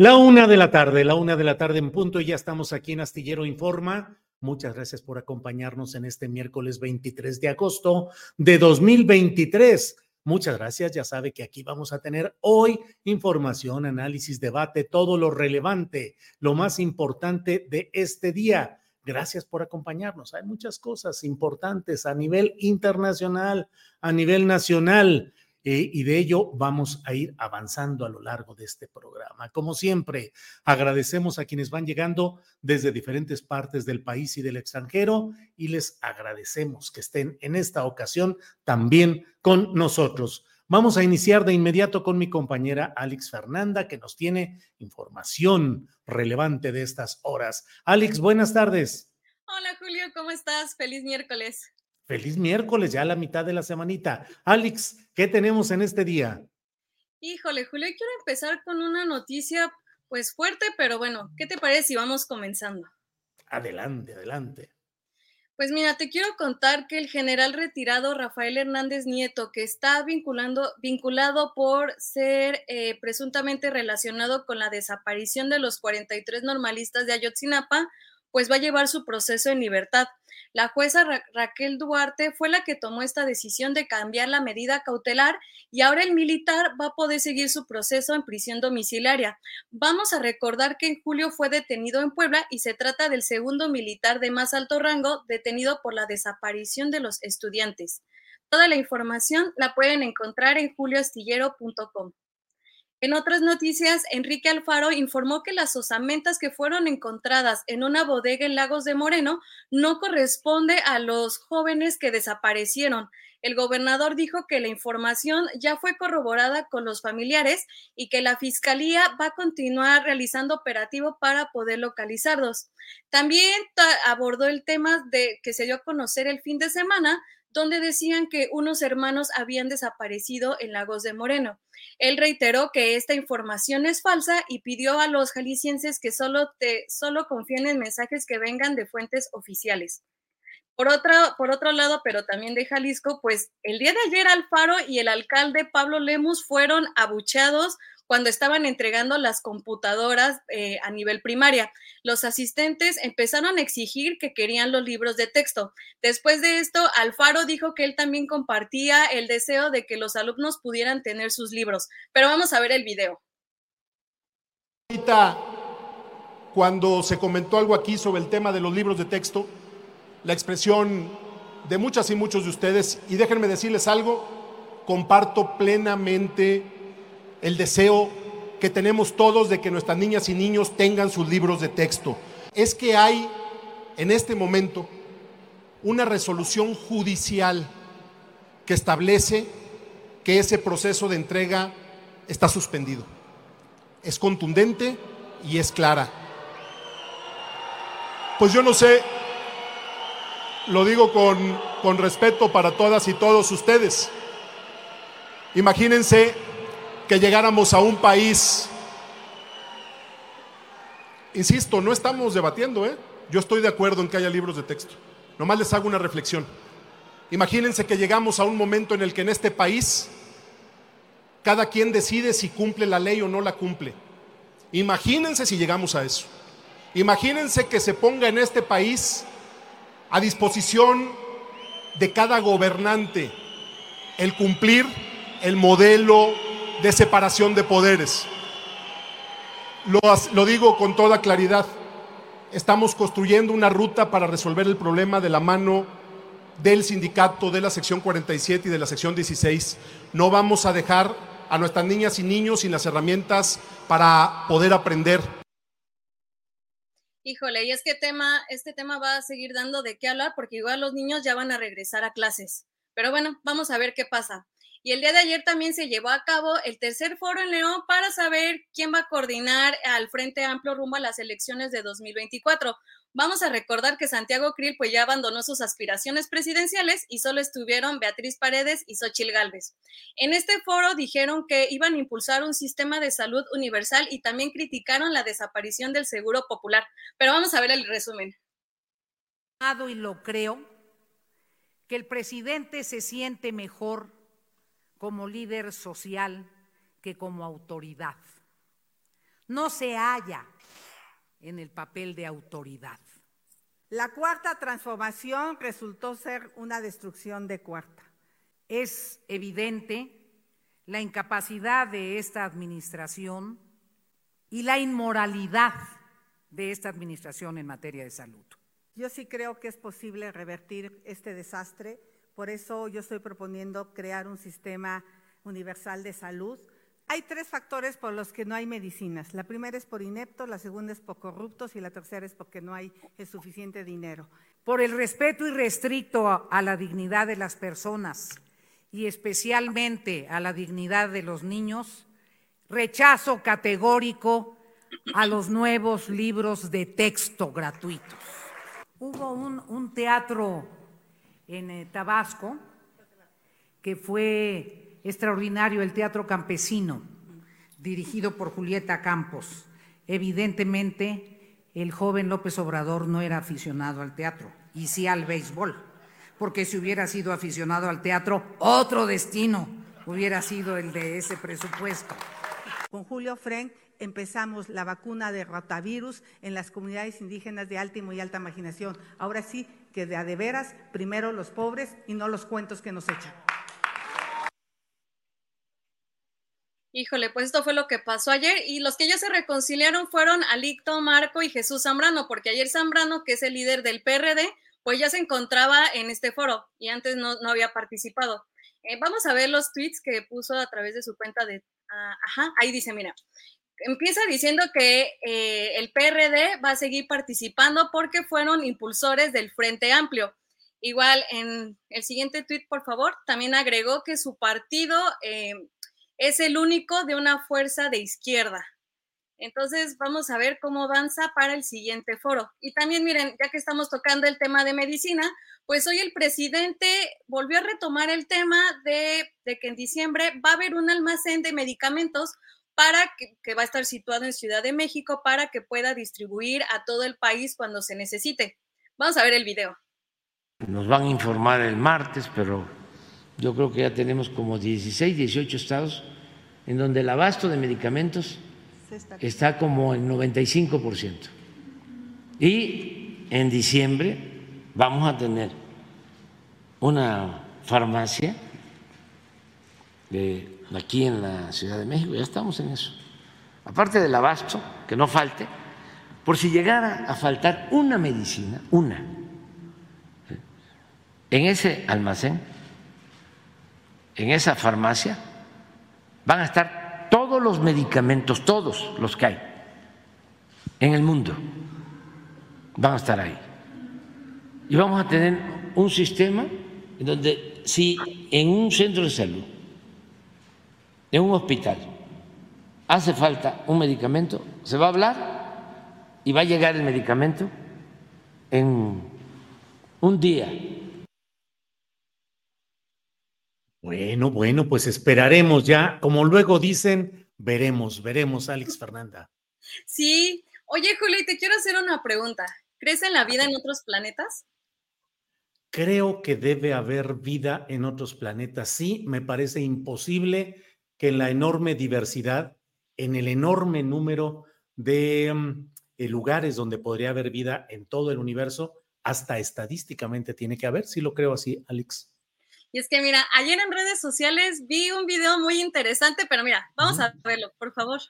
La una de la tarde, la una de la tarde en punto, y ya estamos aquí en Astillero Informa. Muchas gracias por acompañarnos en este miércoles 23 de agosto de 2023. Muchas gracias. Ya sabe que aquí vamos a tener hoy información, análisis, debate, todo lo relevante, lo más importante de este día. Gracias por acompañarnos. Hay muchas cosas importantes a nivel internacional, a nivel nacional. Eh, y de ello vamos a ir avanzando a lo largo de este programa. Como siempre, agradecemos a quienes van llegando desde diferentes partes del país y del extranjero y les agradecemos que estén en esta ocasión también con nosotros. Vamos a iniciar de inmediato con mi compañera Alex Fernanda, que nos tiene información relevante de estas horas. Alex, buenas tardes. Hola Julio, ¿cómo estás? Feliz miércoles. Feliz miércoles, ya la mitad de la semanita. Alex, ¿qué tenemos en este día? Híjole, Julio, quiero empezar con una noticia pues fuerte, pero bueno, ¿qué te parece si vamos comenzando? Adelante, adelante. Pues mira, te quiero contar que el general retirado Rafael Hernández Nieto, que está vinculando, vinculado por ser eh, presuntamente relacionado con la desaparición de los 43 normalistas de Ayotzinapa, pues va a llevar su proceso en libertad. La jueza Raquel Duarte fue la que tomó esta decisión de cambiar la medida cautelar y ahora el militar va a poder seguir su proceso en prisión domiciliaria. Vamos a recordar que en julio fue detenido en Puebla y se trata del segundo militar de más alto rango detenido por la desaparición de los estudiantes. Toda la información la pueden encontrar en julioastillero.com. En otras noticias, Enrique Alfaro informó que las osamentas que fueron encontradas en una bodega en Lagos de Moreno no corresponde a los jóvenes que desaparecieron. El gobernador dijo que la información ya fue corroborada con los familiares y que la fiscalía va a continuar realizando operativo para poder localizarlos. También abordó el tema de que se dio a conocer el fin de semana donde decían que unos hermanos habían desaparecido en Lagos de Moreno. Él reiteró que esta información es falsa y pidió a los jaliscienses que solo, te, solo confíen en mensajes que vengan de fuentes oficiales. Por otro, por otro lado, pero también de Jalisco, pues el día de ayer Alfaro y el alcalde Pablo Lemus fueron abucheados cuando estaban entregando las computadoras eh, a nivel primaria. Los asistentes empezaron a exigir que querían los libros de texto. Después de esto, Alfaro dijo que él también compartía el deseo de que los alumnos pudieran tener sus libros. Pero vamos a ver el video. Ahorita, cuando se comentó algo aquí sobre el tema de los libros de texto, la expresión de muchas y muchos de ustedes, y déjenme decirles algo, comparto plenamente el deseo que tenemos todos de que nuestras niñas y niños tengan sus libros de texto. Es que hay en este momento una resolución judicial que establece que ese proceso de entrega está suspendido. Es contundente y es clara. Pues yo no sé, lo digo con, con respeto para todas y todos ustedes. Imagínense que llegáramos a un país, insisto, no estamos debatiendo, ¿eh? yo estoy de acuerdo en que haya libros de texto, nomás les hago una reflexión. Imagínense que llegamos a un momento en el que en este país cada quien decide si cumple la ley o no la cumple. Imagínense si llegamos a eso. Imagínense que se ponga en este país a disposición de cada gobernante el cumplir el modelo de separación de poderes. Lo, digo con toda claridad. Estamos construyendo una ruta para resolver el problema de la mano del sindicato, de la sección 47 y de la sección 16. No vamos a dejar a nuestras niñas y niños sin las herramientas para poder aprender. Híjole, y es que tema, este tema va a seguir dando de qué hablar porque igual los niños ya van a regresar a clases. Pero bueno, vamos a ver qué pasa. Y el día de ayer también se llevó a cabo el tercer foro en León para saber quién va a coordinar al Frente Amplio rumbo a las elecciones de 2024. Vamos a recordar que Santiago Krill pues ya abandonó sus aspiraciones presidenciales y solo estuvieron Beatriz Paredes y Xochil Gálvez. En este foro dijeron que iban a impulsar un sistema de salud universal y también criticaron la desaparición del Seguro Popular. Pero vamos a ver el resumen. Y lo creo que el presidente se siente mejor como líder social que como autoridad. No se halla en el papel de autoridad. La cuarta transformación resultó ser una destrucción de cuarta. Es evidente la incapacidad de esta administración y la inmoralidad de esta administración en materia de salud. Yo sí creo que es posible revertir este desastre por eso yo estoy proponiendo crear un sistema universal de salud. Hay tres factores por los que no hay medicinas. La primera es por ineptos, la segunda es por corruptos y la tercera es porque no hay suficiente dinero. Por el respeto irrestricto a la dignidad de las personas y especialmente a la dignidad de los niños, rechazo categórico a los nuevos libros de texto gratuitos. Hubo un, teatro en eh, Tabasco, que fue extraordinario el Teatro Campesino, dirigido por Julieta Campos. Evidentemente, el joven López Obrador no era aficionado al teatro, y sí al béisbol, porque si hubiera sido aficionado al teatro, otro destino hubiera sido el de ese presupuesto. Con Julio Fren empezamos la vacuna de rotavirus en las comunidades indígenas de alta y muy alta marginación. Ahora sí, que de a de veras, primero los pobres y no los cuentos que nos echan. Híjole, pues esto fue lo que pasó ayer y los que ya se reconciliaron fueron Alicto, Marco y Jesús Zambrano, porque ayer Zambrano, que es el líder del PRD, pues ya se encontraba en este foro y antes no, había participado. Eh, vamos a ver los tweets que puso a través de su cuenta de... Ah, ajá, ahí dice, mira, empieza diciendo que eh, el PRD va a seguir participando porque fueron impulsores del Frente Amplio. Igual en el siguiente tuit, por favor, también agregó que su partido eh, es el único de una fuerza de izquierda. Entonces, vamos a ver cómo avanza para el siguiente foro. Y también, miren, ya que estamos tocando el tema de medicina, pues hoy el presidente volvió a retomar el tema de, de que en diciembre va a haber un almacén de medicamentos para que, va a estar situado en Ciudad de México para que pueda distribuir a todo el país cuando se necesite. Vamos a ver el video. Nos van a informar el martes, pero yo creo que ya tenemos como 16, 18 estados en donde el abasto de medicamentos está como en 95%. Y en diciembre vamos a tener una farmacia de aquí en la Ciudad de México, ya estamos en eso. Aparte del abasto, que no falte, por si llegara a faltar una medicina, una, en ese almacén, en esa farmacia, van a estar todos los medicamentos, todos los que hay en el mundo, van a estar ahí. Y vamos a tener un sistema donde si en un centro de salud en un hospital hace falta un medicamento, se va a hablar y va a llegar el medicamento en un día. Bueno, bueno, pues esperaremos ya. Como luego dicen, veremos, veremos, Alex Fernanda. Sí. Oye, Julio, y te quiero hacer una pregunta. ¿Crees en la vida en otros planetas? Creo que debe haber vida en otros planetas. Sí, me parece imposible que en la enorme diversidad, en el enorme número de mm, eh, lugares donde podría haber vida en todo el universo, hasta estadísticamente tiene que haber. Sí lo creo así, Alex. Y es que mira, ayer en redes sociales vi un video muy interesante, pero mira, vamos a verlo, por favor.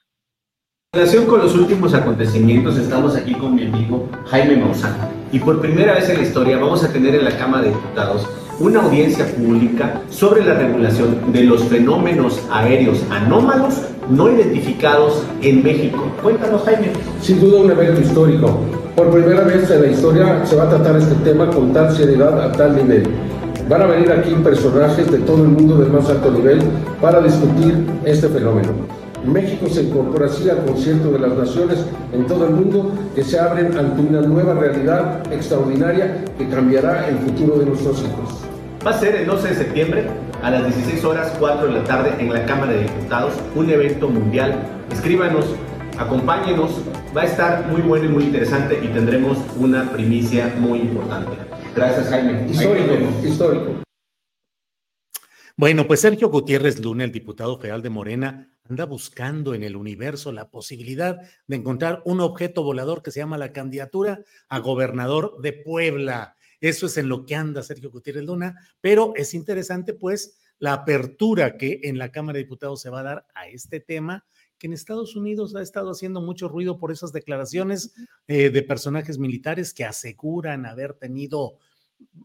En relación con los últimos acontecimientos, estamos aquí con mi amigo Jaime Maussan. Y por primera vez en la historia vamos a tener en la Cámara de Diputados una audiencia pública sobre la regulación de los fenómenos aéreos anómalos no identificados en México. Cuéntanos, Jaime. Sin duda un evento histórico. Por primera vez en la historia se va a tratar este tema con tal seriedad a tal nivel. Van a venir aquí personajes de todo el mundo del más alto nivel para discutir este fenómeno. México se incorpora así al concierto de las naciones en todo el mundo que se abren ante una nueva realidad extraordinaria que cambiará el futuro de nuestros hijos. Va a ser el 12 de septiembre a las 16 horas 4 de la tarde en la Cámara de Diputados, un evento mundial. Escríbanos, acompáñenos, va a estar muy bueno y muy interesante y tendremos una primicia muy importante. Gracias, Jaime. Histórico, histórico. Bueno, pues Sergio Gutiérrez Luna, el diputado federal de Morena, anda buscando en el universo la posibilidad de encontrar un objeto volador que se llama la candidatura a gobernador de Puebla. Eso es en lo que anda Sergio Gutiérrez Luna, pero es interesante pues la apertura que en la Cámara de Diputados se va a dar a este tema, que en Estados Unidos ha estado haciendo mucho ruido por esas declaraciones eh, de personajes militares que aseguran haber tenido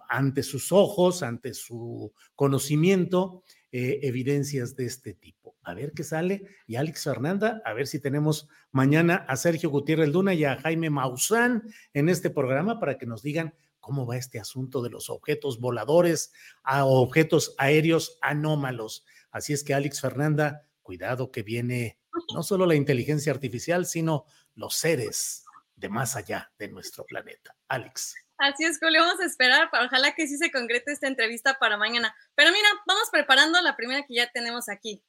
ante sus ojos, ante su conocimiento, eh, evidencias de este tipo. A ver qué sale. Y Alex Fernanda, a ver si tenemos mañana a Sergio Gutiérrez Luna y a Jaime Maussan en este programa para que nos digan cómo va este asunto de los objetos voladores a objetos aéreos anómalos. Así es que Alex Fernanda, cuidado que viene no solo la inteligencia artificial, sino los seres de más allá de nuestro planeta. Alex. Así es, Julio, vamos a esperar, para, ojalá que sí se concrete esta entrevista para mañana. Pero mira, vamos preparando la primera que ya tenemos aquí.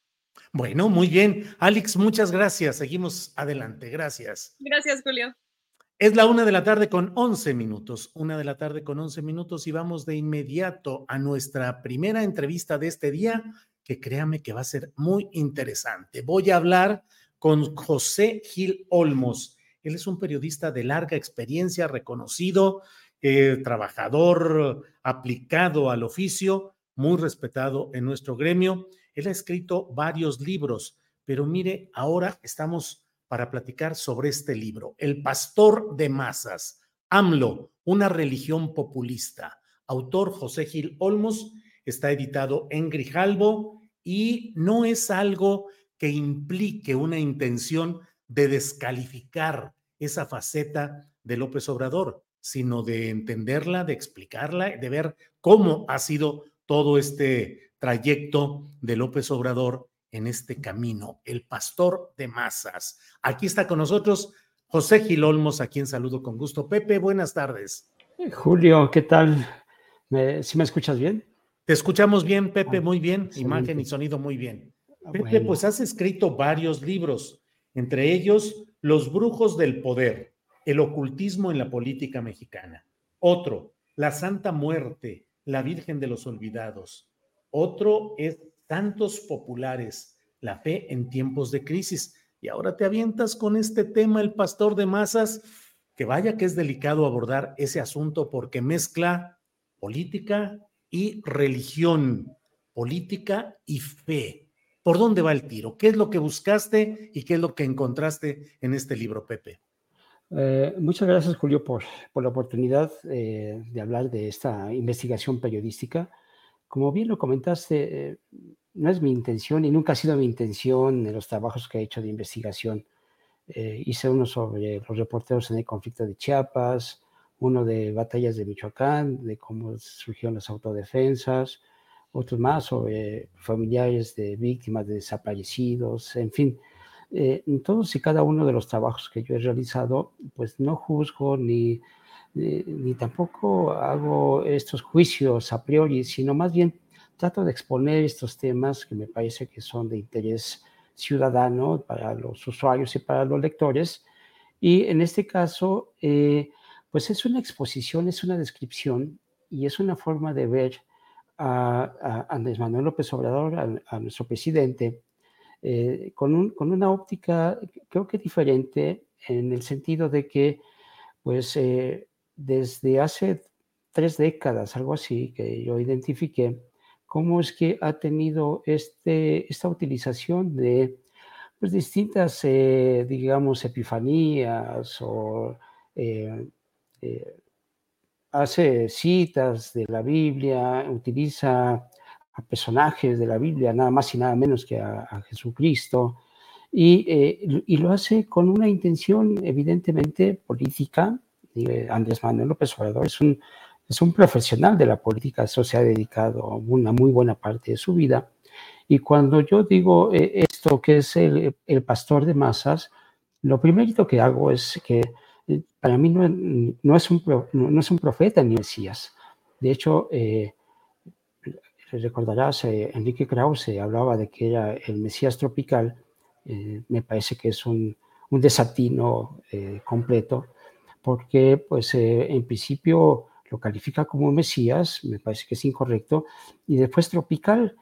Bueno, muy bien. Alex, muchas gracias. Seguimos adelante. Gracias. Gracias, Julio. Es la una de la tarde con once minutos, una de la tarde con once minutos y vamos de inmediato a nuestra primera entrevista de este día, que créame que va a ser muy interesante. Voy a hablar con José Gil Olmos. Él es un periodista de larga experiencia, reconocido, eh, trabajador aplicado al oficio, muy respetado en nuestro gremio. Él ha escrito varios libros, pero mire, ahora estamos para platicar sobre este libro, El Pastor de Masas, AMLO, una religión populista. Autor José Gil Olmos, está editado en Grijalbo y no es algo que implique una intención de descalificar esa faceta de López Obrador, sino de entenderla, de explicarla, de ver cómo ha sido todo este trayecto de López Obrador en este camino, el pastor de masas. Aquí está con nosotros José Gil Olmos, a quien saludo con gusto. Pepe, buenas tardes. Eh, Julio, ¿qué tal? ¿Sí me escuchas bien? Te escuchamos bien, Pepe, ah, muy bien. Imagen y sonido muy bien. Ah, Pepe, pues has escrito varios libros, entre ellos Los brujos del poder, el ocultismo en la política mexicana. Otro, La Santa Muerte, la Virgen de los Olvidados. Otro es tantos populares, la fe en tiempos de crisis. Y ahora te avientas con este tema, el pastor de masas, que vaya que es delicado abordar ese asunto porque mezcla política y religión, política y fe. ¿Por dónde va el tiro? ¿Qué es lo que buscaste y qué es lo que encontraste en este libro, Pepe? Eh, muchas gracias, Julio, por, por la oportunidad eh, de hablar de esta investigación periodística. Como bien lo comentaste, eh, no es mi intención y nunca ha sido mi intención en los trabajos que he hecho de investigación. Eh, hice uno sobre los reporteros en el conflicto de Chiapas, uno de batallas de Michoacán, de cómo surgieron las autodefensas, otros más sobre familiares de víctimas de desaparecidos, en fin. eh, en todos y cada uno de los trabajos que yo he realizado, pues no juzgo ni, ni, tampoco hago estos juicios a priori, sino más bien trato de exponer estos temas que me parece que son de interés ciudadano para los usuarios y para los lectores. Y en este caso, eh, pues es una exposición, es una descripción y es una forma de ver a, Andrés Manuel López Obrador, a, nuestro presidente, eh, con, un, con, una óptica creo que diferente en el sentido de que, pues, eh, desde hace tres décadas, algo así, que yo identifiqué, cómo es que ha tenido este, esta utilización de pues, distintas, eh, digamos, epifanías o hace citas de la Biblia, utiliza a personajes de la Biblia, nada más y nada menos que a, Jesucristo, y, eh, y, lo hace con una intención evidentemente política. Andrés Manuel López Obrador es un, es un profesional de la política, eso se ha dedicado una muy buena parte de su vida. Y cuando yo digo eh, esto, que es el, el pastor de masas, lo primero que hago es que para mí no, es un, no, es un profeta ni Mesías. De hecho, eh, recordarás, eh, Enrique Krause hablaba de que era el Mesías tropical. Eh, me parece que es un, un desatino completo, porque pues en principio lo califica como Mesías, me parece que es incorrecto, y después tropical,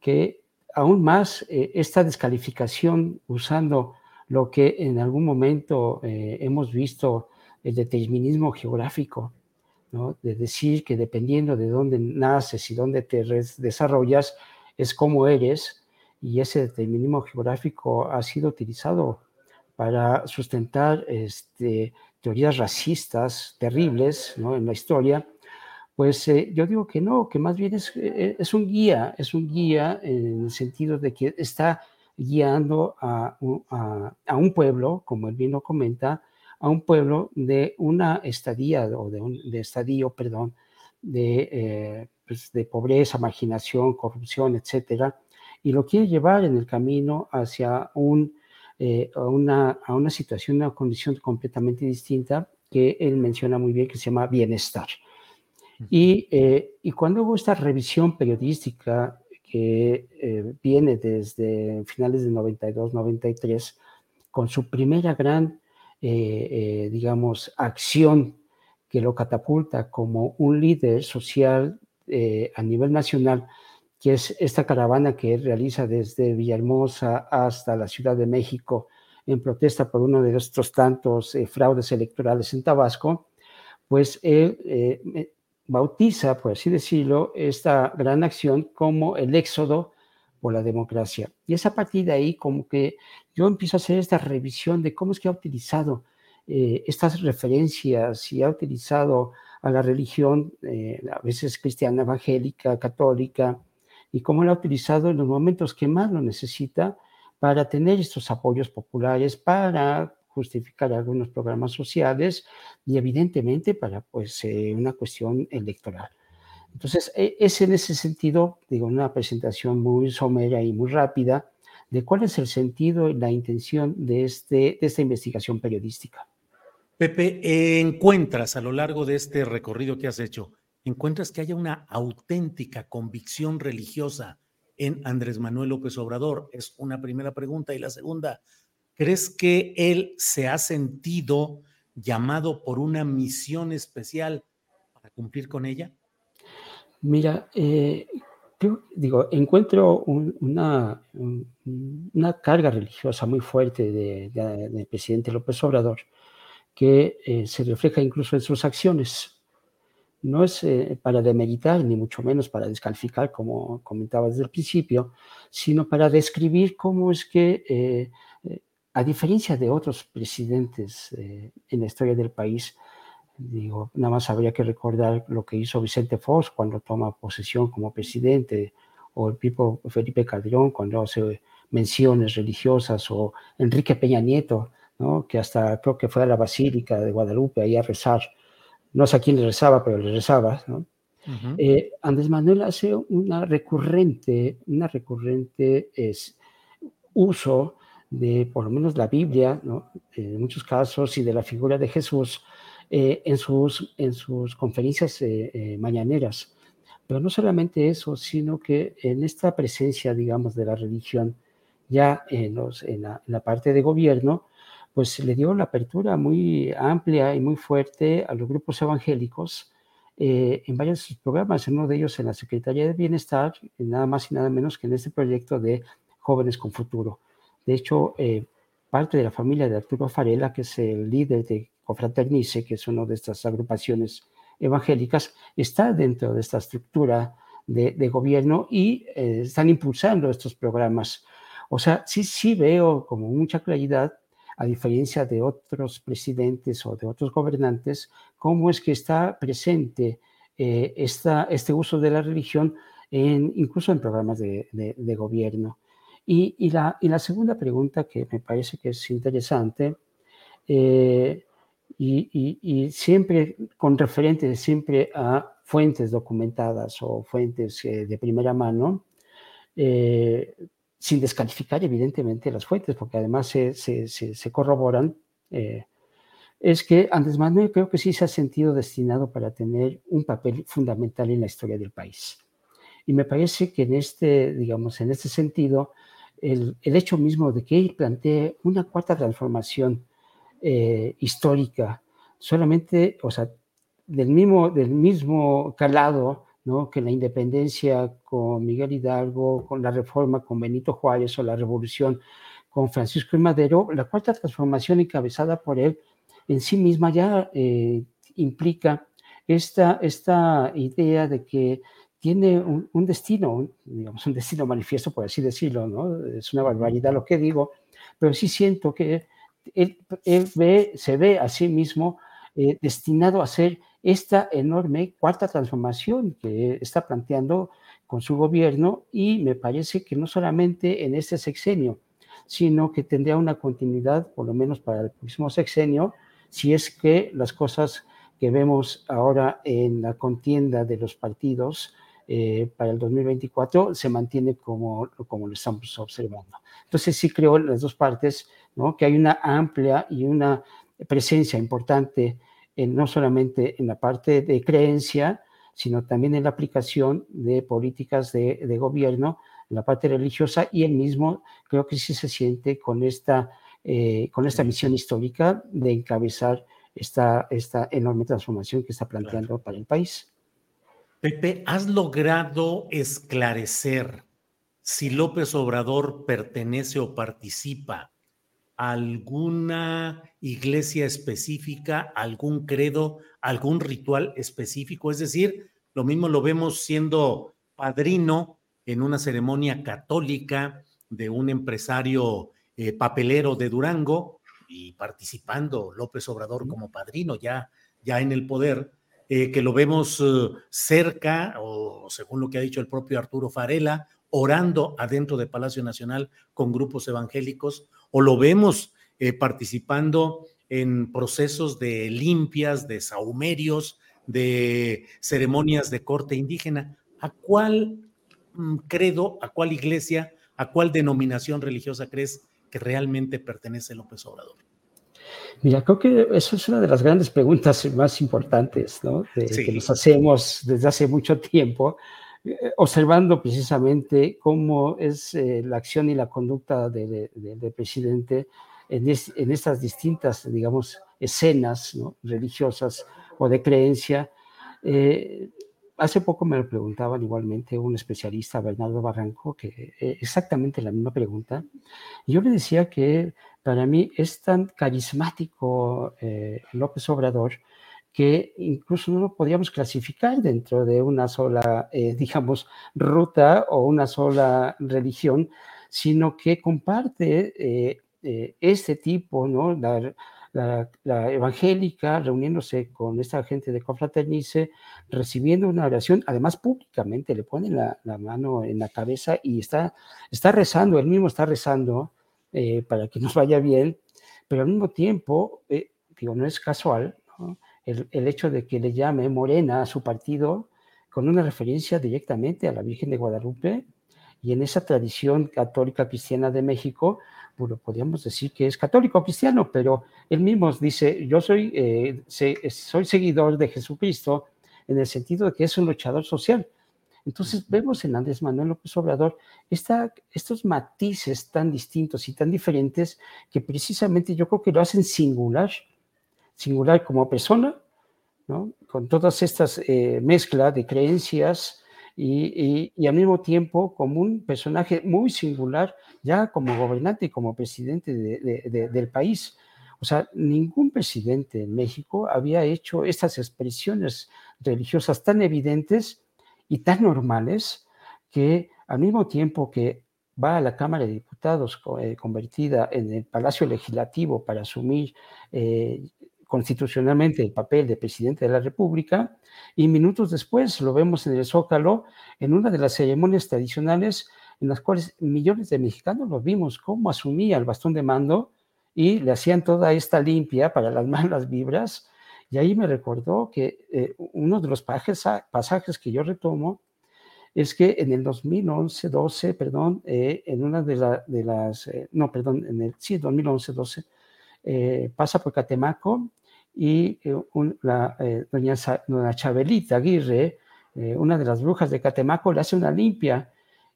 que aún más esta descalificación usando lo que en algún momento hemos visto el determinismo geográfico, ¿no? de decir que dependiendo de dónde naces y dónde te desarrollas, es como eres, y ese determinismo geográfico ha sido utilizado para sustentar este, teorías racistas terribles ¿no? en la historia, pues eh, yo digo que no, que más bien es, eh, es, un guía, es un guía en el sentido de que está guiando a, a, a un pueblo, como él bien lo comenta, a un pueblo de una estadía o de un de estadio, perdón, de, eh, pues de pobreza, marginación, corrupción, etcétera, y lo quiere llevar en el camino hacia un, eh, a, una, a una situación, una condición completamente distinta que él menciona muy bien, que se llama bienestar. Y, eh, y cuando hago esta revisión periodística que viene desde finales de 92, 93, con su primera gran eh, eh, digamos, acción que lo catapulta como un líder social eh, a nivel nacional, que es esta caravana que él realiza desde Villahermosa hasta la Ciudad de México en protesta por uno de estos tantos fraudes electorales en Tabasco, pues él bautiza, por así decirlo, esta gran acción como el éxodo por la democracia. Y es a partir de ahí como que yo empiezo a hacer esta revisión de cómo es que ha utilizado eh, estas referencias y ha utilizado a la religión, eh, a veces cristiana, evangélica, católica, y cómo la ha utilizado en los momentos que más lo necesita para tener estos apoyos populares, para justificar algunos programas sociales y evidentemente para pues eh, una cuestión electoral. Entonces, e, es en ese sentido, digo, una presentación muy somera y muy rápida de cuál es el sentido y la intención de, este, de esta investigación periodística. Pepe, encuentras a lo largo de este recorrido que has hecho, encuentras que haya una auténtica convicción religiosa en Andrés Manuel López Obrador? Es una primera pregunta. Y la segunda, ¿crees que él se ha sentido llamado por una misión especial para cumplir con ella? Mira, eh, digo, encuentro una, una carga religiosa muy fuerte del presidente López Obrador que eh, se refleja incluso en sus acciones. No es eh, para demeritar, ni mucho menos para descalificar, como comentaba desde el principio, sino para describir cómo es que, a diferencia de otros presidentes en la historia del país, Digo, nada más habría que recordar lo que hizo Vicente Fox cuando toma posesión como presidente, o el tipo Felipe Calderón cuando hace menciones religiosas, o Enrique Peña Nieto, ¿no? que hasta creo que fue a la Basílica de Guadalupe ahí a rezar. No sé a quién le rezaba, pero le rezaba. ¿no? Eh, Andrés Manuel hace una recurrente, una recurrente es, uso de por lo menos la Biblia, ¿no? en muchos casos, y de la figura de Jesús eh, en, sus, en sus conferencias eh, eh, mañaneras. Pero no solamente eso, sino que en esta presencia, digamos, de la religión, ya en, los, en, la, en la parte de gobierno, pues le dio la apertura muy amplia y muy fuerte a los grupos evangélicos eh, en varios programas, en uno de ellos en la Secretaría de Bienestar, nada más y nada menos que en este proyecto de Jóvenes con Futuro. De hecho, eh, parte de la familia de Arturo Farela, que es el líder de Confraternice, que es una de estas agrupaciones evangélicas, está dentro de esta estructura de, de gobierno y eh, están impulsando estos programas. O sea, sí, sí veo como mucha claridad a diferencia de otros presidentes o de otros gobernantes, cómo es que está presente eh, esta, este uso de la religión en, incluso en programas de, de, gobierno. Y, y, la, y, la, segunda pregunta que me parece que es interesante, eh, y, y, siempre con referente siempre a fuentes documentadas o fuentes eh, de primera mano, eh, sin descalificar evidentemente las fuentes, porque además se, se, se, corroboran, eh, es que Andrés Manuel creo que sí se ha sentido destinado para tener un papel fundamental en la historia del país. Y me parece que en este, digamos, en este sentido, el, el hecho mismo de que él plantee una cuarta transformación eh, histórica, solamente, o sea, del mismo, del mismo calado ¿no? que la independencia con Miguel Hidalgo, con la reforma con Benito Juárez o la revolución con Francisco y Madero, la cuarta transformación encabezada por él en sí misma ya eh, implica esta, esta idea de que tiene un, un, destino, digamos, un destino manifiesto, por así decirlo, ¿no? Es una barbaridad lo que digo, pero sí siento que él, él ve, se ve a sí mismo eh, destinado a ser esta enorme cuarta transformación que está planteando con su gobierno y me parece que no solamente en este sexenio, sino que tendría una continuidad, por lo menos para el próximo sexenio, si es que las cosas que vemos ahora en la contienda de los partidos eh, para el 2024 se mantiene como, como lo estamos observando. Entonces sí creo en las dos partes ¿no? que hay una amplia y una presencia importante no solamente en la parte de creencia, sino también en la aplicación de políticas de, de, gobierno, en la parte religiosa, y él mismo creo que sí se siente con esta, eh, con esta misión histórica de encabezar esta, esta enorme transformación que está planteando claro. para el país. Pepe, ¿has logrado esclarecer si López Obrador pertenece o participa alguna iglesia específica, algún credo, algún ritual específico. Es decir, lo mismo lo vemos siendo padrino en una ceremonia católica de un empresario eh, papelero de Durango y participando López Obrador como padrino ya, ya en el poder, eh, que lo vemos uh, cerca, o según lo que ha dicho el propio Arturo Farela, orando adentro de Palacio Nacional con grupos evangélicos, o lo vemos eh, participando en procesos de limpias, de saumerios, de ceremonias de corte indígena. ¿A cuál mm, credo, a cuál iglesia, a cuál denominación religiosa crees que realmente pertenece López Obrador? Mira, creo que eso es una de las grandes preguntas más importantes ¿no? de, sí. que nos hacemos desde hace mucho tiempo observando precisamente cómo es eh, la acción y la conducta del de, de, presidente en, es, en, estas distintas, digamos, escenas religiosas o de creencia. Eh, hace poco me lo preguntaban igualmente un especialista, Bernardo Barranco, que eh, exactamente la misma pregunta. Yo le decía que para mí es tan carismático eh, López Obrador que incluso no lo podríamos clasificar dentro de una sola, eh, digamos, ruta o una sola religión, sino que comparte eh, eh, este tipo, ¿no? La, evangélica reuniéndose con esta gente de Confraternice, recibiendo una oración, además públicamente le pone la, mano en la cabeza y está, está rezando, él mismo está rezando eh, para que nos vaya bien, pero al mismo tiempo, digo, no es casual, ¿no? El, el, hecho de que le llame Morena a su partido con una referencia directamente a la Virgen de Guadalupe. Y en esa tradición católica cristiana de México, podríamos decir que es católico cristiano, pero él mismo dice, yo soy, eh, soy seguidor de Jesucristo en el sentido de que es un luchador social. Entonces vemos en Andrés Manuel López Obrador esta, estos matices tan distintos y tan diferentes que precisamente yo creo que lo hacen singular, singular como persona, ¿no? con todas estas eh, mezclas de creencias y, y, al mismo tiempo como un personaje muy singular ya como gobernante y como presidente de, del país. O sea, ningún presidente en México había hecho estas expresiones religiosas tan evidentes y tan normales que al mismo tiempo que va a la Cámara de Diputados eh, convertida en el Palacio Legislativo para asumir eh, constitucionalmente el papel de presidente de la República y minutos después lo vemos en el Zócalo en una de las ceremonias tradicionales en las cuales millones de mexicanos lo vimos cómo asumía el bastón de mando y le hacían toda esta limpia para las malas vibras. Y ahí me recordó que eh, uno de los pasajes, que yo retomo es que en el 2011, 12, perdón, eh, en una de, las, eh, no, perdón, en el, sí, 2011, 12, pasa por Catemaco y la, doña, doña, Chabelita Aguirre, una de las brujas de Catemaco, le hace una limpia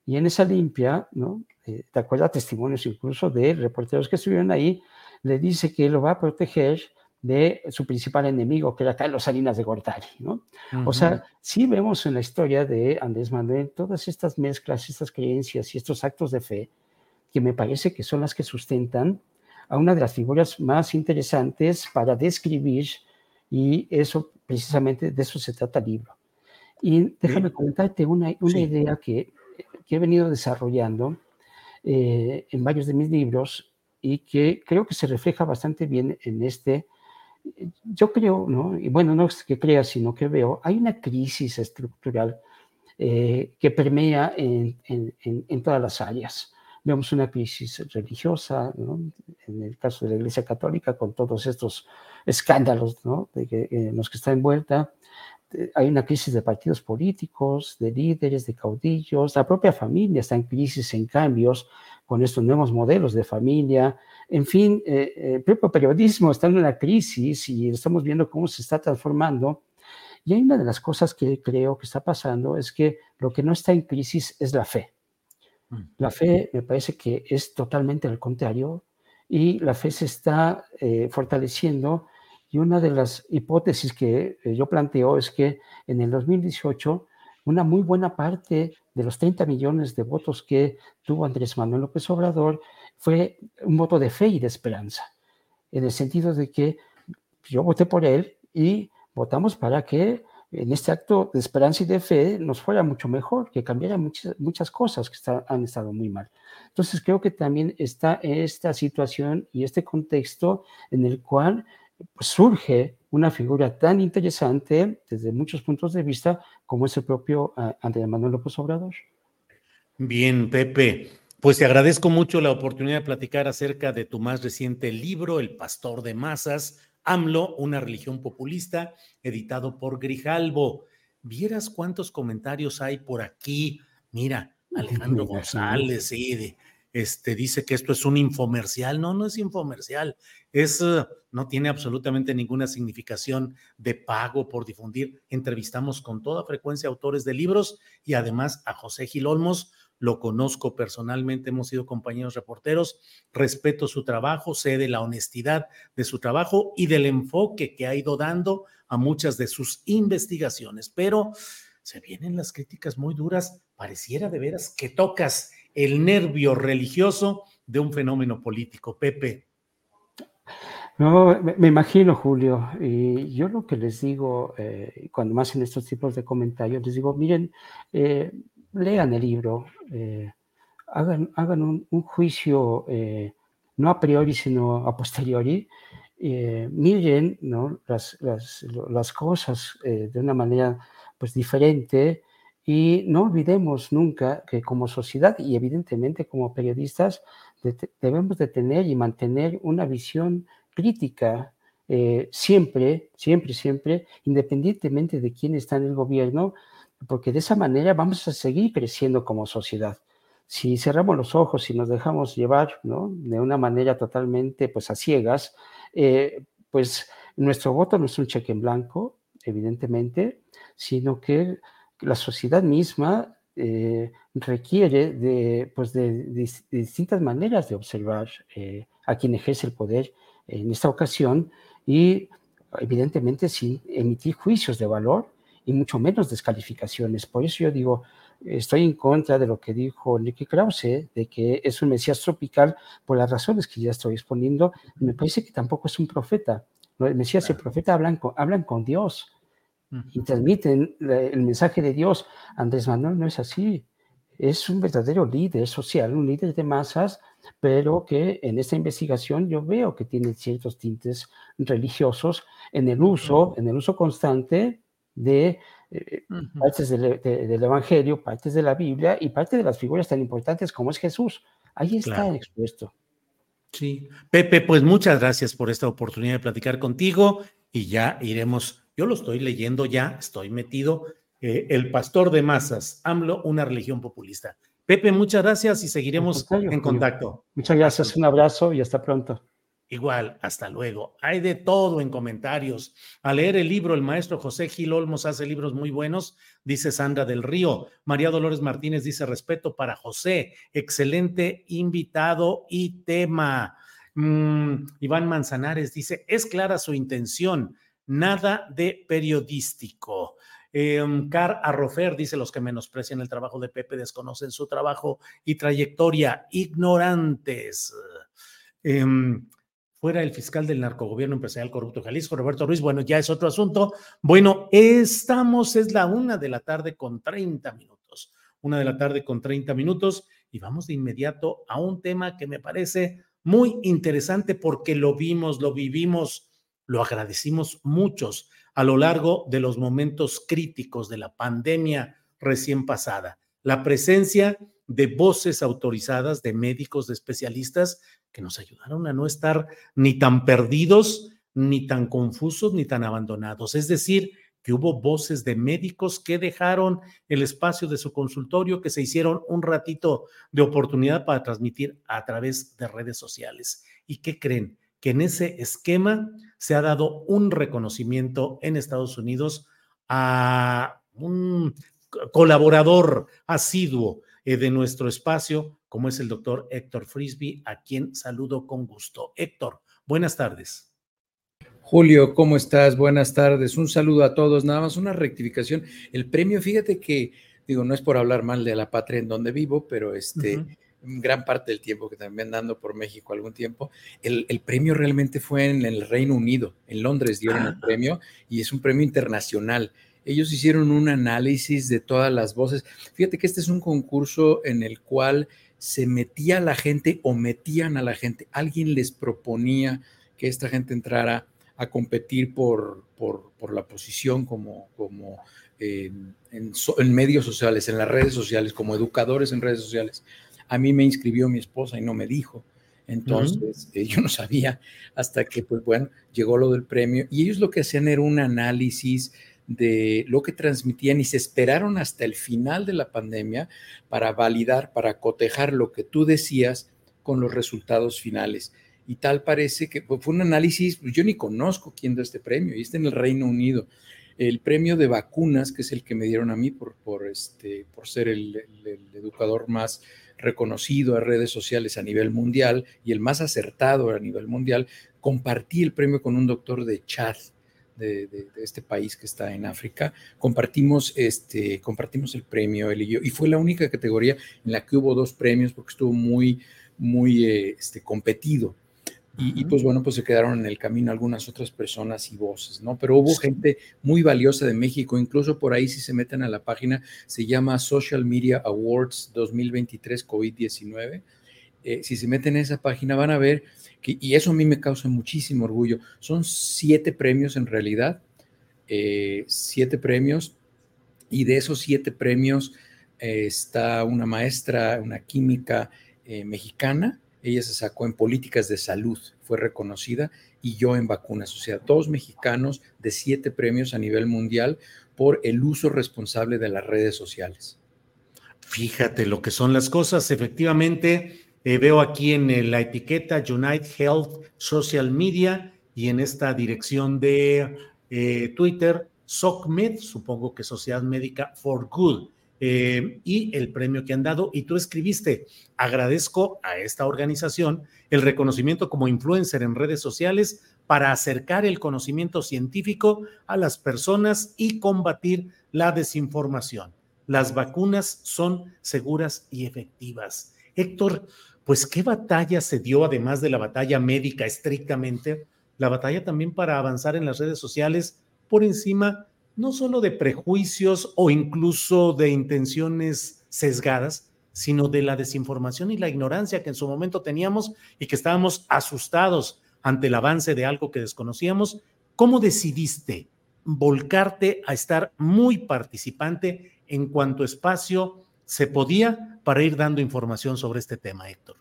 y en esa limpia, ¿no? ¿Te acuerdas? Testimonios incluso de reporteros que estuvieron ahí, le dice que lo va a proteger de su principal enemigo, que era Carlos Salinas de Gortari, ¿no? O sea, sí vemos en la historia de Andrés Manuel todas estas mezclas, estas creencias y estos actos de fe que me parece que son las que sustentan a una de las figuras más interesantes para describir y eso precisamente de eso se trata el libro. Y déjame comentarte una, una idea que, que, he venido desarrollando eh, en varios de mis libros y que creo que se refleja bastante bien en este yo creo, ¿no? y bueno, no es que crea, sino que veo, hay una crisis estructural eh, que permea en, en, todas las áreas. Vemos una crisis religiosa, ¿no? en el caso de la Iglesia Católica, con todos estos escándalos de que, en los que está envuelta. Hay una crisis de partidos políticos, de líderes, de caudillos. La propia familia está en crisis, en cambios, con estos nuevos modelos de familia, en fin, eh, el propio periodismo está en una crisis y estamos viendo cómo se está transformando. Y hay una de las cosas que creo que está pasando es que lo que no está en crisis es la fe. La fe me parece que es totalmente al contrario y la fe se está eh, fortaleciendo y una de las hipótesis que eh, yo planteo es que en el 2018 una muy buena parte de los 30 millones de votos que tuvo Andrés Manuel López Obrador fue un voto de fe y de esperanza, en el sentido de que yo voté por él y votamos para que en este acto de esperanza y de fe nos fuera mucho mejor, que cambiara muchas, muchas cosas que han estado muy mal. Entonces creo que también está esta situación y este contexto en el cual pues, surge una figura tan interesante desde muchos puntos de vista como es el propio uh, Andrés Manuel López Obrador. Bien, Pepe. Pues te agradezco mucho la oportunidad de platicar acerca de tu más reciente libro, El Pastor de Masas, AMLO, una religión populista, editado por Grijalbo. Vieras cuántos comentarios hay por aquí. Mira, Alejandro González, sí, este, dice que esto es un infomercial. No, no es infomercial. Es, uh, no tiene absolutamente ninguna significación de pago por difundir. Entrevistamos con toda frecuencia autores de libros y además a José Gil Olmos, lo conozco personalmente, hemos sido compañeros reporteros, respeto su trabajo, sé de la honestidad de su trabajo y del enfoque que ha ido dando a muchas de sus investigaciones, pero se vienen las críticas muy duras, pareciera de veras que tocas el nervio religioso de un fenómeno político. Pepe. No, me, imagino, Julio, y yo lo que les digo, eh, cuando más en estos tipos de comentarios, les digo, miren, eh, lean el libro, eh, hagan, hagan un, juicio eh, no a priori, sino a posteriori, eh, miren ¿no? las, las, las, cosas de una manera pues, diferente y no olvidemos nunca que como sociedad y evidentemente como periodistas debemos de tener y mantener una visión crítica siempre, siempre, siempre, independientemente de quién está en el gobierno, porque de esa manera vamos a seguir creciendo como sociedad. si cerramos los ojos y nos dejamos llevar ¿no? de una manera totalmente pues a ciegas, eh, pues nuestro voto no es un cheque en blanco, evidentemente, sino que la sociedad misma eh, requiere de, pues de, distintas maneras de observar eh, a quien ejerce el poder en esta ocasión y evidentemente sin emitir juicios de valor y mucho menos descalificaciones. Por eso yo digo, estoy en contra de lo que dijo Enrique Krause, de que es un Mesías tropical por las razones que ya estoy exponiendo. Me parece que tampoco es un profeta. El Mesías y el profeta hablan con, hablan con Dios y transmiten el mensaje de Dios. Andrés Manuel no es así. Es un verdadero líder social, un líder de masas, pero que en esta investigación yo veo que tiene ciertos tintes religiosos en el uso, en el uso constante de eh, partes del, Evangelio, partes de la Biblia y parte de las figuras tan importantes como es Jesús. Ahí está expuesto. Sí, Pepe, pues muchas gracias por esta oportunidad de platicar contigo y ya iremos, yo lo estoy leyendo ya, estoy metido, eh, El Pastor de Masas, AMLO, una religión populista. Pepe, muchas gracias y seguiremos en contacto. Muchas gracias, un abrazo y hasta pronto. Igual, hasta luego. Hay de todo en comentarios. A leer el libro, el maestro José Gil Olmos hace libros muy buenos, dice Sandra del Río. María Dolores Martínez dice respeto para José. Excelente invitado y tema. Mm, Iván Manzanares dice, es clara su intención, nada de periodístico. Eh, Car Arrofer dice, los que menosprecian el trabajo de Pepe desconocen su trabajo y trayectoria, ignorantes. Em, fuera el fiscal del narcogobierno empresarial corrupto Jalisco, Roberto Ruiz. Bueno, ya es otro asunto. Bueno, estamos, es la una de la tarde con 30 minutos. Una de la tarde con 30 minutos y vamos de inmediato a un tema que me parece muy interesante porque lo vimos, lo vivimos, lo agradecimos muchos a lo largo de los momentos críticos de la pandemia recién pasada. La presencia de voces autorizadas, de médicos, de especialistas que nos ayudaron a no estar ni tan perdidos, ni tan confusos, ni tan abandonados. Es decir, que hubo voces de médicos que dejaron el espacio de su consultorio, que se hicieron un ratito de oportunidad para transmitir a través de redes sociales. ¿Y qué creen? Que en ese esquema se ha dado un reconocimiento en Estados Unidos a un colaborador asiduo de nuestro espacio, como es el doctor Héctor Frisby, a quien saludo con gusto. Héctor, buenas tardes. Julio, ¿cómo estás? Buenas tardes. Un saludo a todos. Nada más una rectificación. El premio, fíjate que, digo, no es por hablar mal de la patria en donde vivo, pero este, gran parte del tiempo que también ando por México algún tiempo, el, premio realmente fue en el Reino Unido. En Londres dieron el ah. premio y es un premio internacional. Ellos hicieron un análisis de todas las voces. Fíjate que este es un concurso en el cual se metía a la gente o metían a la gente. Alguien les proponía que esta gente entrara a competir por, por, la posición como, como en, medios sociales, en las redes sociales, como educadores en redes sociales. A mí me inscribió mi esposa y no me dijo. Entonces, eh, yo no sabía hasta que, pues bueno, llegó lo del premio. Y ellos lo que hacían era un análisis de lo que transmitían y se esperaron hasta el final de la pandemia para validar, para cotejar lo que tú decías con los resultados finales. Y tal parece que fue un análisis, pues, yo ni conozco quién da este premio, y está en el Reino Unido. El premio de vacunas, que es el que me dieron a mí por, por, este, por ser el, educador más reconocido en redes sociales a nivel mundial y el más acertado a nivel mundial, compartí el premio con un doctor de Chad, de, este país que está en África, compartimos, este, compartimos el premio, él y yo, y fue la única categoría en la que hubo dos premios porque estuvo muy, muy eh, este, competido. Y, pues bueno, pues se quedaron en el camino algunas otras personas y voces, ¿no? Pero hubo gente muy valiosa de México, incluso por ahí si se meten a la página, se llama Social Media Awards 2023 COVID-19. Eh, si se meten a esa página van a ver y eso a mí me causa muchísimo orgullo. Son siete premios en realidad, eh, siete premios, y de esos siete premios eh, está una maestra, una química eh, mexicana, ella se sacó en políticas de salud, fue reconocida, y yo en vacunas, o sea, dos mexicanos de siete premios a nivel mundial por el uso responsable de las redes sociales. Fíjate lo que son las cosas. Efectivamente, eh, veo aquí en la etiqueta Unite Health Social Media y en esta dirección de eh, Twitter, SOCMED, supongo que Sociedad Médica for Good. Eh, y el premio que han dado. Y tú escribiste, agradezco a esta organización el reconocimiento como influencer en redes sociales para acercar el conocimiento científico a las personas y combatir la desinformación. Las vacunas son seguras y efectivas. Héctor, pues qué batalla se dio, además de la batalla médica estrictamente, la batalla también para avanzar en las redes sociales por encima no solo de prejuicios o incluso de intenciones sesgadas, sino de la desinformación y la ignorancia que en su momento teníamos y que estábamos asustados ante el avance de algo que desconocíamos. ¿Cómo decidiste volcarte a estar muy participante en cuanto espacio se podía para ir dando información sobre este tema, Héctor?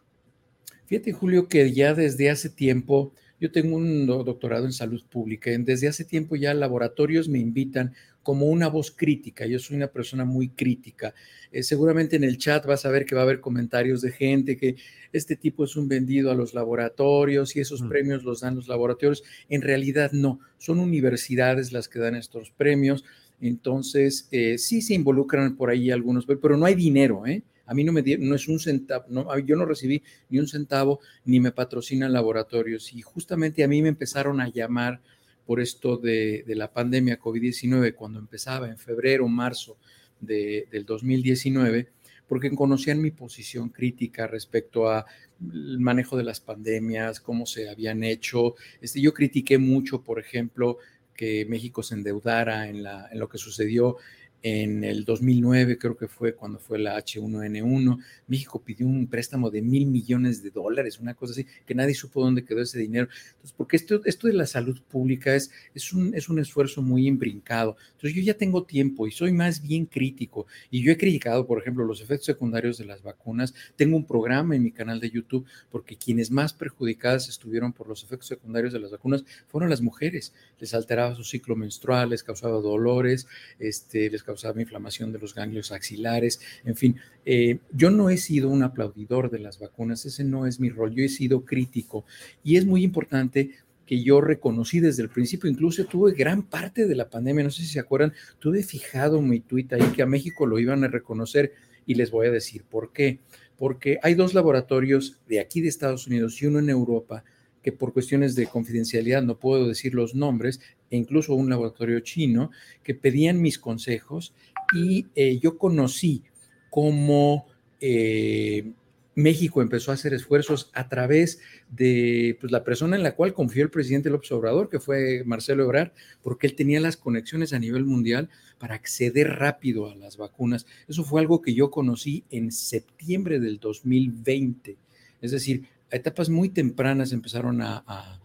Fíjate, Julio, que ya desde hace tiempo yo tengo un doctorado en salud pública. Desde hace tiempo ya laboratorios me invitan como una voz crítica. Yo soy una persona muy crítica. Eh, seguramente en el chat vas a ver que va a haber comentarios de gente que este tipo es un vendido a los laboratorios y esos mm. premios los dan los laboratorios. En realidad no, son universidades las que dan estos premios. Entonces, eh, sí se involucran por ahí algunos, pero no hay dinero, ¿eh? A mí no me dieron, no es un centavo, no, yo no recibí ni un centavo, ni me patrocinan laboratorios. Y justamente a mí me empezaron a llamar por esto de, la pandemia COVID-19 cuando empezaba en febrero, marzo de, del 2019, porque conocían mi posición crítica respecto a el manejo de las pandemias, cómo se habían hecho. Este, yo critiqué mucho, por ejemplo, que México se endeudara en, la, en lo que sucedió en el 2009 creo que fue cuando fue la H1N1, México pidió un préstamo de mil millones de dólares, una cosa así, que nadie supo dónde quedó ese dinero. Entonces, porque esto, esto de la salud pública es, es, un, es un esfuerzo muy imbrincado. Entonces, yo ya tengo tiempo y soy más bien crítico. Y yo he criticado, por ejemplo, los efectos secundarios de las vacunas. Tengo un programa en mi canal de YouTube porque quienes más perjudicadas estuvieron por los efectos secundarios de las vacunas fueron las mujeres. Les alteraba su ciclo menstrual, les causaba dolores, este, les causaba causaba inflamación de los ganglios axilares, en fin. Eh, yo no he sido un aplaudidor de las vacunas, ese no es mi rol, yo he sido crítico y es muy importante que yo reconocí desde el principio, incluso tuve gran parte de la pandemia, no sé si se acuerdan, tuve fijado mi tuit ahí que a México lo iban a reconocer y les voy a decir por qué. Porque hay dos laboratorios de aquí de Estados Unidos y uno en Europa que por cuestiones de confidencialidad no puedo decir los nombres, e incluso un laboratorio chino, que pedían mis consejos y eh, yo conocí cómo eh, México empezó a hacer esfuerzos a través de pues, la persona en la cual confió el presidente López Obrador, que fue Marcelo Ebrard, porque él tenía las conexiones a nivel mundial para acceder rápido a las vacunas. Eso fue algo que yo conocí en septiembre del 2020. Es decir, etapas muy tempranas empezaron a,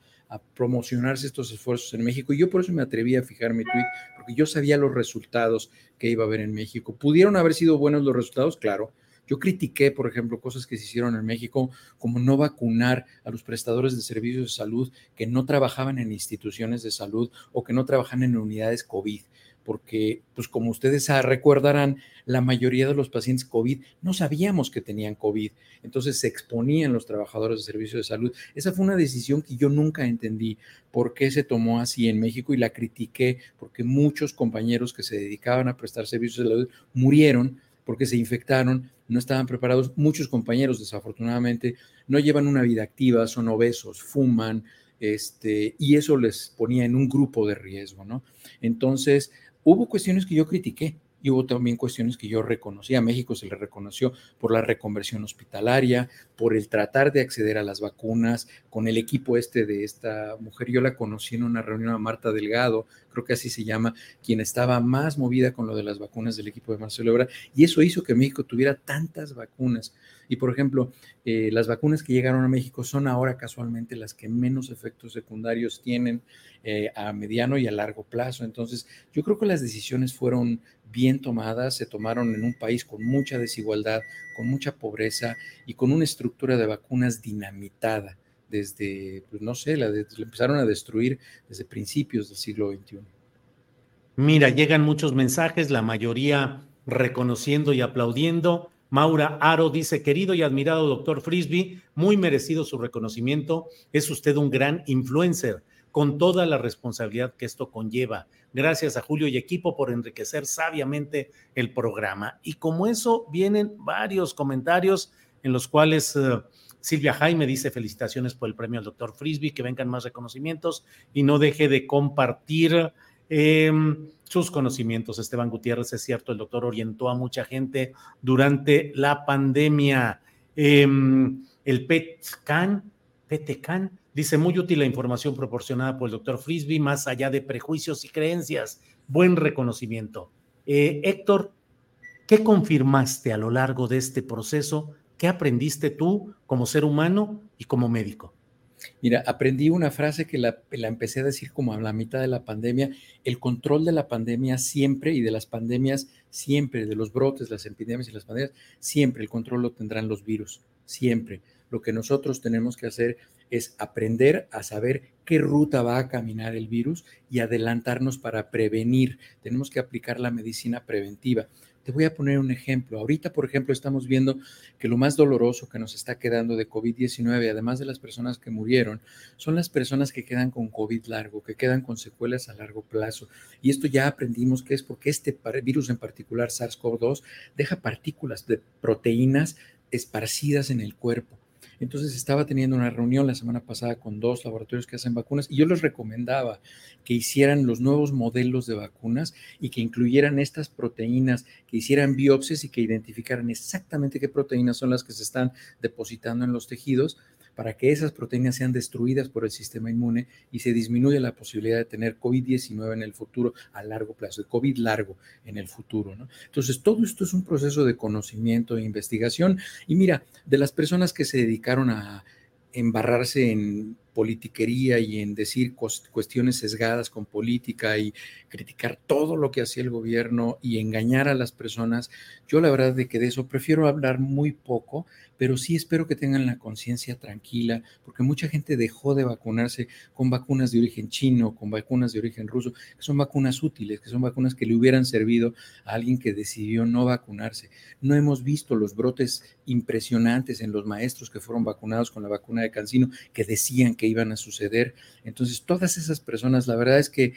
promocionarse estos esfuerzos en México y yo por eso me atreví a fijar mi tweet, porque yo sabía los resultados que iba a haber en México. ¿Pudieron haber sido buenos los resultados? Claro. Yo critiqué, por ejemplo, cosas que se hicieron en México, como no vacunar a los prestadores de servicios de salud que no trabajaban en instituciones de salud o que no trabajan en unidades COVID porque, pues como ustedes recordarán, la mayoría de los pacientes COVID no sabíamos que tenían COVID, entonces se exponían los trabajadores de servicios de salud. Esa fue una decisión que yo nunca entendí por qué se tomó así en México y la critiqué porque muchos compañeros que se dedicaban a prestar servicios de salud murieron porque se infectaron, no estaban preparados. Muchos compañeros, desafortunadamente, no llevan una vida activa, son obesos, fuman, este, y eso les ponía en un grupo de riesgo, ¿no? Entonces, Hubo cuestiones que yo critiqué y hubo también cuestiones que yo reconocí. A México se le reconoció por la reconversión hospitalaria, por el tratar de acceder a las vacunas, con el equipo este de esta mujer. Yo la conocí en una reunión a Marta Delgado, creo que así se llama, quien estaba más movida con lo de las vacunas del equipo de Marcelo Ebrard, y eso hizo que México tuviera tantas vacunas. Y por ejemplo, eh, las vacunas que llegaron a México son ahora casualmente las que menos efectos secundarios tienen eh, a mediano y a largo plazo. Entonces, yo creo que las decisiones fueron bien tomadas, se tomaron en un país con mucha desigualdad, con mucha pobreza y con una estructura de vacunas dinamitada desde, pues no sé, la, empezaron a destruir desde principios del siglo XXI. Mira, llegan muchos mensajes, la mayoría reconociendo y aplaudiendo. Maura Aro dice, querido y admirado doctor Frisby, muy merecido su reconocimiento. Es usted un gran influencer con toda la responsabilidad que esto conlleva. Gracias a Julio y equipo por enriquecer sabiamente el programa. Y como eso vienen varios comentarios en los cuales eh, Silvia Jaime dice felicitaciones por el premio al doctor Frisby, que vengan más reconocimientos y no deje de compartir em, sus conocimientos. Esteban Gutiérrez, es cierto, el doctor orientó a mucha gente durante la pandemia. Em, el PET-CAN, PET-CAN, dice muy útil la información proporcionada por el doctor Frisby, más allá de prejuicios y creencias. Buen reconocimiento. Eh, Héctor, ¿qué confirmaste a lo largo de este proceso ¿Qué aprendiste tú como ser humano y como médico? Mira, aprendí una frase que la, empecé a decir como a la mitad de la pandemia. El control de la pandemia siempre y de las pandemias siempre, de los brotes, las epidemias y las pandemias, siempre el control lo tendrán los virus, siempre. Lo que nosotros tenemos que hacer es aprender a saber qué ruta va a caminar el virus y adelantarnos para prevenir. Tenemos que aplicar la medicina preventiva. Te voy a poner un ejemplo. Ahorita, por ejemplo, estamos viendo que lo más doloroso que nos está quedando de COVID-19, además de las personas que murieron, son las personas que quedan con COVID largo, que quedan con secuelas a largo plazo. Y esto ya aprendimos que es porque este virus en particular, SARS-CoV-2, deja partículas de proteínas esparcidas en el cuerpo. Entonces estaba teniendo una reunión la semana pasada con dos laboratorios que hacen vacunas y yo les recomendaba que hicieran los nuevos modelos de vacunas y que incluyeran estas proteínas, que hicieran biopsias y que identificaran exactamente qué proteínas son las que se están depositando en los tejidos para que esas proteínas sean destruidas por el sistema inmune y se disminuya la posibilidad de tener COVID-19 en el futuro a largo plazo, de COVID largo en el futuro. Entonces, todo esto es un proceso de conocimiento e investigación. Y mira, de las personas que se dedicaron a embarrarse en politiquería y en decir cuestiones sesgadas con política y criticar todo lo que hacía el gobierno y engañar a las personas, yo la verdad de que de eso prefiero hablar muy poco, pero sí espero que tengan la conciencia tranquila, porque mucha gente dejó de vacunarse con vacunas de origen chino, con vacunas de origen ruso, que son vacunas útiles, que son vacunas que le hubieran servido a alguien que decidió no vacunarse. No hemos visto los brotes impresionantes en los maestros que fueron vacunados con la vacuna de Cancino, que decían que iban a suceder. Entonces, todas esas personas, la verdad es que,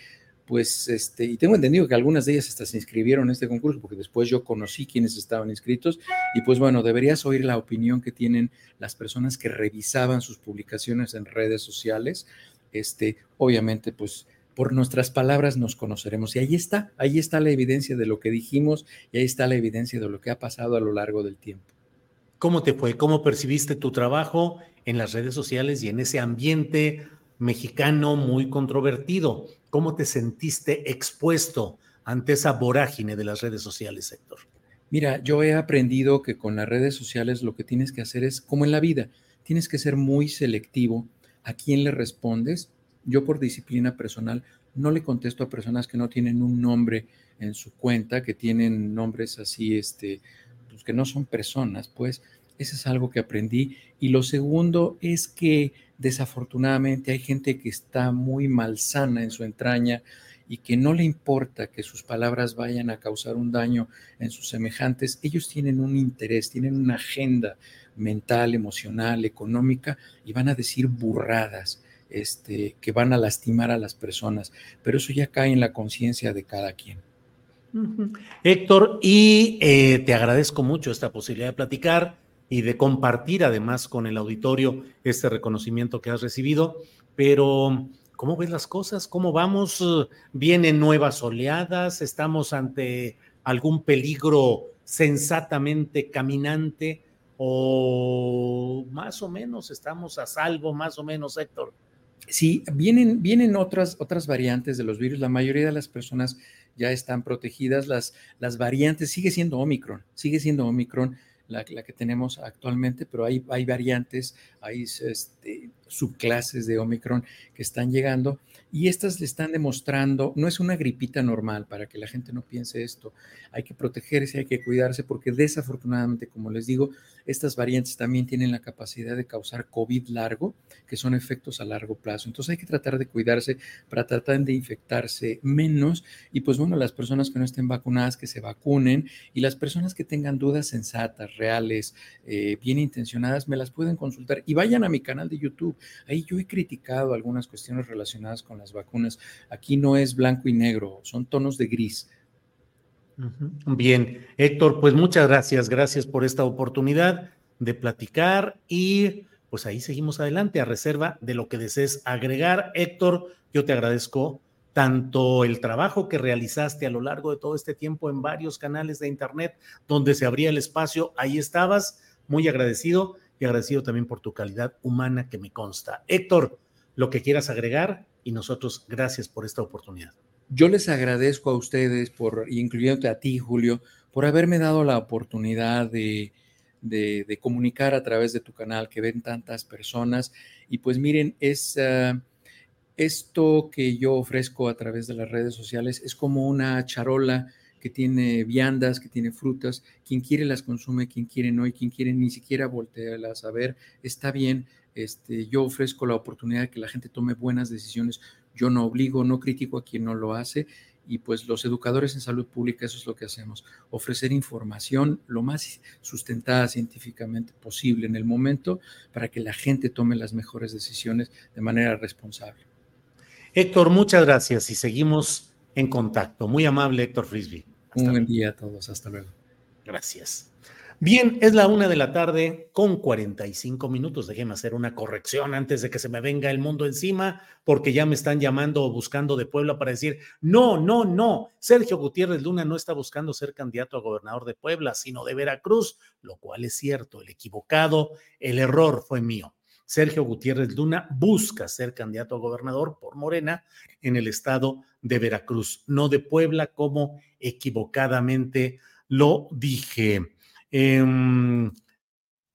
pues, este, y tengo entendido que algunas de ellas hasta se inscribieron en este concurso, porque después yo conocí quienes estaban inscritos, y pues bueno, deberías oír la opinión que tienen las personas que revisaban sus publicaciones en redes sociales. Este, obviamente, pues, por nuestras palabras nos conoceremos. Y ahí está, ahí está la evidencia de lo que dijimos y ahí está la evidencia de lo que ha pasado a lo largo del tiempo. ¿Cómo te fue? ¿Cómo percibiste tu trabajo en las redes sociales y en ese ambiente mexicano muy controvertido? ¿Cómo te sentiste expuesto ante esa vorágine de las redes sociales, Héctor? Mira, yo he aprendido que con las redes sociales lo que tienes que hacer es, como en la vida, tienes que ser muy selectivo a quién le respondes. Yo por disciplina personal no le contesto a personas que no tienen un nombre en su cuenta, que tienen nombres así, este, pues, que no son personas, pues eso es algo que aprendí. Y lo segundo es que desafortunadamente hay gente que está muy malsana en su entraña y que no le importa que sus palabras vayan a causar un daño en sus semejantes. Ellos tienen un interés, tienen una agenda mental, emocional, económica y van a decir burradas. Este, que van a lastimar a las personas, pero eso ya cae en la conciencia de cada quien. Héctor, y eh, te agradezco mucho esta posibilidad de platicar y de compartir además con el auditorio este reconocimiento que has recibido, pero ¿cómo ves las cosas? ¿Cómo vamos? ¿Vienen nuevas oleadas? ¿Estamos ante algún peligro sensatamente caminante? ¿O más o menos estamos a salvo, más o menos, Héctor? Sí, vienen, vienen otras, otras variantes de los virus. La mayoría de las personas ya están protegidas. Las, las variantes, sigue siendo Omicron, sigue siendo Omicron la, que tenemos actualmente, pero hay, hay variantes, hay este, subclases de Omicron que están llegando y estas le están demostrando, no es una gripita normal para que la gente no piense esto, hay que protegerse, hay que cuidarse porque desafortunadamente, como les digo, estas variantes también tienen la capacidad de causar COVID largo, que son efectos a largo plazo. Entonces hay que tratar de cuidarse para tratar de infectarse menos y pues bueno, las personas que no estén vacunadas, que se vacunen y las personas que tengan dudas sensatas, reales, eh, bien intencionadas, me las pueden consultar y vayan a mi canal de YouTube. Ahí yo he criticado algunas cuestiones relacionadas con las vacunas. Aquí no es blanco y negro, son tonos de gris. Bien, Héctor, pues muchas gracias, gracias por esta oportunidad de platicar y pues ahí seguimos adelante a reserva de lo que desees agregar. Héctor, yo te agradezco tanto el trabajo que realizaste a lo largo de todo este tiempo en varios canales de Internet donde se abría el espacio, ahí estabas, muy agradecido y agradecido también por tu calidad humana que me consta. Héctor, lo que quieras agregar y nosotros gracias por esta oportunidad. Yo les agradezco a ustedes, por, incluyéndote a ti, Julio, por haberme dado la oportunidad de, comunicar a través de tu canal que ven tantas personas. Y pues miren, es ah, esto que yo ofrezco a través de las redes sociales es como una charola que tiene viandas, que tiene frutas. Quien quiere las consume, quien quiere no, y quien quiere ni siquiera voltearlas a ver, está bien. Este, yo ofrezco la oportunidad de que la gente tome buenas decisiones yo no obligo, no critico a quien no lo hace y pues los educadores en salud pública eso es lo que hacemos, ofrecer información lo más sustentada científicamente posible en el momento para que la gente tome las mejores decisiones de manera responsable. Héctor, muchas gracias y seguimos en contacto. Muy amable Héctor Frisby. Un buen día a todos, hasta luego. Gracias. Bien, es la una de la tarde con 45 minutos. Déjeme hacer una corrección antes de que se me venga el mundo encima, porque ya me están llamando o buscando de Puebla para decir, no, no, no, Sergio Gutiérrez Luna no está buscando ser candidato a gobernador de Puebla, sino de Veracruz, lo cual es cierto, el equivocado, el error fue mío. Sergio Gutiérrez Luna busca ser candidato a gobernador por Morena en el estado de Veracruz, no de Puebla, como equivocadamente lo dije. Em,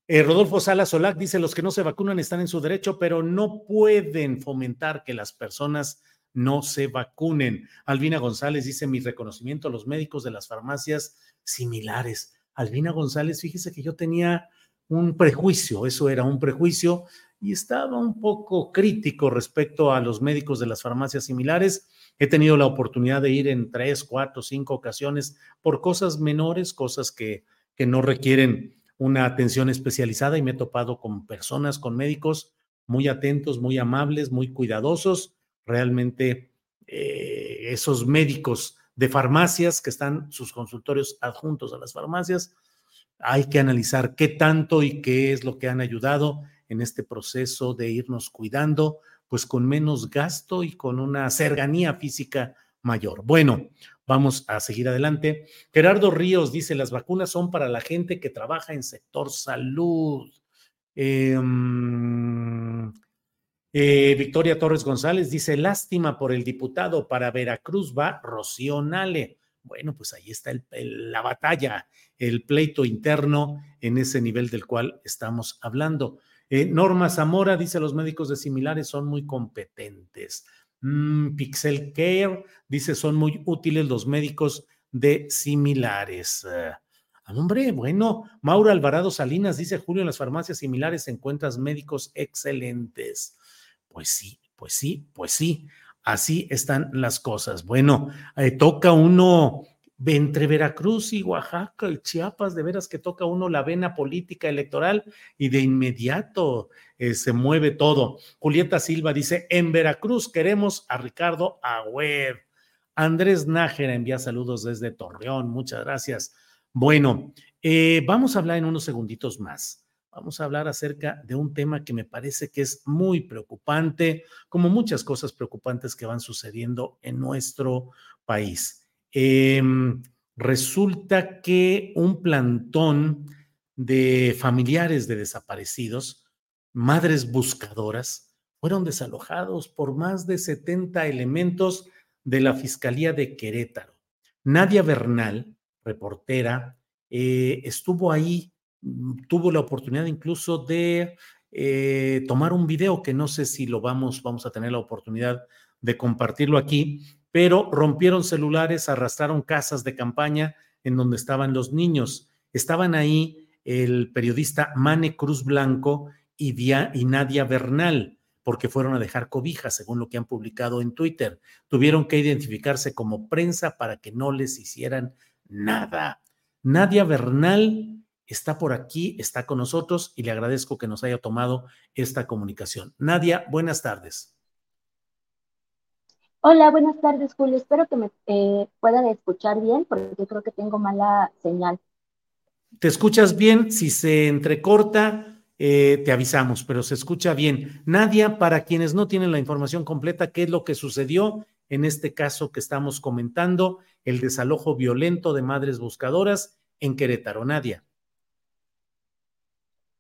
eh, Rodolfo Sala Solac dice, los que no se vacunan están en su derecho, pero no pueden fomentar que las personas no se vacunen. Albina González dice, mi reconocimiento a los médicos de las farmacias similares. Albina González, fíjese que yo tenía un prejuicio, eso era un prejuicio, y estaba un poco crítico respecto a los médicos de las farmacias similares. He tenido la oportunidad de ir en tres, cuatro, cinco ocasiones por cosas menores, cosas que que no requieren una atención especializada y me he topado con personas, con médicos muy atentos, muy amables, muy cuidadosos. Realmente eh, esos médicos de farmacias que están sus consultorios adjuntos a las farmacias, hay que analizar qué tanto y qué es lo que han ayudado en este proceso de irnos cuidando, pues con menos gasto y con una cercanía física mayor. Bueno, Vamos a seguir adelante. Gerardo Ríos dice, las vacunas son para la gente que trabaja en sector salud. Em, eh, Victoria Torres González dice, lástima por el diputado, para Veracruz va Rocío Nale. Bueno, pues ahí está la batalla, el pleito interno en ese nivel del cual estamos hablando. Eh, Norma Zamora dice, los médicos de similares son muy competentes. Mm, Pixel Care dice, son muy útiles los médicos de similares. Ah, hombre, bueno, Maura Alvarado Salinas dice, Julio, en las farmacias similares encuentras médicos excelentes. Pues sí, pues sí, pues sí, así están las cosas. Bueno, eh, toca uno entre Veracruz y Oaxaca y Chiapas, de veras que toca uno la vena política electoral y de inmediato eh, se mueve todo. Julieta Silva dice, en Veracruz queremos a Ricardo Agüed. Andrés Nájera envía saludos desde Torreón, muchas gracias. Bueno, eh, vamos a hablar en unos segunditos más. Vamos a hablar acerca de un tema que me parece que es muy preocupante, como muchas cosas preocupantes que van sucediendo en nuestro país Em, resulta que un plantón de familiares de desaparecidos, madres buscadoras, fueron desalojados por más de 70 elementos de la Fiscalía de Querétaro. Nadia Bernal, reportera, eh, estuvo ahí, mm, tuvo la oportunidad incluso de eh, tomar un video que no sé si lo vamos, vamos a tener la oportunidad de compartirlo aquí, pero rompieron celulares, arrastraron casas de campaña en donde estaban los niños. Estaban ahí el periodista Mane Cruz Blanco y, y Nadia Bernal, porque fueron a dejar cobijas, según lo que han publicado en Twitter. Tuvieron que identificarse como prensa para que no les hicieran nada. Nadia Bernal está por aquí, está con nosotros y le agradezco que nos haya tomado esta comunicación. Nadia, buenas tardes. Hola, buenas tardes, Julio. Espero que me eh, puedan escuchar bien porque yo creo que tengo mala señal. Te escuchas bien, si se entrecorta, eh, te avisamos, pero se escucha bien. Nadia, para quienes no tienen la información completa, ¿qué es lo que sucedió en este caso que estamos comentando, el desalojo violento de madres buscadoras en Querétaro? Nadia.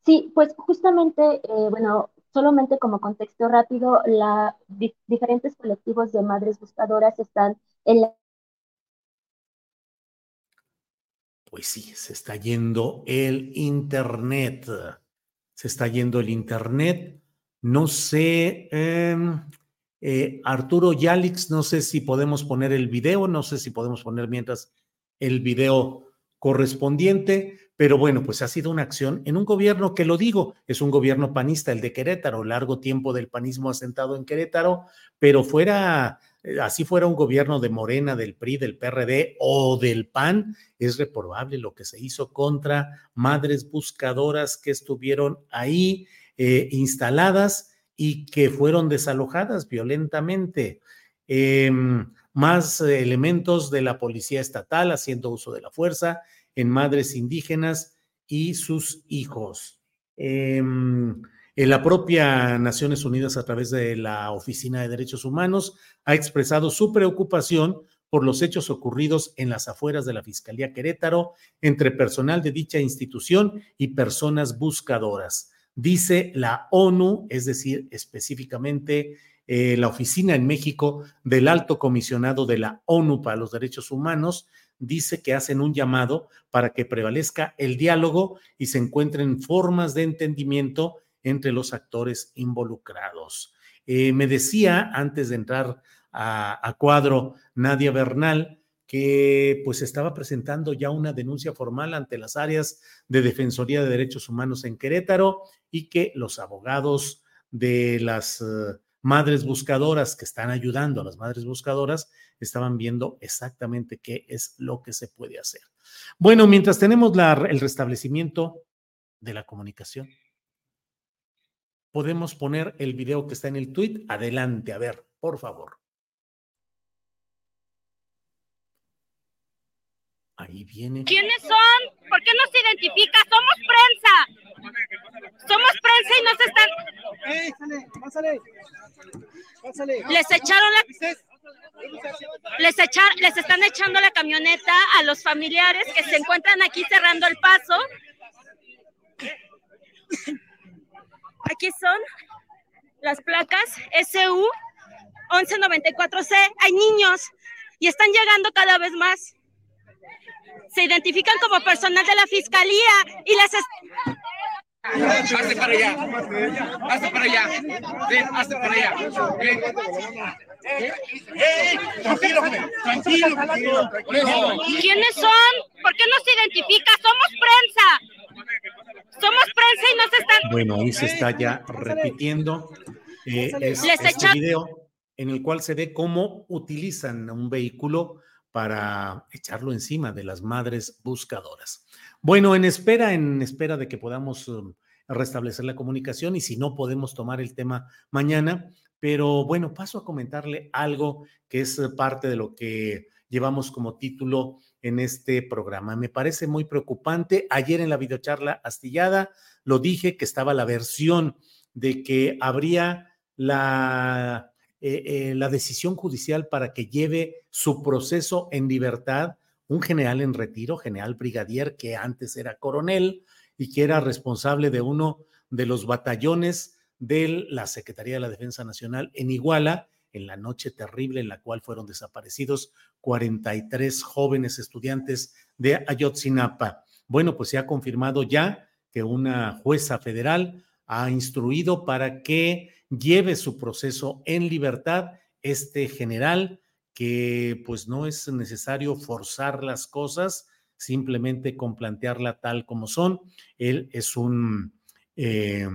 Sí, pues justamente, eh, bueno, solamente como contexto rápido, diferentes colectivos de madres buscadoras están en la... Pues sí, se está yendo el Internet. Se está yendo el Internet. No sé, em, eh, Arturo Yalix, no sé si podemos poner el video, no sé si podemos poner mientras el video correspondiente. Pero bueno, pues ha sido una acción en un gobierno que lo digo, es un gobierno panista, el de Querétaro, largo tiempo del panismo asentado en Querétaro, pero fuera, eh, así fuera un gobierno de Morena, del PRI, del PRD o del PAN, es reprobable lo que se hizo contra madres buscadoras que estuvieron ahí eh, instaladas y que fueron desalojadas violentamente. Em, más elementos de la policía estatal haciendo uso de la fuerza en madres indígenas y sus hijos. Em, en la propia Naciones Unidas, a través de la Oficina de Derechos Humanos, ha expresado su preocupación por los hechos ocurridos en las afueras de la Fiscalía Querétaro entre personal de dicha institución y personas buscadoras. Dice la ONU, es decir, específicamente eh, la oficina en México del Alto Comisionado de la ONU para los Derechos Humanos, dice que hacen un llamado para que prevalezca el diálogo y se encuentren formas de entendimiento entre los actores involucrados. Eh, me decía antes de entrar a, cuadro Nadia Bernal que pues estaba presentando ya una denuncia formal ante las áreas de Defensoría de Derechos Humanos en Querétaro y que los abogados de las uh, madres buscadoras que están ayudando a las madres buscadoras estaban viendo exactamente qué es lo que se puede hacer. Bueno, mientras tenemos el restablecimiento de la comunicación, podemos poner el video que está en el tweet. Adelante, a ver, por favor. Ahí viene. ¿Quiénes son? ¿Por qué no se identifica? Somos prensa. Somos prensa y nos están. ¡Eh, sale! ¡Pásale! ¡Pásale! Les echaron la. Les, están echando la camioneta a los familiares que se encuentran aquí cerrando el paso. Aquí son las placas SU 1194C. Hay niños y están llegando cada vez más. Se identifican como personal de la fiscalía y les, Hazte para allá. Hazte para allá. Sí, hazte para allá. Tranquilo, tranquilo. ¿Quiénes son? ¿Por qué no se identifica? Somos prensa. Somos prensa y nos están. Bueno, ahí se está ya repitiendo eh, es, este video en el cual se ve cómo utilizan un vehículo para echarlo encima de las madres buscadoras. Bueno, en espera, en espera de que podamos um, restablecer la comunicación y si no podemos tomar el tema mañana, pero bueno, paso a comentarle algo que es parte de lo que llevamos como título en este programa. Me parece muy preocupante. Ayer en la videocharla astillada lo dije que estaba la versión de que habría la, eh, eh, la decisión judicial para que lleve su proceso en libertad un general en retiro, general brigadier, que antes era coronel y que era responsable de uno de los batallones de la Secretaría de la Defensa Nacional en Iguala, en la noche terrible en la cual fueron desaparecidos 43 jóvenes estudiantes de Ayotzinapa. Bueno, pues se ha confirmado ya que una jueza federal ha instruido para que lleve su proceso en libertad este general que pues no es necesario forzar las cosas, simplemente con plantearla tal como son. Él es un, eh,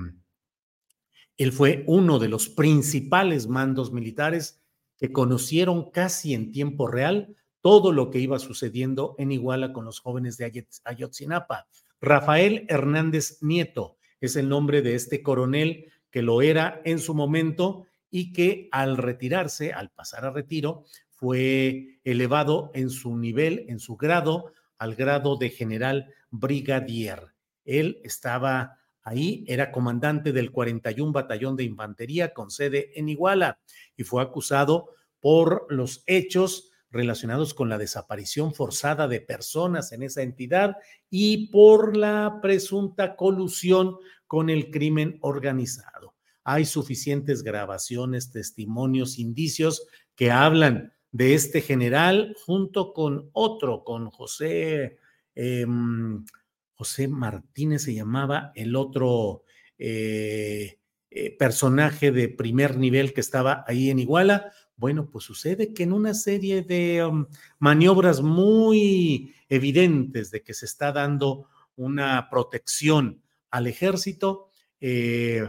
él fue uno de los principales mandos militares que conocieron casi en tiempo real todo lo que iba sucediendo en Iguala con los jóvenes de Ayotzinapa. Rafael Hernández Nieto es el nombre de este coronel que lo era en su momento y que al retirarse, al pasar a retiro, fue elevado en su nivel, en su grado, al grado de general brigadier. Él estaba ahí, era comandante del 41 Batallón de Infantería con sede en Iguala y fue acusado por los hechos relacionados con la desaparición forzada de personas en esa entidad y por la presunta colusión con el crimen organizado. Hay suficientes grabaciones, testimonios, indicios que hablan de este general junto con otro, con José, em, José Martínez se llamaba el otro eh, eh, personaje de primer nivel que estaba ahí en Iguala, bueno, pues sucede que en una serie de um, maniobras muy evidentes de que se está dando una protección al ejército, eh,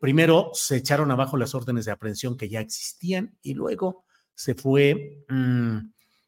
primero se echaron abajo las órdenes de aprehensión que ya existían y luego se fue mm,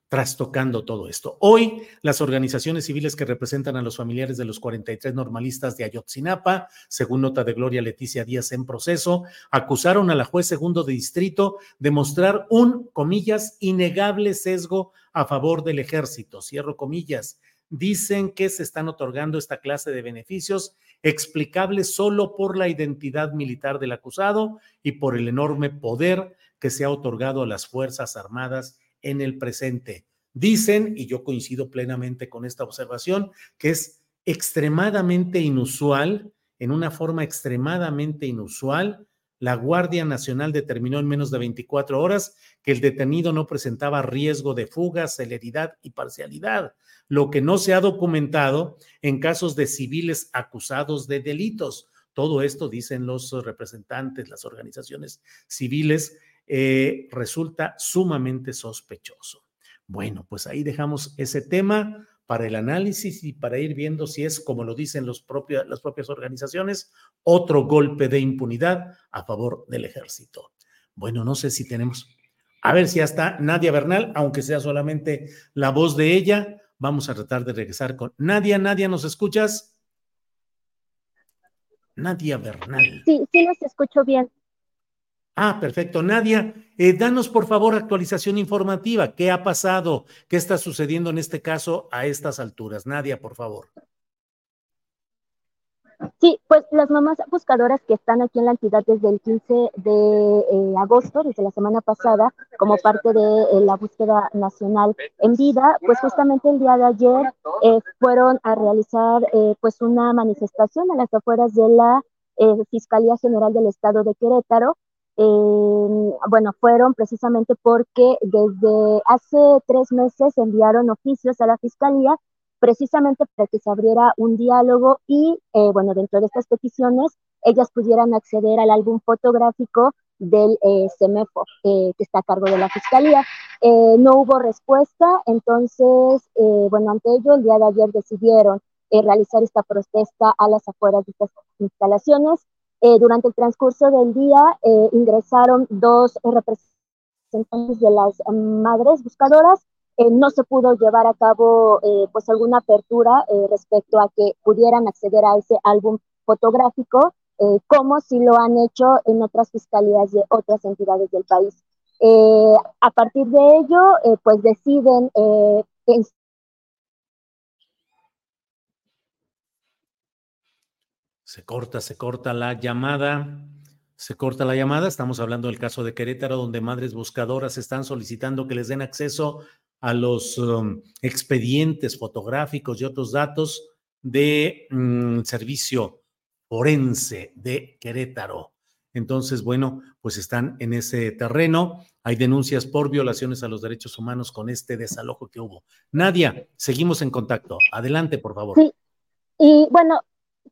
trastocando todo esto. Hoy, las organizaciones civiles que representan a los familiares de los 43 normalistas de Ayotzinapa, según nota de Gloria Leticia Díaz en proceso, acusaron a la juez segundo de distrito de mostrar un, comillas, innegable sesgo a favor del ejército, cierro comillas. Dicen que se están otorgando esta clase de beneficios explicables solo por la identidad militar del acusado y por el enorme poder que se ha otorgado a las Fuerzas Armadas en el presente. Dicen, y yo coincido plenamente con esta observación, que es extremadamente inusual, en una forma extremadamente inusual, la Guardia Nacional determinó en menos de 24 horas que el detenido no presentaba riesgo de fuga, celeridad y parcialidad, lo que no se ha documentado en casos de civiles acusados de delitos. Todo esto dicen los representantes, las organizaciones civiles, eh, resulta sumamente sospechoso. Bueno, pues ahí dejamos ese tema para el análisis y para ir viendo si es, como lo dicen las propias organizaciones, otro golpe de impunidad a favor del ejército. Bueno, no sé si tenemos, a ver si hasta Nadia Bernal, aunque sea solamente la voz de ella, vamos a tratar de regresar con Nadia. Nadia, ¿nos escuchas? Nadia Bernal. Sí, sí, los escucho bien. Ah, perfecto. Nadia, eh, danos por favor actualización informativa. ¿Qué ha pasado? ¿Qué está sucediendo en este caso a estas alturas? Nadia, por favor. Sí, pues las mamás buscadoras que están aquí en la entidad desde el 15 de eh, agosto, desde la semana pasada, como parte de eh, la búsqueda nacional en vida, pues justamente el día de ayer fueron a realizar pues una manifestación a las afueras de la Fiscalía General del Estado de Querétaro, eh, bueno, fueron precisamente porque desde hace tres meses enviaron oficios a la Fiscalía precisamente para que se abriera un diálogo y, eh, bueno, dentro de estas peticiones, ellas pudieran acceder al álbum fotográfico del eh, CEMEFO, que está a cargo de la Fiscalía. no hubo respuesta, entonces, bueno, ante ello, el día de ayer decidieron realizar esta protesta a las afueras de estas instalaciones eh, durante el transcurso del día eh, ingresaron dos representantes de las madres buscadoras. Eh, no se pudo llevar a cabo pues alguna apertura respecto a que pudieran acceder a ese álbum fotográfico, como si lo han hecho en otras fiscalías de otras entidades del país. a partir de ello, pues deciden Se corta, se corta la llamada. Se corta la llamada. Estamos hablando del caso de Querétaro, donde madres buscadoras están solicitando que les den acceso a los um, expedientes fotográficos y otros datos de mm, servicio forense de Querétaro. Entonces, bueno, pues están en ese terreno. Hay denuncias por violaciones a los derechos humanos con este desalojo que hubo. Nadia, seguimos en contacto. Adelante, por favor. Sí. Y bueno,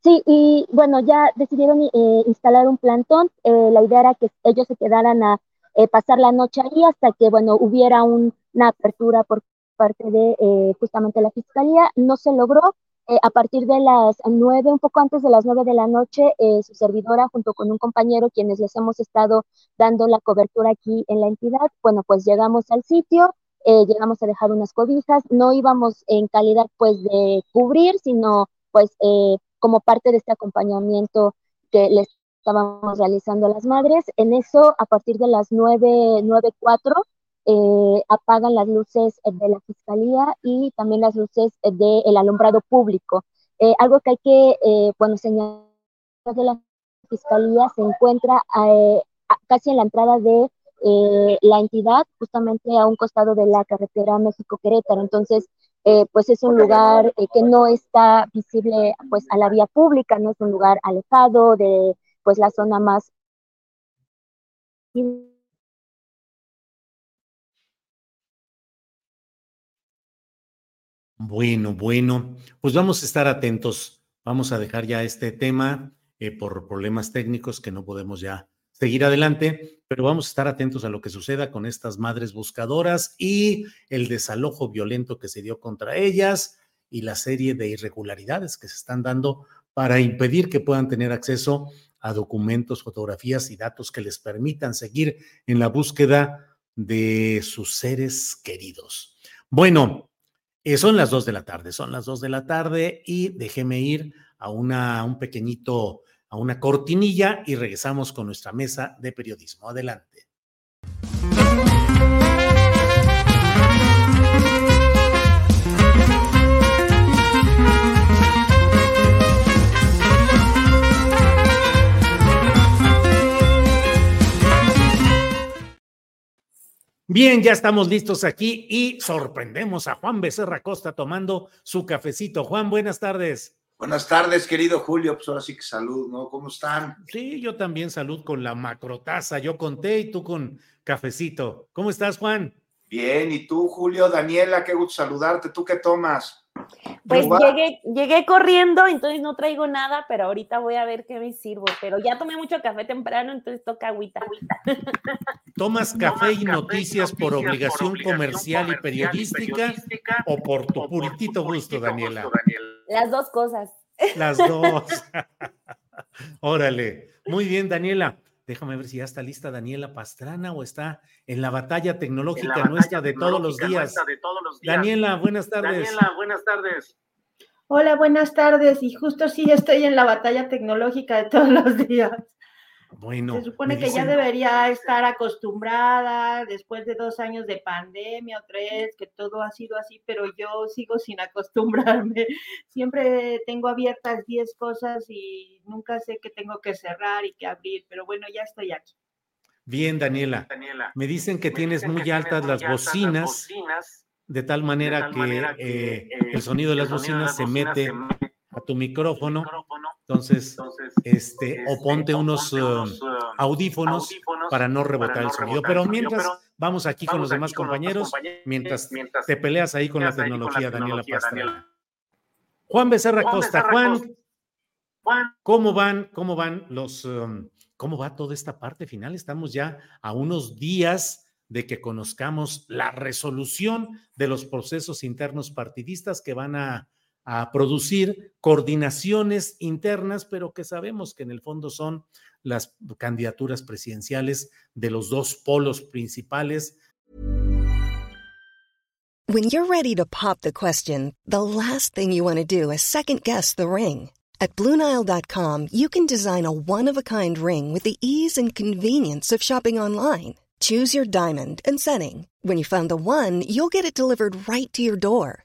Sí, y bueno, ya decidieron eh, instalar un plantón. Eh, la idea era que ellos se quedaran a eh, pasar la noche ahí hasta que, bueno, hubiera una apertura por parte de justamente la fiscalía. No se logró. a partir de las nueve, un poco antes de las nueve de la noche, su servidora, junto con un compañero, quienes les hemos estado dando la cobertura aquí en la entidad, bueno, pues llegamos al sitio. llegamos a dejar unas cobijas, no íbamos en calidad pues de cubrir, sino pues eh, como parte de este acompañamiento que les estábamos realizando a las madres. En eso, a partir de las 9, 9, 4, eh, apagan las luces de la fiscalía y también las luces del alumbrado público. Eh, algo que hay que, eh, bueno, señalar de la fiscalía se encuentra eh, casi en la entrada de la entidad, justamente a un costado de la carretera México-Querétaro. Entonces, eh, pues es un lugar eh, que no está visible pues a la vía pública, no es un lugar alejado de pues la zona más Bueno, bueno, pues vamos a estar atentos. Vamos a dejar ya este tema eh, por problemas técnicos que no podemos ya seguir adelante, pero vamos a estar atentos a lo que suceda con estas madres buscadoras y el desalojo violento que se dio contra ellas y la serie de irregularidades que se están dando para impedir que puedan tener acceso a documentos, fotografías y datos que les permitan seguir en la búsqueda de sus seres queridos. Bueno, eh, son las dos de la tarde, son las dos de la tarde y déjeme ir a una, un pequeñito a una cortinilla y regresamos con nuestra mesa de periodismo. Adelante. Bien, ya estamos listos aquí y sorprendemos a Juan Becerra Costa tomando su cafecito. Juan, buenas tardes. Buenas tardes, querido Julio. Pues ahora sí que salud, ¿no? ¿Cómo están? Sí, yo también salud con la macrotaza. Yo conté y tú con cafecito. ¿Cómo estás, Juan? Bien, ¿y tú, Julio? Daniela, qué gusto saludarte. ¿Tú qué tomas? Pues llegué, llegué corriendo, entonces no traigo nada, pero ahorita voy a ver qué me sirvo. Pero ya tomé mucho café temprano, entonces toca agüita. ¿Tomas café y noticias por obligación comercial y periodística o por tu puritito gusto, Daniela? Las dos cosas. Las dos. Órale. Muy bien, Daniela. Déjame ver si ya está lista Daniela Pastrana o está en la batalla tecnológica nuestra de todos los días. Daniela, buenas tardes. Daniela, buenas tardes. Hola, buenas tardes. Y justo sí estoy en la batalla tecnológica de todos los días. Bueno. Se supone que ya debería estar acostumbrada después de dos años de pandemia o tres, que todo ha sido así, pero yo sigo sin acostumbrarme. Siempre tengo abiertas diez cosas y nunca sé qué tengo que cerrar y qué abrir, pero bueno, ya estoy aquí. Bien, Daniela. Me dicen que tienes muy altas las bocinas, de tal manera, que, eh, el sonido de las bocinas se mete tu micrófono. Entonces, este, o ponte unos, um, audífonos, para no rebotar el sonido. Pero mientras, vamos aquí con los demás compañeros, mientras, te peleas ahí con la tecnología, Daniela Pastrana. Juan Becerra Costa. Juan, ¿cómo van, cómo van los, um, cómo va toda esta parte final? Estamos ya a unos días de que conozcamos la resolución de los procesos internos partidistas que van a a producir coordinaciones internas, pero que sabemos que en el fondo son las candidaturas presidenciales de los dos polos principales. When you're ready to pop the question, the last thing you want to do is second guess the ring. At BlueNile.com, you can design a one-of-a-kind ring with the ease and convenience of shopping online. Choose your diamond and setting. When you find the one, you'll get it delivered right to your door.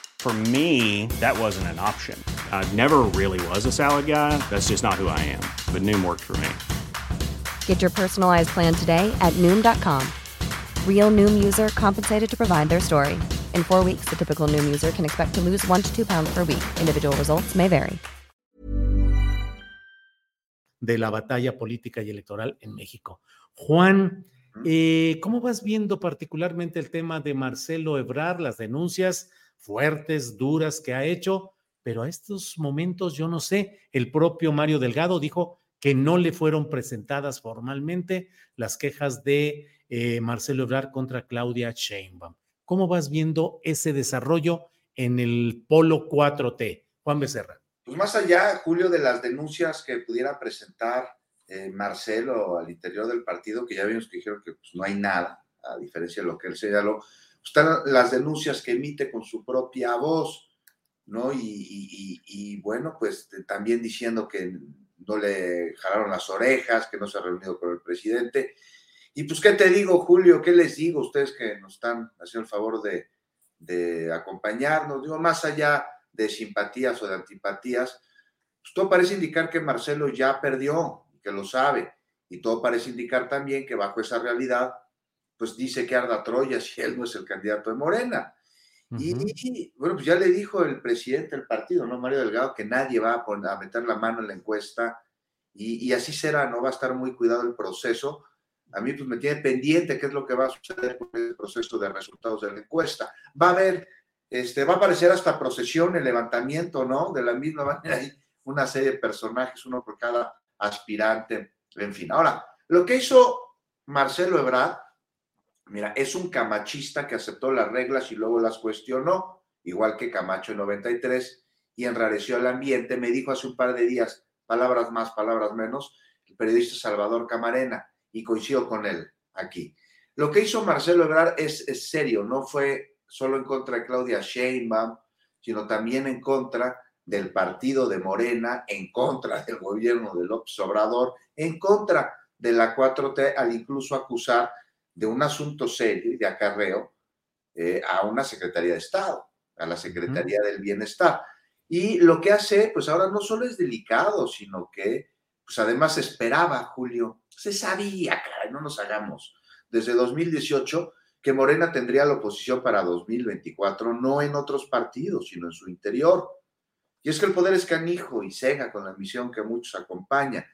For me, that wasn't an option. I never really was a salad guy. That's just not who I am. But Noom worked for me. Get your personalized plan today at Noom.com. Real Noom user compensated to provide their story. In four weeks, the typical Noom user can expect to lose one to two pounds per week. Individual results may vary. De la batalla política y electoral en México. Juan, eh, ¿cómo vas viendo particularmente el tema de Marcelo Ebrard, las denuncias fuertes, duras que ha hecho? Pero a estos momentos yo no sé, el propio Mario Delgado dijo que no le fueron presentadas formalmente las quejas de eh, Marcelo Ebrard contra Claudia Sheinbaum. ¿Cómo vas viendo ese desarrollo en el polo 4T? Juan Becerra. Pues más allá, Julio, de las denuncias que pudiera presentar eh, Marcelo al interior del partido, que ya vimos que dijeron que pues, no hay nada, a diferencia de lo que él señaló, están las denuncias que emite con su propia voz, ¿no? y bueno, pues también diciendo que no le jalaron las orejas, que no se ha reunido con el presidente. Y pues, ¿qué te digo, Julio? ¿Qué les digo a ustedes que nos están haciendo el favor de, de acompañarnos? Digo, más allá de simpatías o de antipatías, pues todo parece indicar que Marcelo ya perdió, que lo sabe, y todo parece indicar también que bajo esa realidad, pues dice que arda Troya si él no es el candidato de Morena. Y bueno, pues ya le dijo el presidente del partido, ¿no? Mario Delgado, que nadie va a, poner, a meter la mano en la encuesta y, así será, ¿no? Va a estar muy cuidado el proceso. A mí pues me tiene pendiente qué es lo que va a suceder con el proceso de resultados de la encuesta. Va a haber, este, va a aparecer hasta procesión, el levantamiento, ¿no? De la misma manera, hay una serie de personajes, uno por cada aspirante, en fin. Ahora, lo que hizo Marcelo Ebrard, Mira, es un camachista que aceptó las reglas y luego las cuestionó, igual que Camacho en 93, y enrareció el ambiente. Me dijo hace un par de días, palabras más, palabras menos, el periodista Salvador Camarena, y coincido con él aquí. Lo que hizo Marcelo Ebrard es, es serio, no fue solo en contra de Claudia Sheinbaum, sino también en contra del partido de Morena, en contra del gobierno de López Obrador, en contra de la 4T, al incluso acusar de un asunto serio y de acarreo eh, a una Secretaría de Estado, a la Secretaría del Bienestar. Y lo que hace, pues ahora no solo es delicado, sino que, pues además esperaba, Julio, se sabía, caray, no nos hagamos, desde 2018 que Morena tendría la oposición para 2024, no en otros partidos, sino en su interior. Y es que el poder es canijo y cega con la misión que muchos acompaña.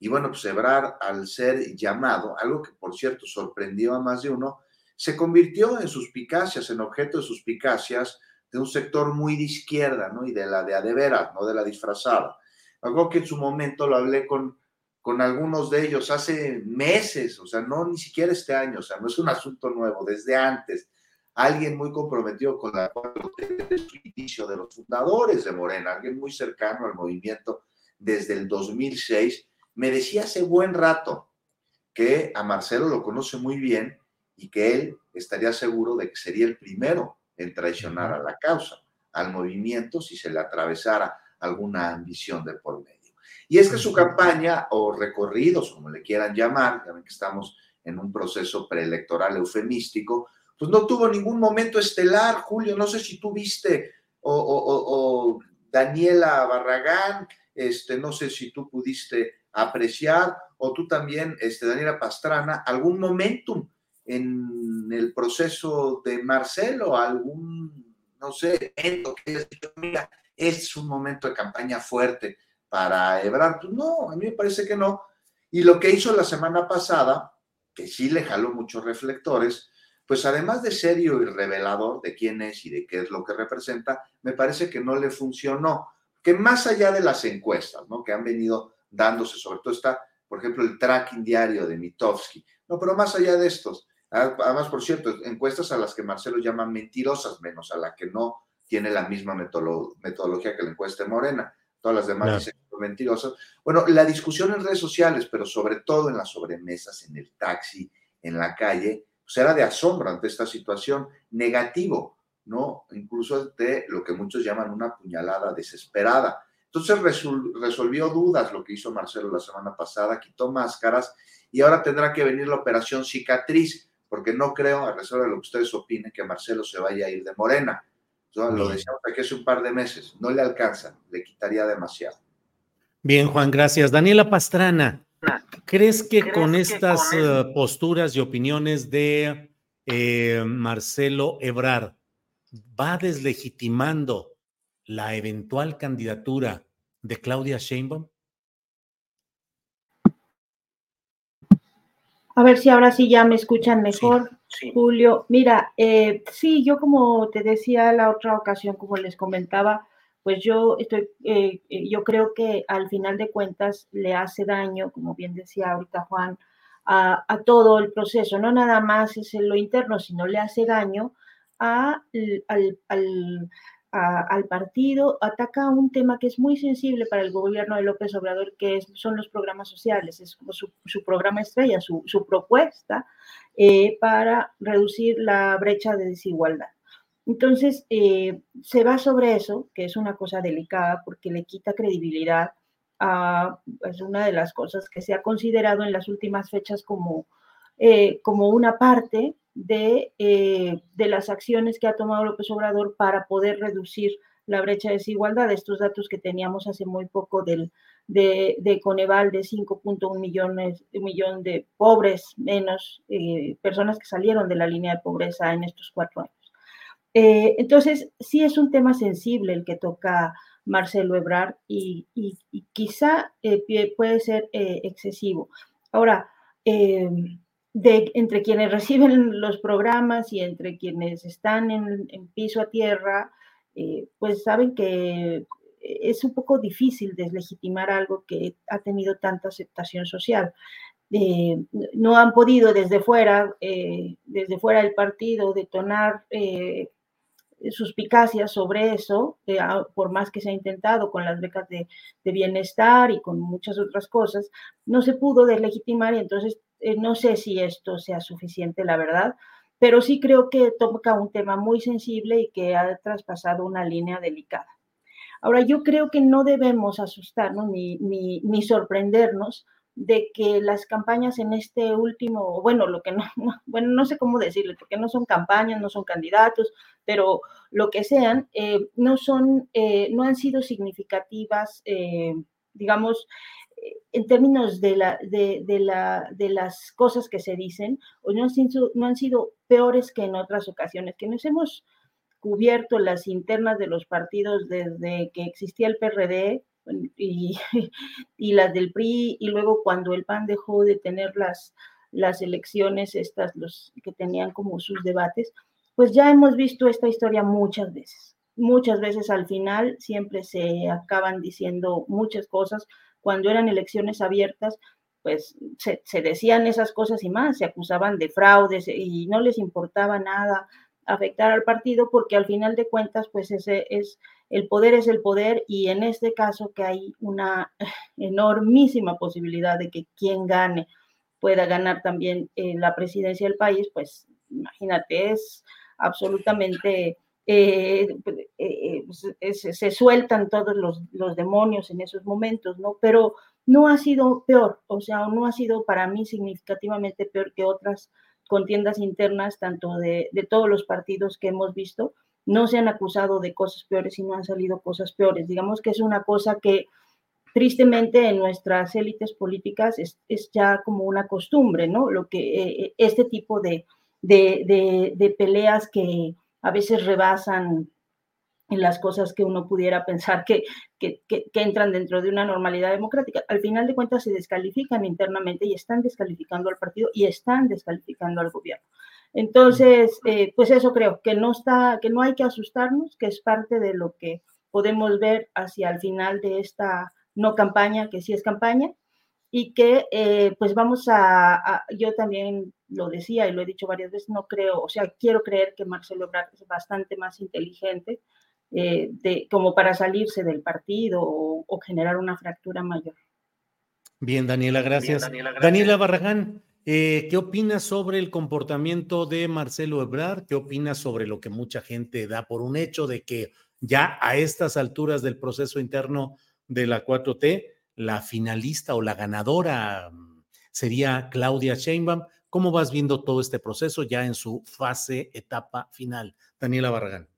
Y bueno, pues Ebrar, al ser llamado, algo que por cierto sorprendió a más de uno, se convirtió en suspicacias, en objeto de suspicacias de un sector muy de izquierda, ¿no? Y de la de adeveras, no de la disfrazada. Algo que en su momento lo hablé con, con algunos de ellos hace meses, o sea, no ni siquiera este año, o sea, no es un asunto nuevo, desde antes. Alguien muy comprometido con la inicio de los fundadores de Morena, alguien muy cercano al movimiento desde el 2006 me decía hace buen rato que a Marcelo lo conoce muy bien y que él estaría seguro de que sería el primero en traicionar a la causa, al movimiento, si se le atravesara alguna ambición de por medio. Y es que su campaña o recorridos, como le quieran llamar, ya ven que estamos en un proceso preelectoral eufemístico, pues no tuvo ningún momento estelar, Julio, no sé si tú viste, o, o Daniela Barragán, este, no sé si tú pudiste apreciar, o tú también, este, Daniela Pastrana, algún momentum en el proceso de Marcelo, algún, no sé, evento que mira, es un momento de campaña fuerte para Ebrard. Pues no, a mí me parece que no. Y lo que hizo la semana pasada, que sí le jaló muchos reflectores, pues además de serio y revelador de quién es y de qué es lo que representa, me parece que no le funcionó. Que más allá de las encuestas, ¿no? Que han venido dándose, sobre todo está, por ejemplo, el tracking diario de Mitofsky. No, pero más allá de estos, además, por cierto, encuestas a las que Marcelo llama mentirosas, menos a la que no tiene la misma metodología que la encuesta de Morena. Todas las demás dicen mentirosas. Bueno, la discusión en redes sociales, pero sobre todo en las sobremesas, en el taxi, en la calle, pues era de asombro ante esta situación, negativo, ¿no? Incluso de lo que muchos llaman una puñalada desesperada. Entonces resolvió dudas lo que hizo Marcelo la semana pasada, quitó máscaras y ahora tendrá que venir la operación cicatriz, porque no creo, a reserva de lo que ustedes opinen, que Marcelo se vaya a ir de Morena. lo decíamos aquí hace un par de meses, no le alcanza, le quitaría demasiado. Bien, Juan, gracias. Daniela Pastrana, ¿Crees que con estas uh, posturas y opiniones de eh, Marcelo Ebrard va deslegitimando la eventual candidatura de Claudia Sheinbaum? A ver si ahora sí ya me escuchan mejor, Julio. Mira, eh, sí, yo como te decía la otra ocasión, como les comentaba, pues yo estoy, eh, eh, yo creo que al final de cuentas le hace daño, como bien decía ahorita Juan, a, todo el proceso, no nada más es en lo interno, sino le hace daño a, al, al partido, ataca un tema que es muy sensible para el gobierno de López Obrador, que es, son los programas sociales, es como su, programa estrella, su, propuesta eh, para reducir la brecha de desigualdad. Entonces, eh, se va sobre eso, que es una cosa delicada porque le quita credibilidad a, es una de las cosas que se ha considerado en las últimas fechas como, eh, como una parte eh, de, las acciones que ha tomado López Obrador para poder reducir la brecha de desigualdad. Estos datos que teníamos hace muy poco del, de, Coneval de 5.1 millones millón de pobres menos, eh, personas que salieron de la línea de pobreza en estos cuatro años. Eh, entonces, sí es un tema sensible el que toca Marcelo Ebrard y, quizá puede ser excesivo. Ahora, de, entre quienes reciben los programas y entre quienes están en, piso a tierra, eh, pues saben que es un poco difícil deslegitimar algo que ha tenido tanta aceptación social. Eh, no han podido desde fuera, eh, desde fuera del partido, detonar suspicacias sobre eso, por más que se ha intentado con las becas de, de, bienestar y con muchas otras cosas, no se pudo deslegitimar y entonces eh, no sé si esto sea suficiente, la verdad, pero sí creo que toca un tema muy sensible y que ha traspasado una línea delicada. Ahora, yo creo que no debemos asustarnos ni, ni, sorprendernos de que las campañas en este último, bueno, lo que no, bueno, no sé cómo decirle, porque no son campañas, no son candidatos, pero lo que sean, eh, no son, eh, no han sido significativas, digamos, en términos de, la, de, la, de, las cosas que se dicen, o no han, sido, no han sido peores que en otras ocasiones, que nos hemos cubierto las internas de los partidos desde que existía el PRD y, y las del PRI, y luego cuando el PAN dejó de tener las, las elecciones, estas los que tenían como sus debates, pues ya hemos visto esta historia muchas veces. Muchas veces al final siempre se acaban diciendo muchas cosas, cuando eran elecciones abiertas, pues se, decían esas cosas y más, se acusaban de fraudes y no les importaba nada afectar al partido porque al final de cuentas, pues ese es, el poder es el poder y en este caso que hay una enormísima posibilidad de que quien gane pueda ganar también la presidencia del país, pues imagínate, es absolutamente eh, eh, eh, se, sueltan todos los, demonios en esos momentos, ¿no? Pero no ha sido peor, o sea, no ha sido para mí significativamente peor que otras contiendas internas, tanto de, todos los partidos que hemos visto, no se han acusado de cosas peores y no han salido cosas peores. Digamos que es una cosa que tristemente en nuestras élites políticas es, ya como una costumbre, ¿no? Lo que este tipo de peleas que, a veces rebasan en las cosas que uno pudiera pensar que, que, entran dentro de una normalidad democrática. Al final de cuentas se descalifican internamente y están descalificando al partido y están descalificando al gobierno. Entonces, eh, pues eso creo, que no, está, que no hay que asustarnos, que es parte de lo que podemos ver hacia el final de esta no campaña, que sí es campaña, y que eh, pues vamos a, yo también lo decía y lo he dicho varias veces, no creo, o sea, quiero creer que Marcelo Ebrard es bastante más inteligente eh, de, como para salirse del partido o, generar una fractura mayor. Bien, Daniela, gracias. Daniela, Barragán, eh, ¿qué opinas sobre el comportamiento de Marcelo Ebrard? ¿Qué opinas sobre lo que mucha gente da por un hecho de que ya a estas alturas del proceso interno de la 4T, la finalista o la ganadora mm, sería Claudia Sheinbaum. ¿Cómo vas viendo todo este proceso ya en su fase, etapa final? Daniela Barragán.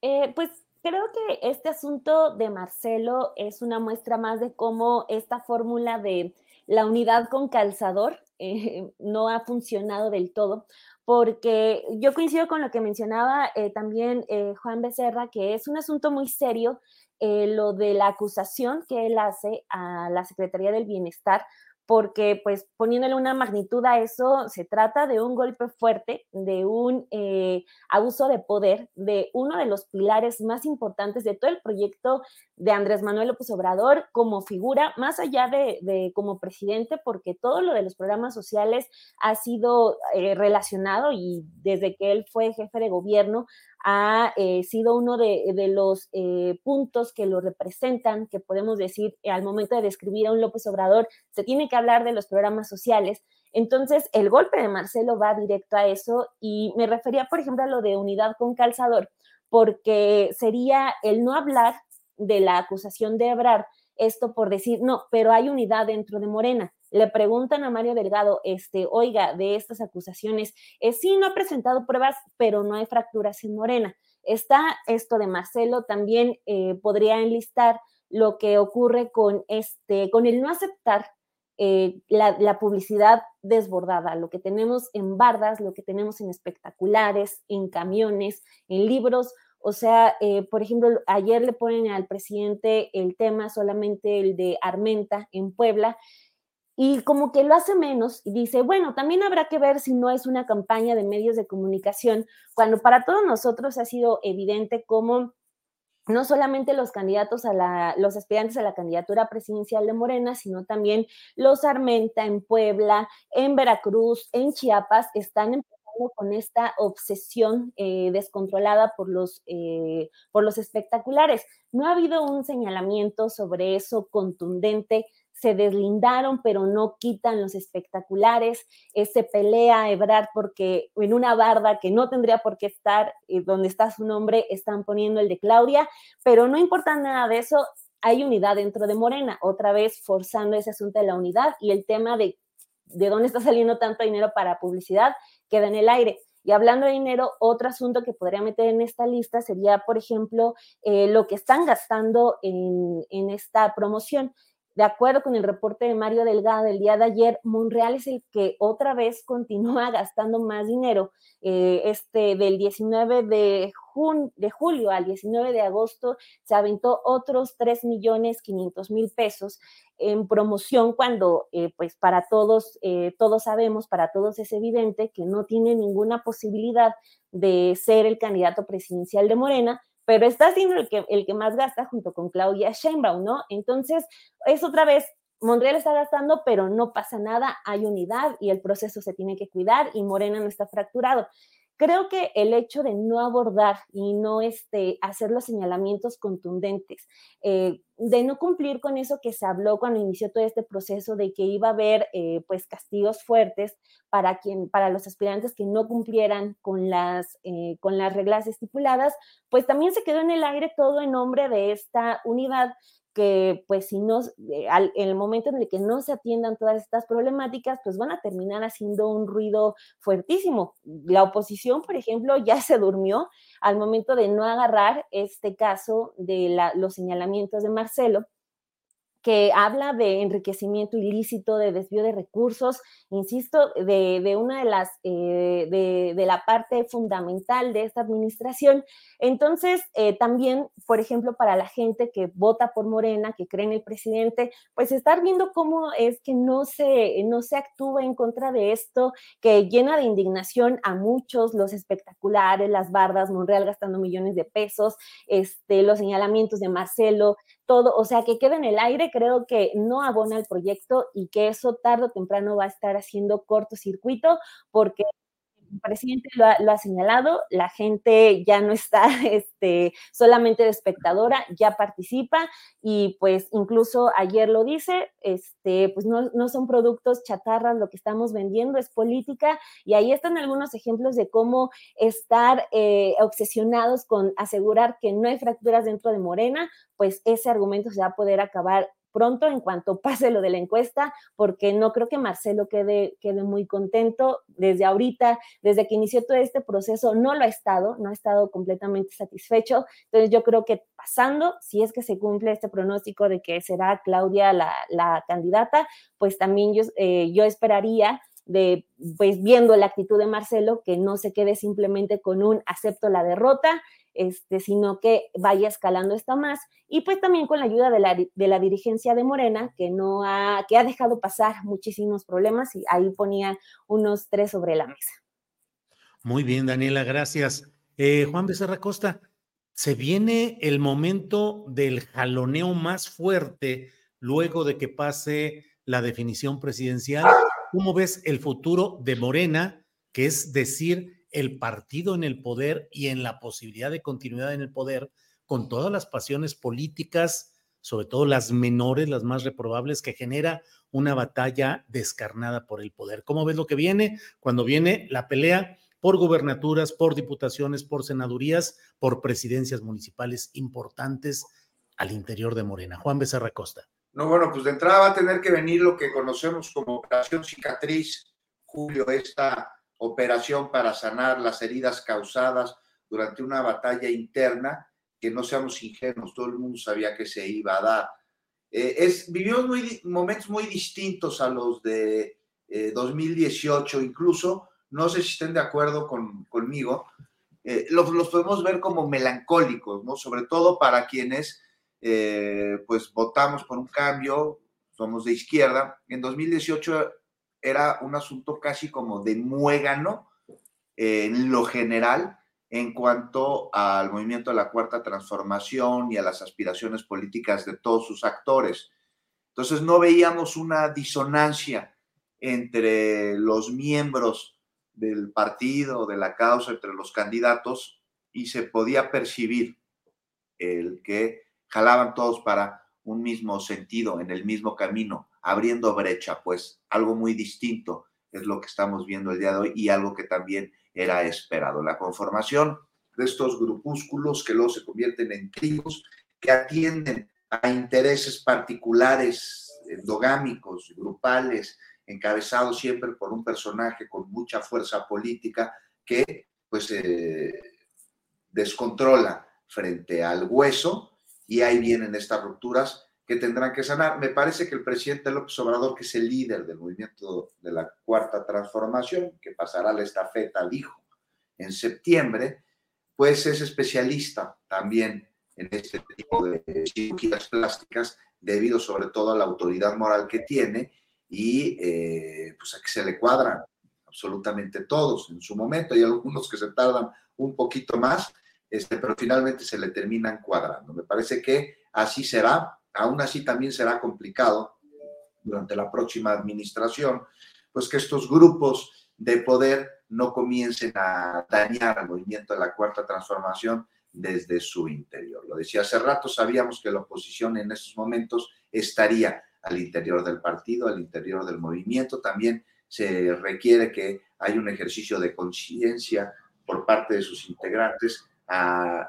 Eh, pues creo que este asunto de Marcelo es una muestra más de cómo esta fórmula de la unidad con calzador eh, no ha funcionado del todo, porque yo coincido con lo que mencionaba eh, también Juan Becerra, que es un asunto muy serio lo de la acusación que él hace a la Secretaría del Bienestar porque pues poniéndole una magnitud a eso, se trata de un golpe fuerte, de un eh, abuso de poder, de uno de los pilares más importantes de todo el proyecto de Andrés Manuel López Obrador como figura, más allá de, como presidente, porque todo lo de los programas sociales ha sido eh, relacionado y desde que él fue jefe de gobierno ha eh, sido uno de, los eh, puntos que lo representan, que podemos decir al momento de describir a un López Obrador, se tiene que hablar de los programas sociales. Entonces, el golpe de Marcelo va directo a eso y me refería, por ejemplo, a lo de unidad con calzador, porque sería el no hablar de la acusación de Ebrard, esto por decir, no, pero hay unidad dentro de Morena le preguntan a Mario Delgado, este, oiga, de estas acusaciones, eh, sí, no ha presentado pruebas, pero no hay fracturas en Morena. Está esto de Marcelo, también eh, podría enlistar lo que ocurre con, este, con el no aceptar eh, la, publicidad desbordada, lo que tenemos en bardas, lo que tenemos en espectaculares, en camiones, en libros. O sea, por ejemplo, ayer le ponen al presidente el tema solamente el de Armenta en Puebla y como que lo hace menos y dice, bueno, también habrá que ver si no es una campaña de medios de comunicación, cuando para todos nosotros ha sido evidente cómo no solamente los candidatos a la, los aspirantes a la candidatura presidencial de Morena, sino también los Armenta en Puebla, en Veracruz, en Chiapas, están empezando con esta obsesión eh, descontrolada por los, eh, por los espectaculares. No ha habido un señalamiento sobre eso contundente se deslindaron, pero no quitan los espectaculares, se pelea Ebrard porque en una barda que no tendría por qué estar, eh, donde está su nombre, están poniendo el de Claudia, pero no importa nada de eso, hay unidad dentro de Morena, otra vez forzando ese asunto de la unidad y el tema de de dónde está saliendo tanto dinero para publicidad queda en el aire. Y hablando de dinero, otro asunto que podría meter en esta lista sería, por ejemplo, eh, lo que están gastando en, en, esta promoción. De acuerdo con el reporte de Mario Delgado del día de ayer, Monreal es el que otra vez continúa gastando más dinero. Eh, este, del 19 de, de julio al 19 de agosto se aventó otros 3 millones 500 mil pesos en promoción cuando eh, pues para todos, eh, todos sabemos, para todos es evidente que no tiene ninguna posibilidad de ser el candidato presidencial de Morena, pero está siendo el que, el que más gasta junto con Claudia Sheinbaum, ¿no? Entonces, es otra vez, Monreal está gastando, pero no pasa nada, hay unidad y el proceso se tiene que cuidar y Morena no está fracturado. Creo que el hecho de no abordar y no este, hacer los señalamientos contundentes, eh, de no cumplir con eso que se habló cuando inició todo este proceso de que iba a haber eh, pues castigos fuertes para, quien, para los aspirantes que no cumplieran con las, eh, con las reglas estipuladas, pues también se quedó en el aire todo en nombre de esta unidad que pues si no, eh, en el momento en el que no se atiendan todas estas problemáticas, pues van a terminar haciendo un ruido fuertísimo. La oposición, por ejemplo, ya se durmió al momento de no agarrar este caso de los señalamientos de Marcelo que habla de enriquecimiento ilícito, de desvío de recursos, insisto, de, una de las, eh, de, la parte fundamental de esta administración. Entonces, eh, también, por ejemplo, para la gente que vota por Morena, que cree en el presidente, pues estar viendo cómo es que no se, no se actúa en contra de esto, que llena de indignación a muchos, los espectaculares, las bardas, Monreal gastando millones de pesos, este, los señalamientos de Marcelo, todo, o sea, que quede en el aire, creo que no abona el proyecto y que eso tarde o temprano va a estar haciendo cortocircuito porque el presidente lo ha, señalado, la gente ya no está este, solamente de espectadora, ya participa y pues incluso ayer lo dice, este, pues no, no son productos chatarras lo que estamos vendiendo, es política y ahí están algunos ejemplos de cómo estar eh, obsesionados con asegurar que no hay fracturas dentro de Morena, pues ese argumento se va a poder acabar pronto en cuanto pase lo de la encuesta, porque no creo que Marcelo quede, quede muy contento desde ahorita, desde que inició todo este proceso, no lo ha estado, no ha estado completamente satisfecho. Entonces yo creo que pasando, si es que se cumple este pronóstico de que será Claudia la, la candidata, pues también yo, eh, yo esperaría de, pues viendo la actitud de Marcelo, que no se quede simplemente con un acepto la derrota, este, sino que vaya escalando esto más. Y pues también con la ayuda de la, de la dirigencia de Morena, que, no ha, que ha dejado pasar muchísimos problemas y ahí ponía unos tres sobre la mesa. Muy bien, Daniela, gracias. Eh, Juan Becerra Costa, se viene el momento del jaloneo más fuerte luego de que pase la definición presidencial. ¿Cómo ves el futuro de Morena, que es decir, el partido en el poder y en la posibilidad de continuidad en el poder con todas las pasiones políticas, sobre todo las menores, las más reprobables, que genera una batalla descarnada por el poder. ¿Cómo ves lo que viene? Cuando viene la pelea por gubernaturas, por diputaciones, por senadurías, por presidencias municipales importantes al interior de Morena. Juan Becerra Costa. No, bueno, pues de entrada va a tener que venir lo que conocemos como operación cicatriz, Julio, esta operación para sanar las heridas causadas durante una batalla interna, que no seamos ingenuos, todo el mundo sabía que se iba a dar. Eh, es, vivimos muy, momentos muy distintos a los de 2018, eh, incluso, no sé si estén de acuerdo con, conmigo, eh, los, los, podemos ver como melancólicos, ¿no? Sobre todo para quienes, pues, votamos por un cambio, somos de izquierda. En 2018 era un asunto casi como de muégano en lo general en cuanto al movimiento de la cuarta transformación y a las aspiraciones políticas de todos sus actores. Entonces no veíamos una disonancia entre los miembros del partido, de la causa, entre los candidatos, y se podía percibir el que jalaban todos para un mismo sentido, en el mismo camino, abriendo brecha, pues algo muy distinto es lo que estamos viendo el día de hoy y algo que también era esperado. La conformación de estos grupúsculos que luego se convierten en tribus que atienden a intereses particulares, endogámicos, grupales, encabezados siempre por un personaje con mucha fuerza política que pues eh, descontrola frente al hueso y ahí vienen estas rupturas que tendrán que sanar. Me parece que el presidente López Obrador, que es el líder del movimiento de la cuarta transformación, que pasará la estafeta al hijo en septiembre, pues es especialista también en este tipo de cirugías plásticas, debido sobre todo a la autoridad moral que tiene y eh, pues a que se le cuadran absolutamente todos en su momento. Hay algunos que se tardan un poquito más, este, pero finalmente se le terminan cuadrando. Me parece que así será, aún así también será complicado durante la próxima administración, pues que estos grupos de poder no comiencen a dañar al movimiento de la cuarta transformación desde su interior. Lo decía hace rato, sabíamos que la oposición en estos momentos estaría al interior del partido, al interior del movimiento. También se requiere que haya un ejercicio de conciencia por parte de sus integrantes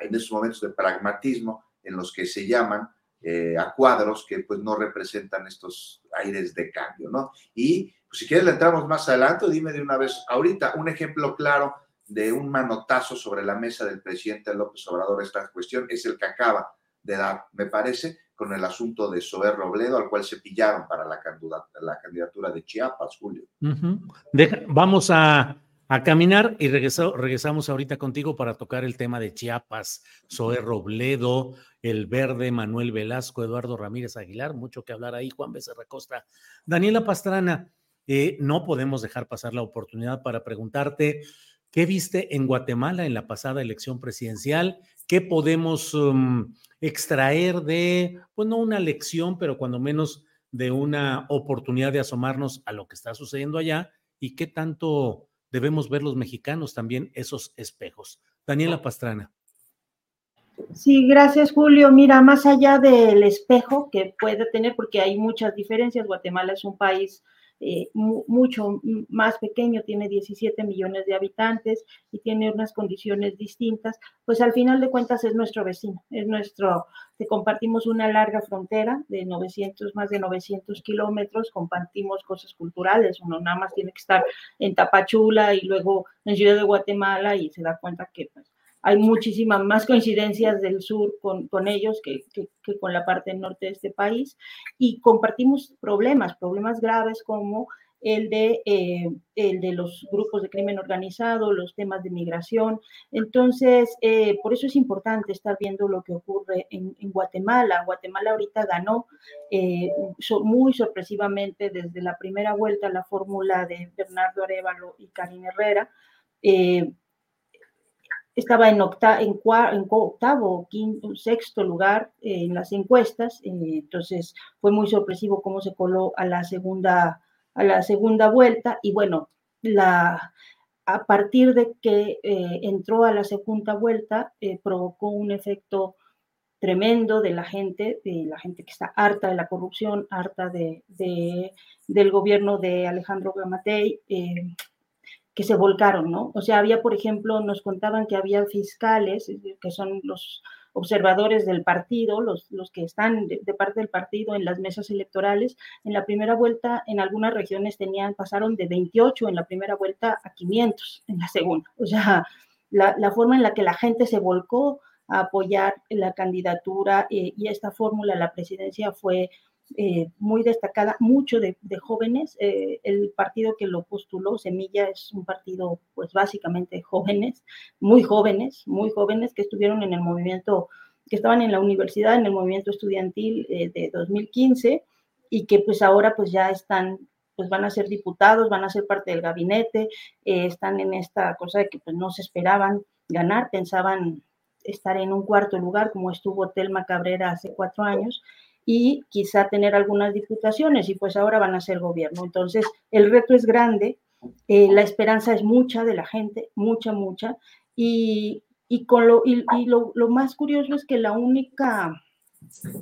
en esos momentos de pragmatismo en los que se llaman eh, a cuadros que pues no representan estos aires de cambio, ¿no? Y pues, si quieres le entramos más adelante, dime de una vez ahorita un ejemplo claro de un manotazo sobre la mesa del presidente López Obrador esta cuestión es el que acaba de dar, me parece, con el asunto de Sober Robledo, al cual se pillaron para la, candidatura de Chiapas, Julio. vamos a a caminar y regresamos ahorita contigo para tocar el tema de Chiapas, Zoe Robledo, el verde, Manuel Velasco, Eduardo Ramírez Aguilar, mucho que hablar ahí, Juan Becerra Costa. Daniela Pastrana, eh, no podemos dejar pasar la oportunidad para preguntarte qué viste en Guatemala en la pasada elección presidencial, qué podemos um, extraer de, pues no una lección, pero cuando menos de una oportunidad de asomarnos a lo que está sucediendo allá y qué tanto debemos ver los mexicanos también esos espejos. Daniela Pastrana. Sí, gracias Julio. Mira, más allá del espejo que puede tener, porque hay muchas diferencias, Guatemala es un país eh, mucho más pequeño, tiene 17 millones de habitantes y tiene unas condiciones distintas, pues al final de cuentas es nuestro vecino, es nuestro, que compartimos una larga frontera de 900, más de 900 kilómetros, compartimos cosas culturales, uno nada más tiene que estar en Tapachula y luego en Ciudad de Guatemala y se da cuenta que pues, hay muchísimas más coincidencias del sur con, con ellos que, que, con la parte norte de este país y compartimos problemas, problemas graves como el de, eh, el de los grupos de crimen organizado, los temas de migración. Entonces, eh, por eso es importante estar viendo lo que ocurre en, en Guatemala. Guatemala ahorita ganó eh, muy sorpresivamente desde la primera vuelta la fórmula de Bernardo Arevalo y Karina Herrera estaba en, octa, en, en octavo, quinto, sexto lugar en las encuestas, eh, entonces fue muy sorpresivo cómo se coló a la segunda, a la segunda vuelta. Y bueno, la, a partir de que eh, entró a la segunda vuelta, eh, provocó un efecto tremendo de la gente, de la gente que está harta de la corrupción, harta de, de del gobierno de Alejandro Gamatei, que se volcaron, ¿no? O sea, había, por ejemplo, nos contaban que había fiscales, que son los observadores del partido, los, los que están de, parte del partido en las mesas electorales, en la primera vuelta, en algunas regiones tenían, pasaron de 28 en la primera vuelta a 500 en la segunda. O sea, la, la forma en la que la gente se volcó a apoyar la candidatura eh, y esta fórmula, la presidencia fue eh, muy destacada, mucho de, jóvenes. Eh, el partido que lo postuló, Semilla, es un partido, pues básicamente jóvenes, muy jóvenes, muy jóvenes que estuvieron en el movimiento, que estaban en la universidad, en el movimiento estudiantil eh, de 2015 y que pues ahora pues ya están pues van a ser diputados, van a ser parte del gabinete, están en esta cosa de que pues no se esperaban ganar, pensaban estar en un cuarto lugar como estuvo Telma Cabrera hace cuatro años y quizá tener algunas diputaciones y pues ahora van a ser gobierno. Entonces, el reto es grande, eh, la esperanza es mucha de la gente, mucha, mucha, y, y con lo, y, lo, lo, más curioso es que la única,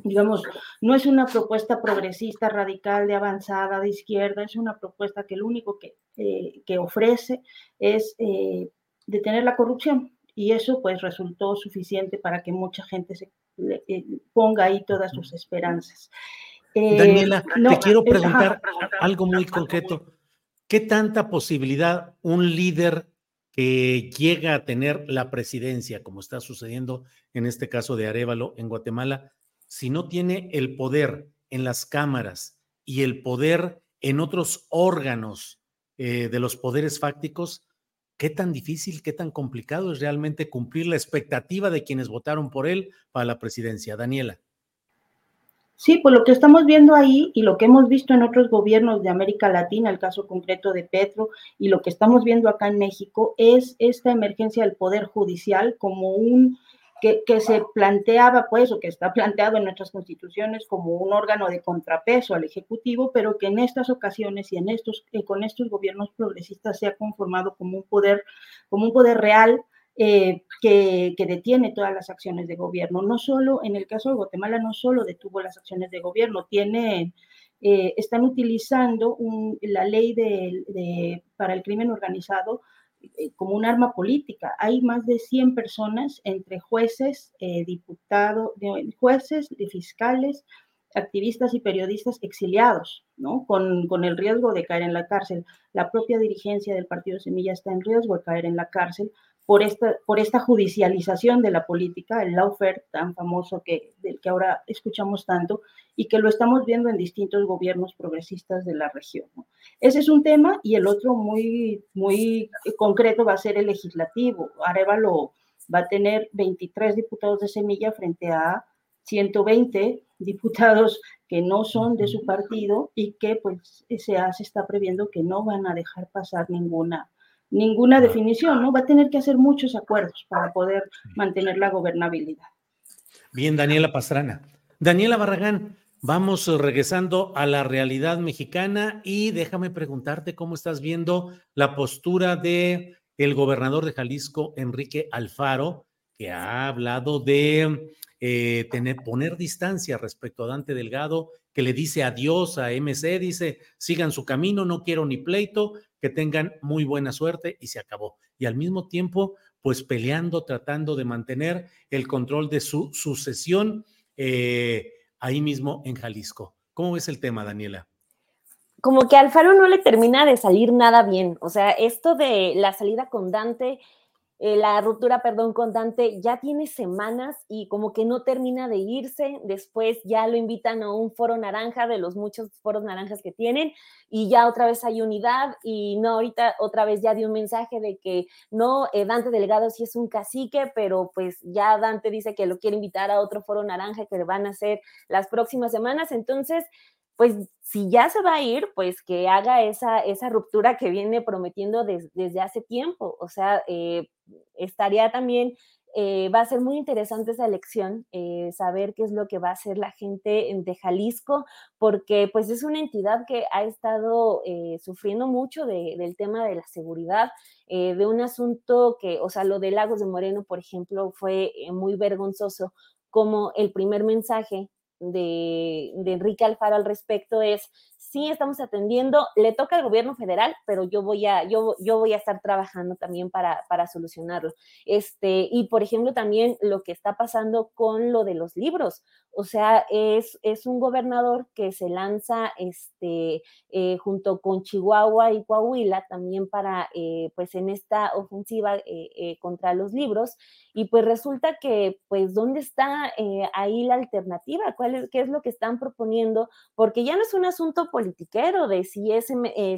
digamos, no es una propuesta progresista, radical, de avanzada, de izquierda, es una propuesta que lo único que, eh, que ofrece es eh, detener la corrupción. Y eso pues resultó suficiente para que mucha gente se eh, ponga ahí todas sus esperanzas. Eh, Daniela, te quiero preguntar algo muy concreto. ¿Qué tanta posibilidad un líder que llega a tener la presidencia, como está sucediendo en este caso de Arevalo en Guatemala, si no tiene el poder en las cámaras y el poder en otros órganos eh, de los poderes fácticos, ¿Qué tan difícil, qué tan complicado es realmente cumplir la expectativa de quienes votaron por él para la presidencia? Daniela. Sí, pues lo que estamos viendo ahí y lo que hemos visto en otros gobiernos de América Latina, el caso concreto de Petro, y lo que estamos viendo acá en México, es esta emergencia del Poder Judicial como un que, se planteaba, pues, o que está planteado en nuestras constituciones como un órgano de contrapeso al Ejecutivo, pero que en estas ocasiones y en estos, eh, con estos gobiernos progresistas se ha conformado como un poder, como un poder real eh, que, que, detiene todas las acciones de gobierno. No solo, en el caso de Guatemala, no solo detuvo las acciones de gobierno, tiene, eh, están utilizando la ley de, para el crimen organizado como un arma política. Hay más de 100 personas entre jueces, eh, diputados, jueces, fiscales, activistas y periodistas exiliados, ¿no? Con, con, el riesgo de caer en la cárcel. La propia dirigencia del Partido Semilla está en riesgo de caer en la cárcel por esta, por esta judicialización de la política, el lawfare tan famoso que, del que ahora escuchamos tanto y que lo estamos viendo en distintos gobiernos progresistas de la región. Ese es un tema y el otro muy, muy concreto va a ser el legislativo. Arevalo va a tener 23 diputados de semilla frente a 120 diputados que no son de su partido y que pues se, se está previendo que no van a dejar pasar ninguna ninguna definición, ¿no? Va a tener que hacer muchos acuerdos para poder mantener la gobernabilidad. Bien, Daniela Pastrana. Daniela Barragán, vamos regresando a la realidad mexicana y déjame preguntarte cómo estás viendo la postura de el gobernador de Jalisco, Enrique Alfaro, que ha hablado de eh, tener, poner distancia respecto a Dante Delgado, que le dice adiós a MC, dice, sigan su camino, no quiero ni pleito, que tengan muy buena suerte y se acabó. Y al mismo tiempo, pues peleando, tratando de mantener el control de su sucesión eh, ahí mismo en Jalisco. ¿Cómo ves el tema, Daniela? Como que a Alfaro no le termina de salir nada bien. O sea, esto de la salida con Dante eh, la ruptura, perdón, con Dante ya tiene semanas y como que no termina de irse. Después ya lo invitan a un foro naranja de los muchos foros naranjas que tienen y ya otra vez hay unidad y no, ahorita otra vez ya dio un mensaje de que no, eh, Dante Delgado sí es un cacique, pero pues ya Dante dice que lo quiere invitar a otro foro naranja que van a hacer las próximas semanas. Entonces, pues si ya se va a ir, pues que haga esa, esa ruptura que viene prometiendo desde hace tiempo. O sea, eh, estaría también, eh, va a ser muy interesante esa elección, eh, saber qué es lo que va a hacer la gente de Jalisco, porque pues es una entidad que ha estado sufriendo mucho del tema de la seguridad, de un asunto que, o sea, lo de Lagos de Moreno, por ejemplo, fue muy vergonzoso como el primer mensaje de, Enrique Alfaro al respecto es, sí estamos atendiendo, le toca al gobierno federal, pero yo voy a, yo, yo voy a estar trabajando también para, para solucionarlo. Este, y por ejemplo, también lo que está pasando con lo de los libros. O sea, es, es un gobernador que se lanza este, eh, junto con Chihuahua y Coahuila también para, eh, pues en esta ofensiva eh, contra los libros. Y pues resulta que, pues, ¿dónde está ahí la alternativa? ¿Cuál es, ¿Qué es lo que están proponiendo? Porque ya no es un asunto politiquero de si, es,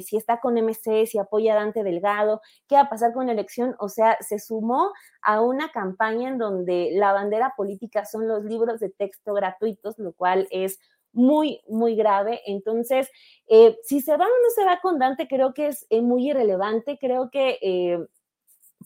si está con MC, si apoya a Dante Delgado, qué va a pasar con la elección. O sea, se sumó a una campaña en donde la bandera política son los libros de texto gratuitos, lo cual es muy, muy grave. Entonces, eh, si se va o no se va con Dante, creo que es eh, muy irrelevante. Creo que eh,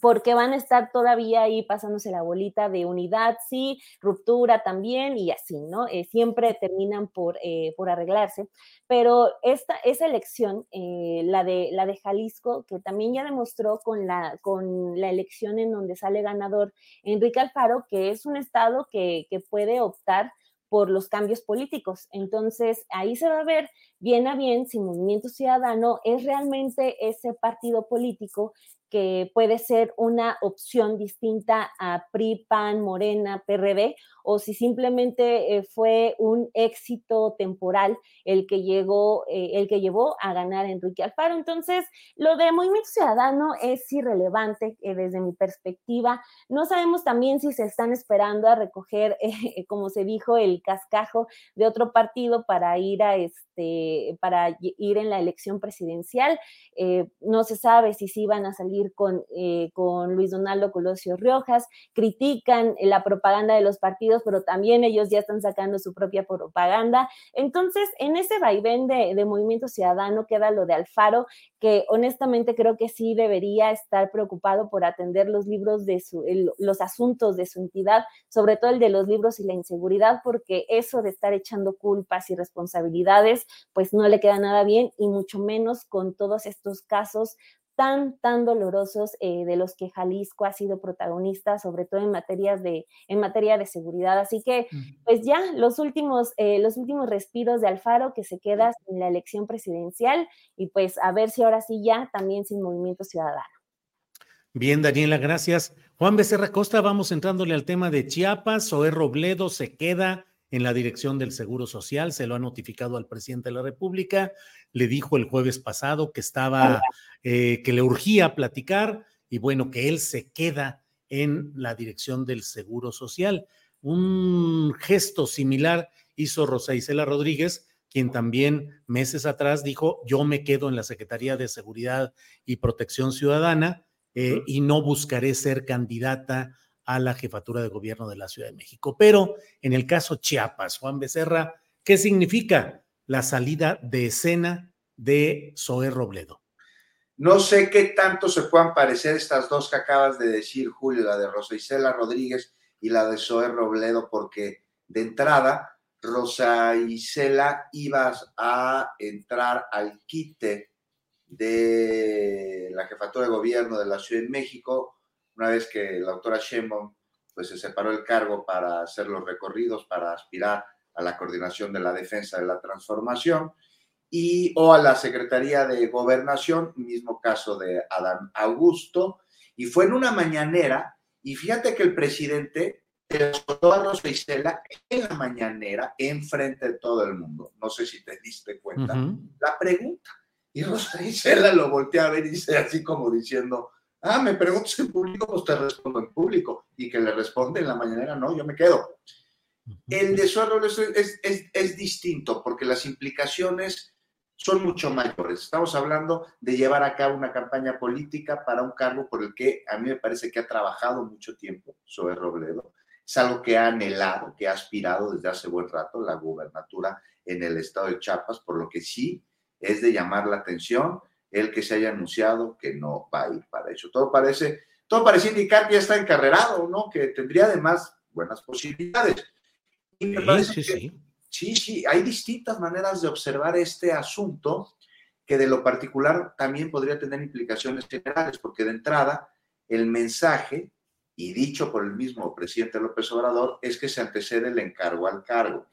porque van a estar todavía ahí pasándose la bolita de unidad, sí, ruptura también y así, ¿no? Eh, siempre terminan por, eh, por arreglarse, pero esta, esa elección, eh, la, de, la de Jalisco, que también ya demostró con la, con la elección en donde sale ganador Enrique Alfaro, que es un estado que, que puede optar por los cambios políticos. Entonces, ahí se va a ver bien a bien si Movimiento Ciudadano es realmente ese partido político que puede ser una opción distinta a PRI, PAN, Morena, PRD, o si simplemente eh, fue un éxito temporal el que llegó, eh, el que llevó a ganar Enrique Alfaro. Entonces, lo de Movimiento Ciudadano es irrelevante eh, desde mi perspectiva. No sabemos también si se están esperando a recoger, como se dijo, el cascajo de otro partido para ir a este, para ir en la elección presidencial. no se sabe si sí van a salir con, eh, con Luis Donaldo Colosio Riojas, critican la propaganda de los partidos, pero también ellos ya están sacando su propia propaganda. Entonces, en ese vaivén de, de Movimiento Ciudadano queda lo de Alfaro, que honestamente creo que sí debería estar preocupado por atender los libros de su, los asuntos de su entidad, sobre todo el de los libros y la inseguridad, porque eso de estar echando culpas y responsabilidades, pues no le queda nada bien y mucho menos con todos estos casos tan, tan dolorosos eh, de los que Jalisco ha sido protagonista, sobre todo en, materias de, en materia de seguridad. Así que, pues ya, los últimos, eh, los últimos respiros de Alfaro que se queda en la elección presidencial y pues a ver si ahora sí ya también sin movimiento ciudadano. Bien, Daniela, gracias. Juan Becerra Costa, vamos entrándole al tema de Chiapas. Zoé Robledo se queda en la dirección del Seguro Social, se lo ha notificado al presidente de la República, le dijo el jueves pasado que estaba, eh, que le urgía platicar y bueno, que él se queda en la dirección del Seguro Social. Un gesto similar hizo Rosa Isela Rodríguez, quien también meses atrás dijo, yo me quedo en la Secretaría de Seguridad y Protección Ciudadana eh, y no buscaré ser candidata a la jefatura de gobierno de la Ciudad de México. Pero en el caso Chiapas, Juan Becerra, ¿qué significa la salida de escena de Zoé Robledo? No sé qué tanto se puedan parecer estas dos que acabas de decir, Julio, la de Rosa Isela Rodríguez y la de Zoé Robledo, porque de entrada, Rosa Isela ibas a entrar al quite de la jefatura de gobierno de la Ciudad de México una vez que la doctora Sheinbaum pues se separó el cargo para hacer los recorridos, para aspirar a la coordinación de la defensa de la transformación y o a la Secretaría de Gobernación, mismo caso de Adán Augusto, y fue en una mañanera, y fíjate que el presidente soltó a Rosa Isela en la mañanera, enfrente de todo el mundo, no sé si te diste cuenta, la pregunta, y Rosa Isela lo voltea a ver y dice así como diciendo, ah, me preguntas en público, pues te respondo en público, y que le responde en la mañanera, no, yo me quedo. El de Suárez es, es, es distinto porque las implicaciones son mucho mayores. Estamos hablando de llevar a cabo una campaña política para un cargo por el que a mí me parece que ha trabajado mucho tiempo sobre Robledo. Es algo que ha anhelado, que ha aspirado desde hace buen rato, la gubernatura en el estado de Chiapas, por lo que sí es de llamar la atención el que se haya anunciado que no va a ir para eso. Todo parece, todo parece indicar que ya está encarrerado, ¿no? Que tendría además buenas posibilidades. Y me parece sí, sí. Sí, sí, hay distintas maneras de observar este asunto que de lo particular también podría tener implicaciones generales, porque de entrada el mensaje, y dicho por el mismo presidente López Obrador, es que se antecede el encargo al cargo.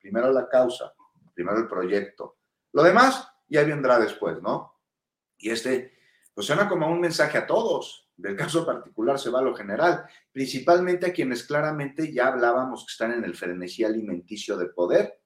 Primero la causa, primero el proyecto. Lo demás ya vendrá después, ¿no? Y este, pues suena como un mensaje a todos. Del caso particular se va a lo general, principalmente a quienes claramente ya hablábamos que están en el frenesí alimenticio de poder,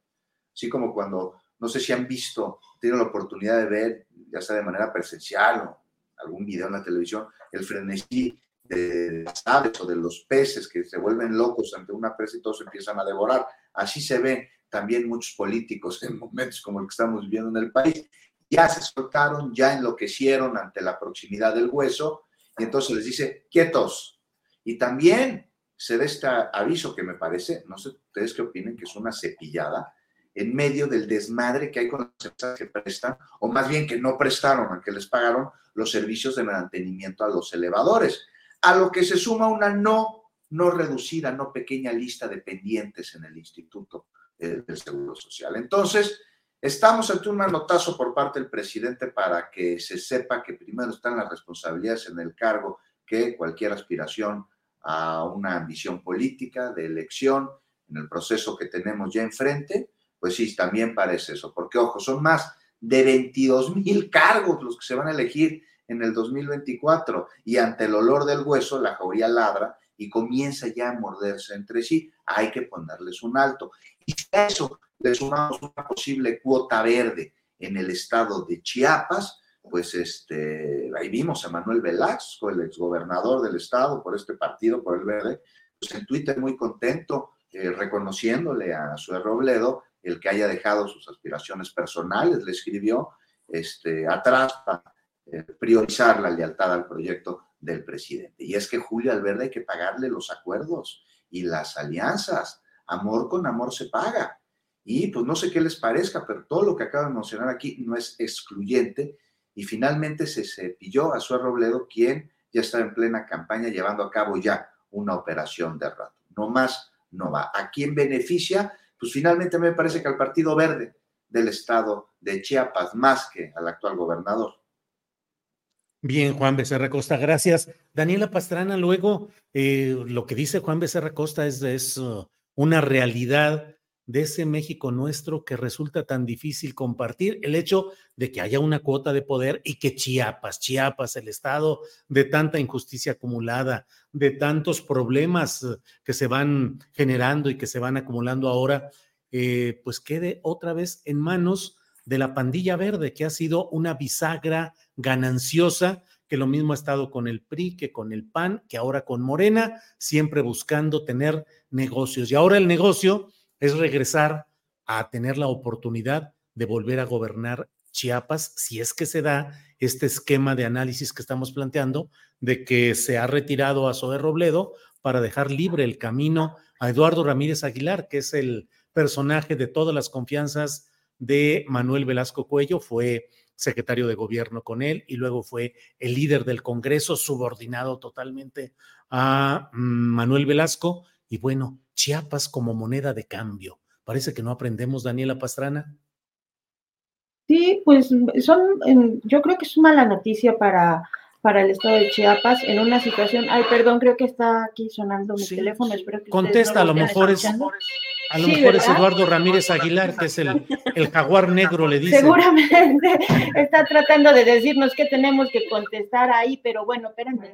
así como cuando, no sé si han visto, tienen la oportunidad de ver, ya sea de manera presencial o algún video en la televisión, el frenesí de las aves o de los peces que se vuelven locos ante una presa y todos empiezan a devorar. Así se ve también muchos políticos en momentos como el que estamos viviendo en el país. Ya se soltaron, ya enloquecieron ante la proximidad del hueso y entonces les dice, quietos. Y también se da este aviso que me parece, no sé ustedes qué opinen, que es una cepillada en medio del desmadre que hay con las empresas que prestan, o más bien que no prestaron, aunque les pagaron los servicios de mantenimiento a los elevadores, a lo que se suma una no, no reducida, no pequeña lista de pendientes en el Instituto eh, del Seguro Social. Entonces, Estamos ante un manotazo por parte del presidente para que se sepa que primero están las responsabilidades en el cargo que cualquier aspiración a una ambición política de elección en el proceso que tenemos ya enfrente, pues sí, también parece eso, porque ojo, son más de 22 mil cargos los que se van a elegir en el 2024 y ante el olor del hueso la jauría ladra y comienza ya a morderse entre sí, hay que ponerles un alto. Y eso le sumamos una posible cuota verde en el estado de Chiapas, pues este, ahí vimos a Manuel Velasco, el exgobernador del estado por este partido, por el verde, pues en Twitter muy contento, eh, reconociéndole a su Robledo el que haya dejado sus aspiraciones personales, le escribió este, atrás para eh, priorizar la lealtad al proyecto del presidente. Y es que Julio Alverde hay que pagarle los acuerdos y las alianzas. Amor con amor se paga. Y pues no sé qué les parezca, pero todo lo que acabo de mencionar aquí no es excluyente. Y finalmente se cepilló a Suárez Robledo, quien ya está en plena campaña llevando a cabo ya una operación de rato. No más, no va. ¿A quién beneficia? Pues finalmente me parece que al Partido Verde del estado de Chiapas, más que al actual gobernador. Bien, Juan Becerra Costa, gracias. Daniela Pastrana, luego eh, lo que dice Juan Becerra Costa es, es uh, una realidad de ese México nuestro que resulta tan difícil compartir, el hecho de que haya una cuota de poder y que Chiapas, Chiapas, el estado de tanta injusticia acumulada, de tantos problemas eh, que se van generando y que se van acumulando ahora, eh, pues quede otra vez en manos de la pandilla verde, que ha sido una bisagra gananciosa, que lo mismo ha estado con el PRI, que con el PAN, que ahora con Morena, siempre buscando tener negocios. Y ahora el negocio es regresar a tener la oportunidad de volver a gobernar Chiapas, si es que se da este esquema de análisis que estamos planteando, de que se ha retirado a Zoe Robledo para dejar libre el camino a Eduardo Ramírez Aguilar, que es el personaje de todas las confianzas de Manuel Velasco Cuello, fue secretario de gobierno con él y luego fue el líder del Congreso, subordinado totalmente a mm, Manuel Velasco. Y bueno, Chiapas como moneda de cambio. Parece que no aprendemos, Daniela Pastrana. Sí, pues son, yo creo que es mala noticia para, para el estado de Chiapas en una situación, ay, perdón, creo que está aquí sonando mi teléfono, espero que Contesta, no a lo mejor es, a lo mejor es Eduardo Ramírez Aguilar, que es el, el jaguar negro, le dice. Seguramente está tratando de decirnos que tenemos que contestar ahí, pero bueno, espérenme,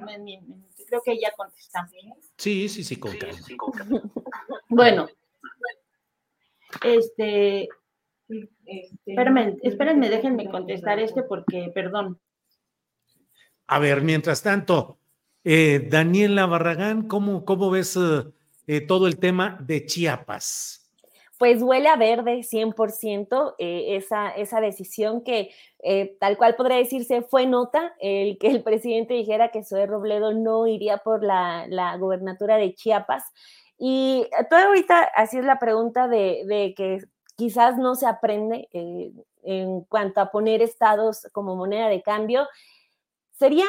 creo que ya contestamos. Sí, sí, sí, con calma. Bueno, este, espérenme, espérenme, déjenme contestar este porque, perdón. A ver, mientras tanto, eh, Daniela Barragán, ¿cómo, cómo ves eh, todo el tema de Chiapas? Pues huele a verde 100% eh, esa, esa decisión que eh, tal cual podría decirse fue nota el que el presidente dijera que Zoé Robledo no iría por la, la gobernatura de Chiapas. Y todo ahorita así es la pregunta de, de que quizás no se aprende eh, en cuanto a poner estados como moneda de cambio. Sería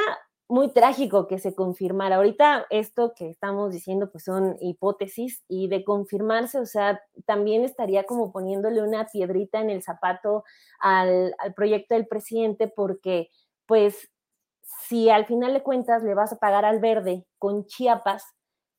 muy trágico que se confirmara. Ahorita esto que estamos diciendo pues son hipótesis y de confirmarse, o sea, también estaría como poniéndole una piedrita en el zapato al, al proyecto del presidente porque pues si al final de cuentas le vas a pagar al verde con Chiapas,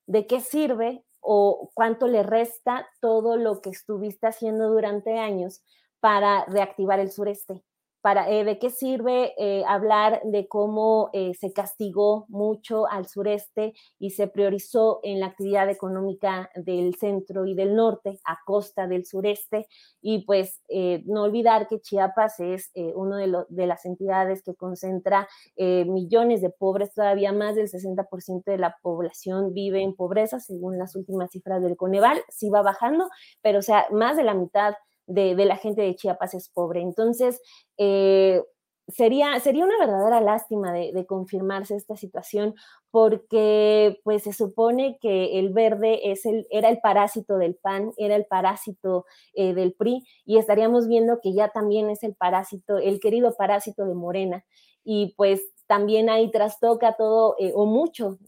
¿de qué sirve o cuánto le resta todo lo que estuviste haciendo durante años para reactivar el sureste? Para, eh, de qué sirve eh, hablar de cómo eh, se castigó mucho al sureste y se priorizó en la actividad económica del centro y del norte a costa del sureste. Y pues no olvidar que Chiapas es una de, de, las entidades que concentra millones de pobres, todavía más del 60% de la población vive en pobreza, según las últimas cifras del Coneval, sí va bajando, pero o sea, más de la mitad de, la gente de Chiapas es pobre. Entonces, eh, sería, sería una verdadera lástima de, confirmarse esta situación porque pues se supone que el verde es el, era el parásito del PAN, era el parásito eh, del PRI y estaríamos viendo que ya también es el parásito, el querido parásito de Morena y pues también ahí trastoca todo eh, o mucho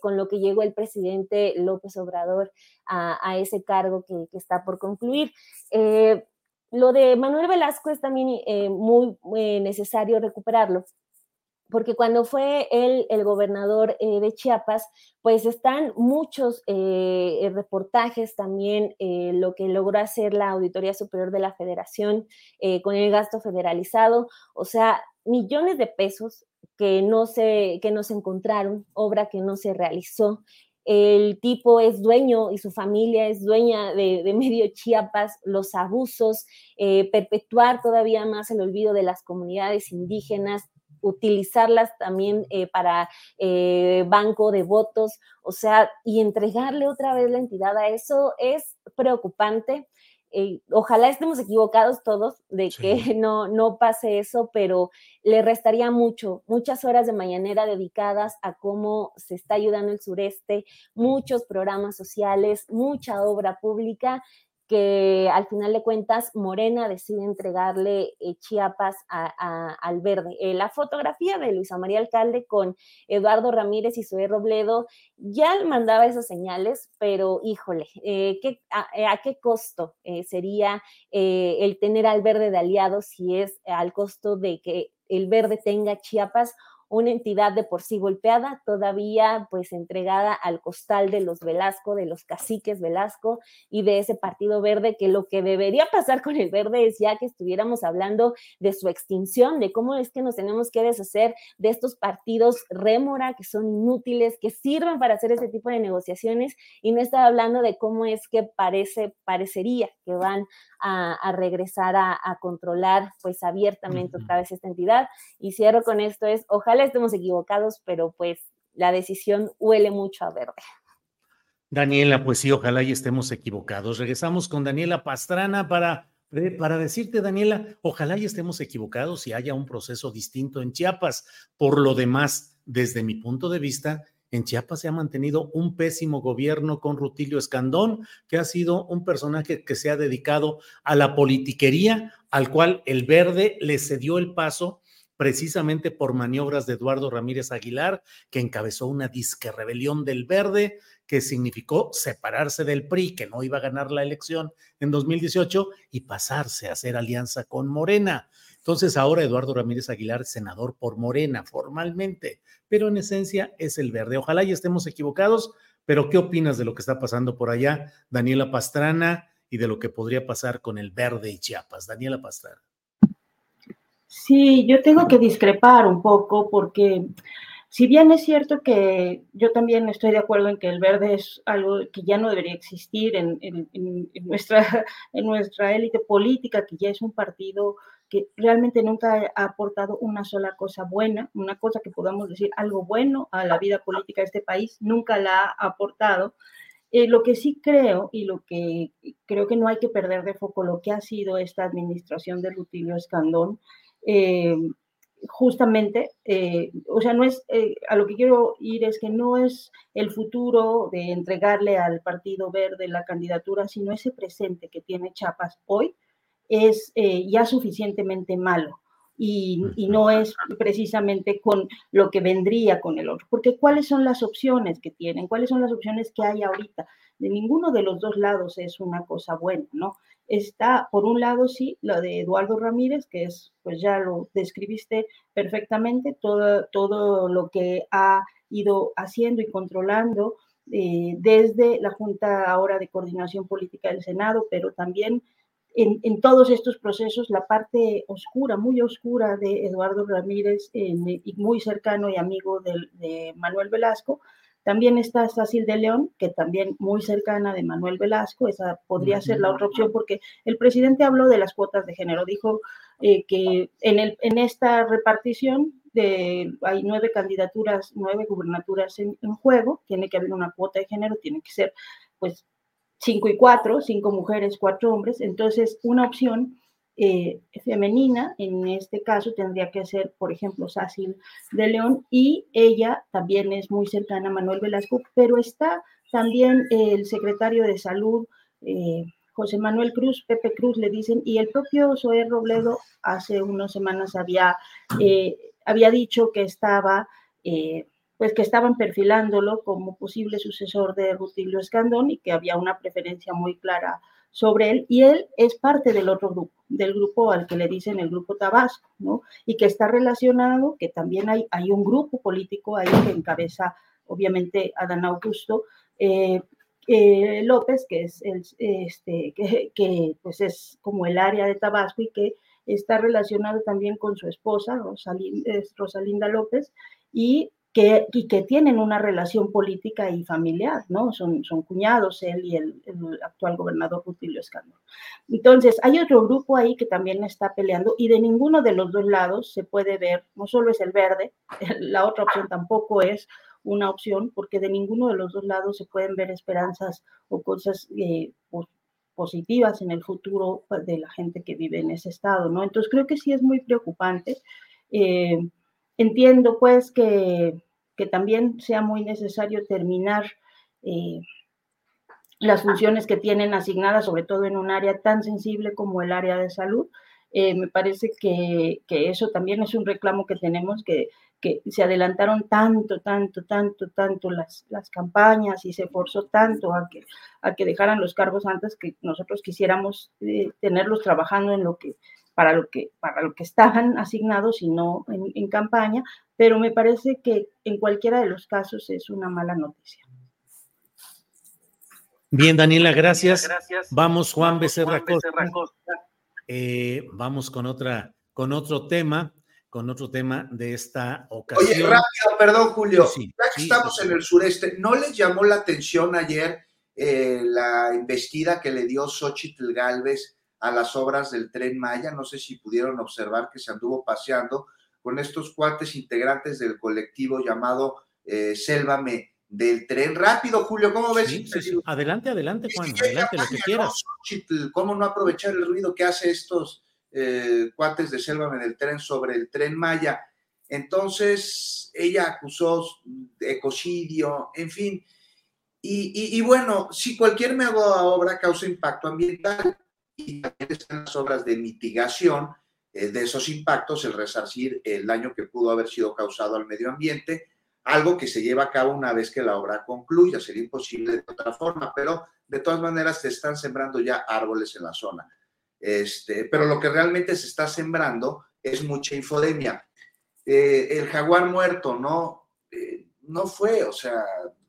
con lo que llegó el presidente López Obrador a, ese cargo que, está por concluir. Eh, lo de Manuel Velasco es también eh, muy necesario recuperarlo, porque cuando fue él el gobernador de Chiapas, pues están muchos reportajes también, lo que logró hacer la Auditoría Superior de la Federación con el gasto federalizado, o sea, millones de pesos que no se, que no se encontraron, obra que no se realizó. El tipo es dueño y su familia es dueña de, medio Chiapas, los abusos, eh, perpetuar todavía más el olvido de las comunidades indígenas, utilizarlas también eh, para eh, banco de votos, o sea, y entregarle otra vez la entidad a eso es preocupante. Eh, ojalá estemos equivocados todos de que no, no pase eso, pero le restaría mucho, muchas horas de mañanera dedicadas a cómo se está ayudando el sureste, muchos programas sociales, mucha obra pública que al final de cuentas Morena decide entregarle eh, Chiapas al verde. Eh, la fotografía de Luisa María Alcalde con Eduardo Ramírez y Zoé Robledo ya mandaba esas señales, pero híjole, eh, a, qué costo sería el tener al verde de aliados si es al costo de que el verde tenga Chiapas una entidad de por sí golpeada, todavía pues entregada al costal de los Velasco, de los caciques Velasco y de ese Partido Verde, que lo que debería pasar con el verde es ya que estuviéramos hablando de su extinción, de cómo es que nos tenemos que deshacer de estos partidos rémora que son inútiles, que sirven para hacer ese tipo de negociaciones y no estaba hablando de cómo es que parece, parecería que van a, regresar a, a, controlar pues abiertamente otra vez esta entidad. Y cierro con esto es, ojalá estemos equivocados, pero pues la decisión huele mucho a verde. Daniela, pues sí, ojalá y estemos equivocados. Regresamos con Daniela Pastrana para, eh, para decirte, Daniela, ojalá y estemos equivocados y haya un proceso distinto en Chiapas. Por lo demás, desde mi punto de vista, en Chiapas se ha mantenido un pésimo gobierno con Rutilio Escandón, que ha sido un personaje que se ha dedicado a la politiquería, al cual el verde le cedió el paso precisamente por maniobras de Eduardo Ramírez Aguilar, que encabezó una disque rebelión del verde que significó separarse del PRI, que no iba a ganar la elección en 2018, y pasarse a hacer alianza con Morena. Entonces ahora Eduardo Ramírez Aguilar, senador por Morena, formalmente, pero en esencia es el verde. Ojalá y estemos equivocados, pero ¿qué opinas de lo que está pasando por allá, Daniela Pastrana, y de lo que podría pasar con el verde y Chiapas? Daniela Pastrana. Sí, yo tengo que discrepar un poco porque si bien es cierto que yo también estoy de acuerdo en que el verde es algo que ya no debería existir en, nuestra, en nuestra élite política, que ya es un partido que realmente nunca ha aportado una sola cosa buena, una cosa que podamos decir algo bueno a la vida política de este país, nunca la ha aportado. Eh, lo que sí creo y lo que creo que no hay que perder de foco lo que ha sido esta administración de Rutilio Escandón, eh, justamente, eh, o sea, no es, eh, a lo que quiero ir es que no es el futuro de entregarle al Partido Verde la candidatura, sino ese presente que tiene Chiapas hoy es ya suficientemente malo. Y, y, no es precisamente con lo que vendría con el otro. Porque ¿cuáles son las opciones que tienen? ¿Cuáles son las opciones que hay ahorita? De ninguno de los dos lados es una cosa buena, ¿no? Está, por un lado, sí, lo de Eduardo Ramírez, que es, pues ya lo describiste perfectamente, todo, todo lo que ha ido haciendo y controlando eh, desde la Junta ahora de Coordinación Política del Senado, pero también en, en, todos estos procesos, la parte oscura, muy oscura de Eduardo Ramírez, y muy cercano y amigo de Manuel Velasco, también está Sacil de León, que también muy cercana de Manuel Velasco, esa podría ser la otra opción, porque el presidente habló de las cuotas de género, dijo eh, que en, el, en esta repartición de, hay nueve candidaturas, nueve gubernaturas en, en, juego, tiene que haber una cuota de género, tiene que ser pues cinco y cuatro, cinco mujeres, cuatro hombres, entonces una opción eh, femenina, en este caso tendría que ser, por ejemplo, Sácil de León, y ella también es muy cercana a Manuel Velasco, pero está también el secretario de Salud, eh, José Manuel Cruz, Pepe Cruz le dicen, y el propio Zoé Robledo hace unas semanas había, eh, había dicho que estaba, pues que estaban perfilándolo como posible sucesor de Rutilio Escandón y que había una preferencia muy clara sobre él y él es parte del otro grupo, del grupo al que le dicen el grupo Tabasco, ¿no? Y que está relacionado, que también hay, hay un grupo político ahí que encabeza, obviamente, Adán Augusto eh, eh, López, que es el, este, que, que, pues es como el área de Tabasco y que está relacionado también con su esposa, Rosalinda, Rosalinda López, y que, y que tienen una relación política y familiar, ¿no? Son, son cuñados él y el, actual gobernador Rutilio Escandón. Entonces, hay otro grupo ahí que también está peleando y de ninguno de los dos lados se puede ver, no solo es el verde, la otra opción tampoco es una opción, porque de ninguno de los dos lados se pueden ver esperanzas o cosas eh, positivas en el futuro de la gente que vive en ese estado, ¿no? Entonces, creo que sí es muy preocupante. Eh, Entiendo pues que, que también sea muy necesario terminar eh, las funciones que tienen asignadas, sobre todo en un área tan sensible como el área de salud. Eh, me parece que, que, eso también es un reclamo que tenemos, que, que se adelantaron tanto, tanto, tanto, tanto las, las campañas y se forzó tanto a que, a que dejaran los cargos antes que nosotros quisiéramos eh, tenerlos trabajando en lo que para lo que, para lo que estaban asignados y no en, campaña, pero me parece que en cualquiera de los casos es una mala noticia. Bien, Daniela, gracias. Vamos, Juan Becerra Costa. Eh, vamos con otra, con otro tema, con otro tema de esta ocasión. Oye, rápido, perdón, Julio. ya que estamos en el sureste, ¿no les llamó la atención ayer eh, la investida que le dio Xochitl Galvez a las obras del tren Maya. No sé si pudieron observar que se anduvo paseando con estos cuates integrantes del colectivo llamado eh, Sélvame del tren rápido, Julio, ¿cómo ves? Adelante, adelante, Juan, adelante, lo que quieras. ¿Cómo no aprovechar el ruido que hace estos eh, cuates de Sélvame del tren sobre el tren Maya? Entonces, ella acusó ecocidio, en fin. Y, y bueno, si cualquier mega obra causa impacto ambiental, y también están las obras de mitigación eh, de esos impactos, el resarcir el daño que pudo haber sido causado al medio ambiente, algo que se lleva a cabo una vez que la obra concluya. Sería imposible de otra forma, pero de todas maneras se están sembrando ya árboles en la zona. Este, pero lo que realmente se está sembrando es mucha infodemia. Eh, el jaguar muerto, ¿no? Eh, no fue, o sea,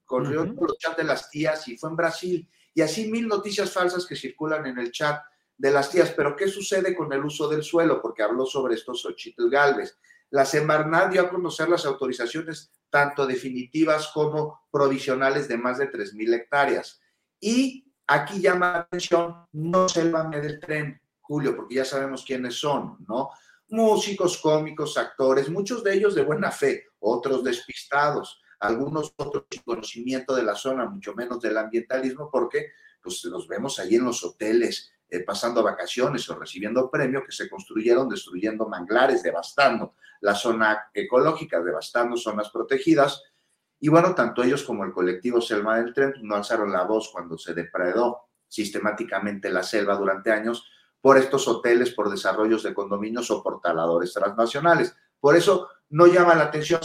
corrió por los chats de las tías y fue en Brasil. Y así mil noticias falsas que circulan en el chat de las tías. Pero ¿qué sucede con el uso del suelo? Porque habló sobre esto Xochitl Galvez. La Semarnat dio a conocer las autorizaciones tanto definitivas como provisionales de más de 3.000 hectáreas. Y aquí llama la atención, no se selva del tren, Julio, porque ya sabemos quiénes son, ¿no? Músicos, cómicos, actores, muchos de ellos de buena fe, otros despistados, algunos otros sin conocimiento de la zona, mucho menos del ambientalismo, porque pues los vemos ahí en los hoteles, eh, pasando vacaciones o recibiendo premios que se construyeron destruyendo manglares, devastando la zona ecológica, devastando zonas protegidas. Y bueno, tanto ellos como el colectivo Selva del Tren no alzaron la voz cuando se depredó sistemáticamente la selva durante años por estos hoteles, por desarrollos de condominios o por taladores transnacionales. Por eso no llama la atención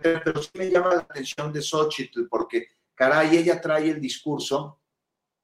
pero sí me llama la atención de Xochitl, porque caray, ella trae el discurso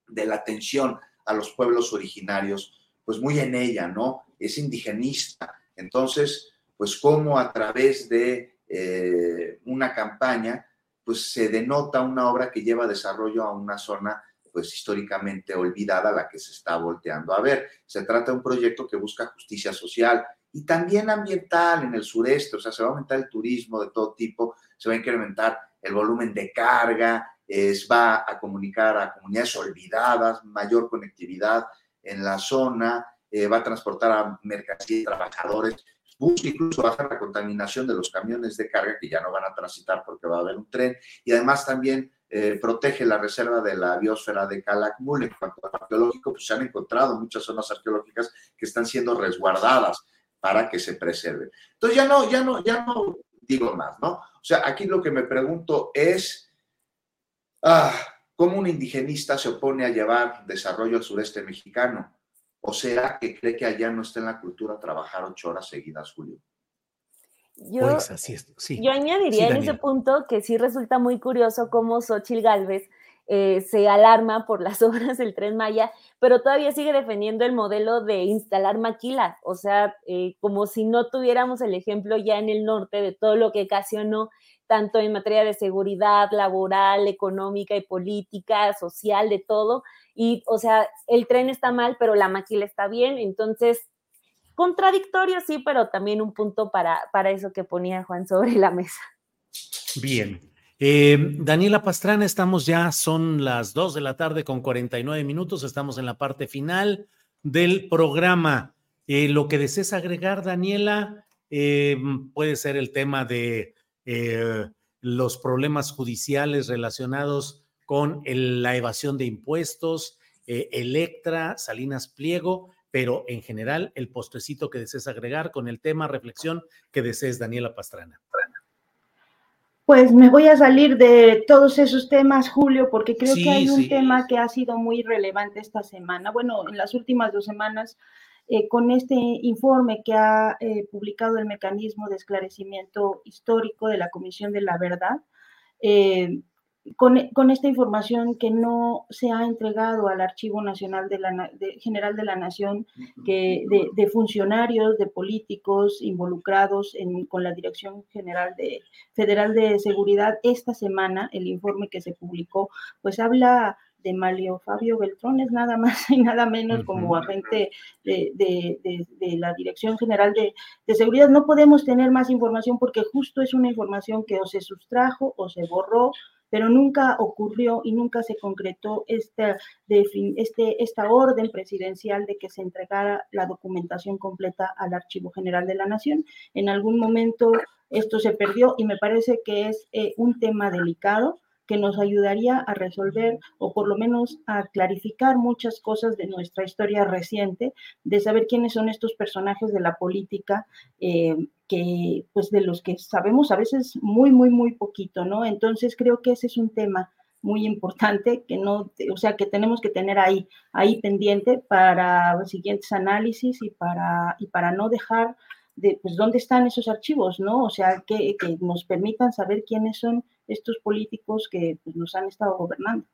de la atención a los pueblos originarios, pues muy en ella, ¿no? Es indigenista. Entonces, pues cómo a través de eh, una campaña, pues se denota una obra que lleva desarrollo a una zona pues históricamente olvidada, la que se está volteando a ver. Se trata de un proyecto que busca justicia social y también ambiental en el sureste, o sea, se va a aumentar el turismo de todo tipo, se va a incrementar el volumen de carga, es, va a comunicar a comunidades olvidadas, mayor conectividad en la zona, eh, va a transportar a mercancías y trabajadores, busca incluso bajar la contaminación de los camiones de carga que ya no van a transitar porque va a haber un tren y además también eh, protege la reserva de la biosfera de Calakmul. En cuanto a arqueológico, pues se han encontrado muchas zonas arqueológicas que están siendo resguardadas para que se preserven. Entonces ya no, ya no, ya no digo más, ¿no? O sea, aquí lo que me pregunto es, ah, ¿cómo un indigenista se opone a llevar desarrollo al sureste mexicano? ¿O será que cree que allá no está en la cultura trabajar ocho horas seguidas, Julio? Yo, yo añadiría en ese punto que sí resulta muy curioso cómo Xochitl Galvez eh, se alarma por las obras del tren Maya, pero todavía sigue defendiendo el modelo de instalar maquila, o sea, eh, como si no tuviéramos el ejemplo ya en el norte de todo lo que ocasionó tanto en materia de seguridad laboral, económica y política, social, de todo. Y, o sea, el tren está mal, pero la maquila está bien. Entonces, contradictorio, sí, pero también un punto para, para eso que ponía Juan sobre la mesa. Bien. Eh, Daniela Pastrana, estamos ya, son las 2 de la tarde con 49 minutos, estamos en la parte final del programa. Eh, lo que desees agregar, Daniela, eh, puede ser el tema de los problemas judiciales relacionados con la evasión de impuestos, Electra, Salinas Pliego, pero en general el postrecito que desees agregar con el tema, reflexión que desees, Daniela Pastrana. Pues me voy a salir de todos esos temas, Julio, porque creo que hay un tema que ha sido muy relevante esta semana, bueno, en las últimas dos semanas, eh, con este informe que ha eh, publicado el Mecanismo de Esclarecimiento Histórico de la Comisión de la Verdad. Eh, con, esta información que no se ha entregado al Archivo Nacional de la, General de la Nación, que de, funcionarios, de políticos involucrados con la Dirección General de, Federal de Seguridad, esta semana, el informe que se publicó, pues habla de Malio Fabio Beltrón, es nada más y nada menos como agente de, de, la Dirección General de, Seguridad. No podemos tener más información porque justo es una información que o se sustrajo o se borró pero nunca ocurrió y nunca se concretó esta, este, esta orden presidencial de que se entregara la documentación completa al Archivo General de la Nación. En algún momento esto se perdió y me parece que es eh, un tema delicado que nos ayudaría a resolver o por lo menos a clarificar muchas cosas de nuestra historia reciente, de saber quiénes son estos personajes de la política eh, que, pues de los que sabemos a veces muy, muy, muy poquito, ¿no? Entonces creo que ese es un tema muy importante que no, o sea, que tenemos que tener ahí, ahí pendiente para los siguientes análisis y para, y para no dejar de, pues, dónde están esos archivos, ¿no? O sea, que, que nos permitan saber quiénes son estos políticos que pues, nos han estado gobernando.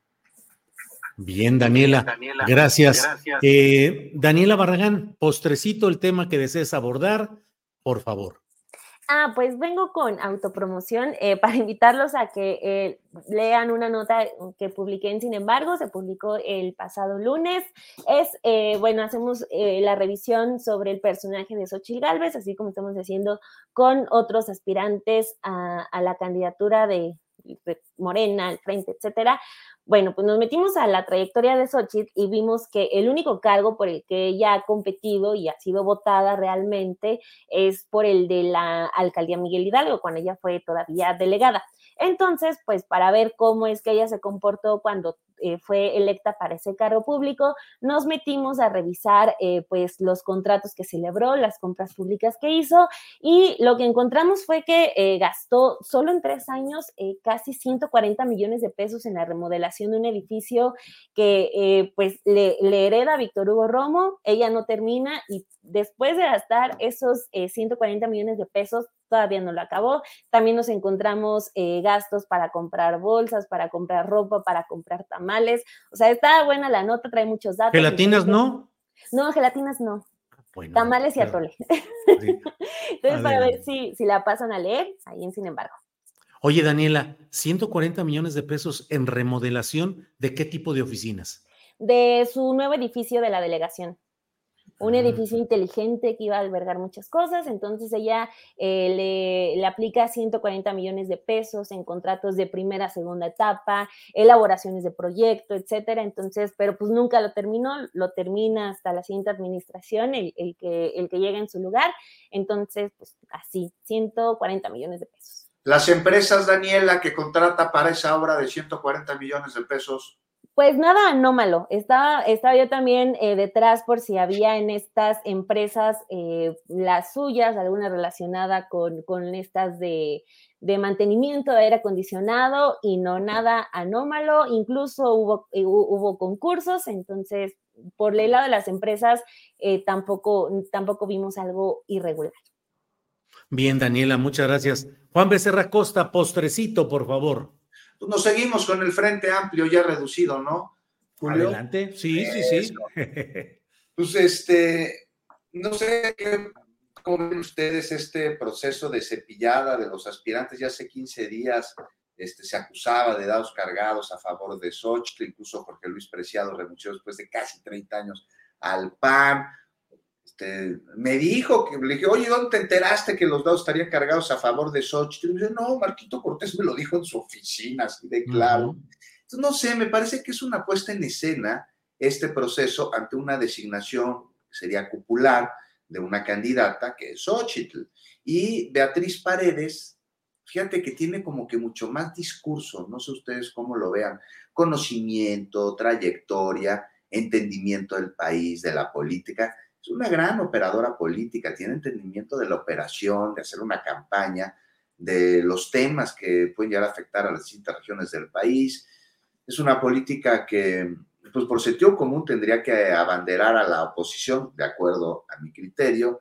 Bien, Daniela. gracias. Eh, Daniela Barragán, postrecito el tema que desees abordar, por favor. Ah, pues vengo con autopromoción eh, para invitarlos a que eh, lean una nota que publiqué en Sin embargo, se publicó el pasado lunes. Es, bueno, hacemos la revisión sobre el personaje de Xochitl Galvez, así como estamos haciendo con otros aspirantes a, a la candidatura de Morena, el Frente, etcétera, bueno, pues nos metimos a la trayectoria de Xochitl y vimos que el único cargo por el que ella ha competido y ha sido votada realmente es por el de la alcaldía Miguel Hidalgo, cuando ella fue todavía delegada. Entonces, pues para ver cómo es que ella se comportó cuando eh, fue electa para ese cargo público, nos metimos a revisar eh, pues los contratos que celebró, las compras públicas que hizo y lo que encontramos fue que eh, gastó solo en tres años casi 140 millones de pesos en la remodelación de un edificio que pues le, le hereda Víctor Hugo Romo, ella no termina y después de gastar esos 140 millones de pesos, todavía no lo acabó. También nos encontramos eh, gastos para comprar bolsas, para comprar ropa, para comprar tamales. O sea, está buena la nota, trae muchos datos. ¿Gelatinas no? No, gelatinas no. tamales y atole. Entonces, para ver si, si la pasan a leer, ahí en Sin embargo. Oye, Daniela, 140 millones de pesos en remodelación, ¿de qué tipo de oficinas? De su nuevo edificio de la delegación un edificio inteligente que iba a albergar muchas cosas, entonces ella eh, le, aplica 140 millones de pesos en contratos de primera, segunda etapa, elaboraciones de proyecto, etcétera, entonces, pero pues nunca lo terminó, lo termina hasta la siguiente administración, el, que, el que llega en su lugar, entonces, pues así, 140 millones de pesos. Las empresas, Daniela, que contrata para esa obra de 140 millones de pesos, pues nada anómalo. Estaba, estaba yo también eh, detrás por si había en estas empresas eh, las suyas, alguna relacionada con, con estas de, de, mantenimiento de aire acondicionado y no nada anómalo. Incluso hubo, eh, hubo concursos, entonces por el lado de las empresas tampoco, tampoco vimos algo irregular. Bien, Daniela, muchas gracias. Juan Becerra Costa, postrecito, por favor. Pues nos seguimos con el Frente Amplio ya reducido, ¿no? Adelante, sí, sí, sí. Pues este, no sé cómo ven ustedes este proceso de cepillada de los aspirantes. Ya hace 15 días este, se acusaba de dados cargados a favor de Xochitl, incluso Jorge Luis Preciado renunció después de casi 30 años al PAN. Este, me dijo que le dije, oye, ¿dónde te enteraste que los dados estarían cargados a favor de Xochitl? Y me dice, no, Marquito Cortés me lo dijo en su oficina, así de claro. Entonces, no sé, me parece que es una puesta en escena este proceso ante una designación que sería cupular de una candidata que es Xochitl. Y Beatriz Paredes, fíjate que tiene como que mucho más discurso, no sé ustedes cómo lo vean, conocimiento, trayectoria, entendimiento del país, de la política es una gran operadora política, tiene entendimiento de la operación, de hacer una campaña, de los temas que pueden llegar a afectar a las distintas regiones del país. Es una política que, pues por sentido común, tendría que abanderar a la oposición, de acuerdo a mi criterio,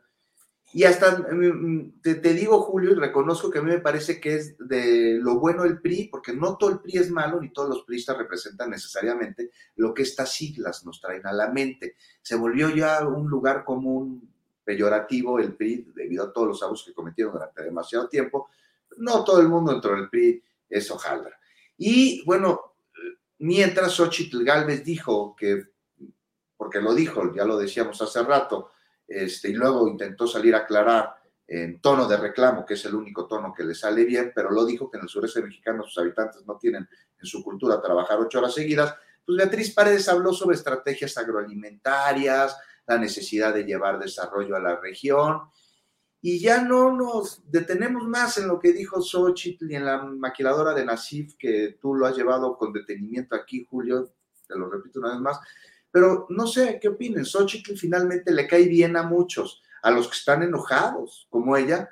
y hasta mm, mm, te, digo, Julio, y reconozco que a mí me parece que es de lo bueno el PRI, porque no todo el PRI es malo, ni todos los PRIistas representan necesariamente lo que estas siglas nos traen a la mente. Se volvió ya un lugar común peyorativo el PRI debido a todos los abusos que cometieron durante demasiado tiempo. No todo el mundo dentro del PRI es hojaldra. Y bueno, mientras Xochitl Galvez dijo que, porque lo dijo, ya lo decíamos hace rato, este, y luego intentó salir a aclarar en tono de reclamo, que es el único tono que le sale bien, pero lo dijo que en el sureste mexicano sus habitantes no tienen en su cultura trabajar ocho horas seguidas. Pues Beatriz Paredes habló sobre estrategias agroalimentarias, la necesidad de llevar desarrollo a la región, y ya no nos detenemos más en lo que dijo Xochitl y en la maquiladora de Nasif, que tú lo has llevado con detenimiento aquí, Julio, te lo repito una vez más, pero no sé qué opinen. Xochitl finalmente le cae bien a muchos, a los que están enojados, como ella,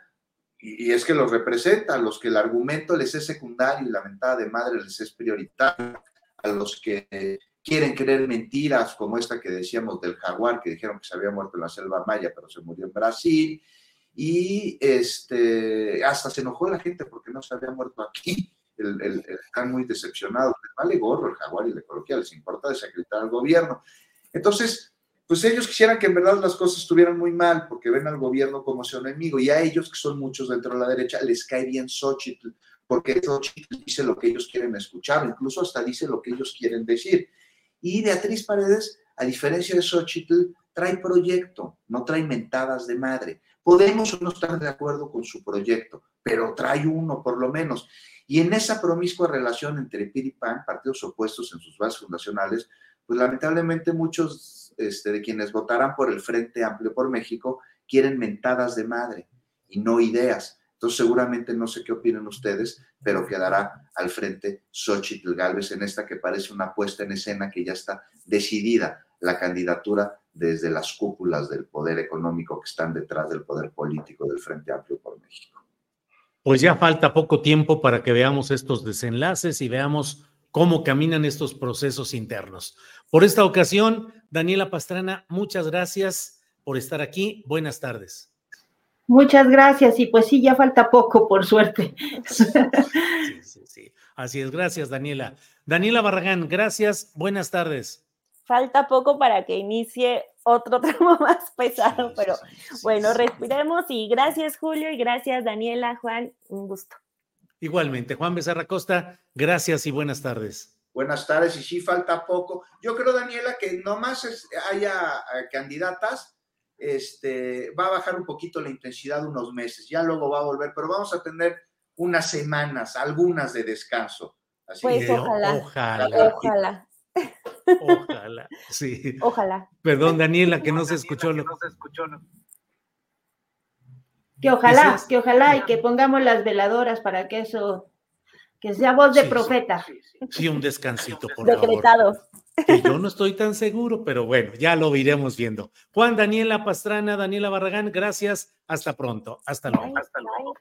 y, es que los representa, a los que el argumento les es secundario y la mentada de madre les es prioritaria, a los que quieren creer mentiras como esta que decíamos del jaguar, que dijeron que se había muerto en la selva maya, pero se murió en Brasil, y este, hasta se enojó la gente porque no se había muerto aquí. Están muy decepcionados, les vale gorro el jaguar y la ecología, les importa desacreditar al gobierno. Entonces, pues ellos quisieran que en verdad las cosas estuvieran muy mal porque ven al gobierno como su enemigo y a ellos, que son muchos dentro de la derecha, les cae bien Xochitl porque Xochitl dice lo que ellos quieren escuchar, incluso hasta dice lo que ellos quieren decir. Y Beatriz Paredes, a diferencia de Xochitl, trae proyecto, no trae mentadas de madre. Podemos no estar de acuerdo con su proyecto, pero trae uno por lo menos. Y en esa promiscua relación entre PIR PAN, partidos opuestos en sus bases fundacionales, pues lamentablemente muchos este, de quienes votarán por el Frente Amplio por México quieren mentadas de madre y no ideas. Entonces seguramente no sé qué opinan ustedes, pero quedará al frente Xochitl Galvez en esta que parece una puesta en escena que ya está decidida la candidatura desde las cúpulas del poder económico que están detrás del poder político del Frente Amplio por México. Pues ya falta poco tiempo para que veamos estos desenlaces y veamos cómo caminan estos procesos internos. Por esta ocasión, Daniela Pastrana, muchas gracias por estar aquí. Buenas tardes. Muchas gracias y pues sí, ya falta poco, por suerte. Sí, sí, sí. Así es, gracias Daniela. Daniela Barragán, gracias, buenas tardes. Falta poco para que inicie otro tramo más pesado, pero bueno, respiremos y gracias Julio y gracias Daniela, Juan, un gusto. Igualmente, Juan Becerra Costa, gracias y buenas tardes. Buenas tardes, y sí falta poco. Yo creo, Daniela, que nomás haya eh, candidatas, este, va a bajar un poquito la intensidad unos meses, ya luego va a volver, pero vamos a tener unas semanas, algunas de descanso. Así pues ojalá, ojalá. Ojalá. Ojalá, sí. Ojalá. Perdón, Daniela, que no se escuchó. Lo... No se escuchó. Que ojalá, que ojalá y que pongamos las veladoras para que eso, que sea voz de profeta. Sí, un descansito, por Decretado. Que yo no estoy tan seguro, pero bueno, ya lo iremos viendo. Juan Daniela Pastrana, Daniela Barragán, gracias. Hasta pronto. Hasta luego. Hasta luego.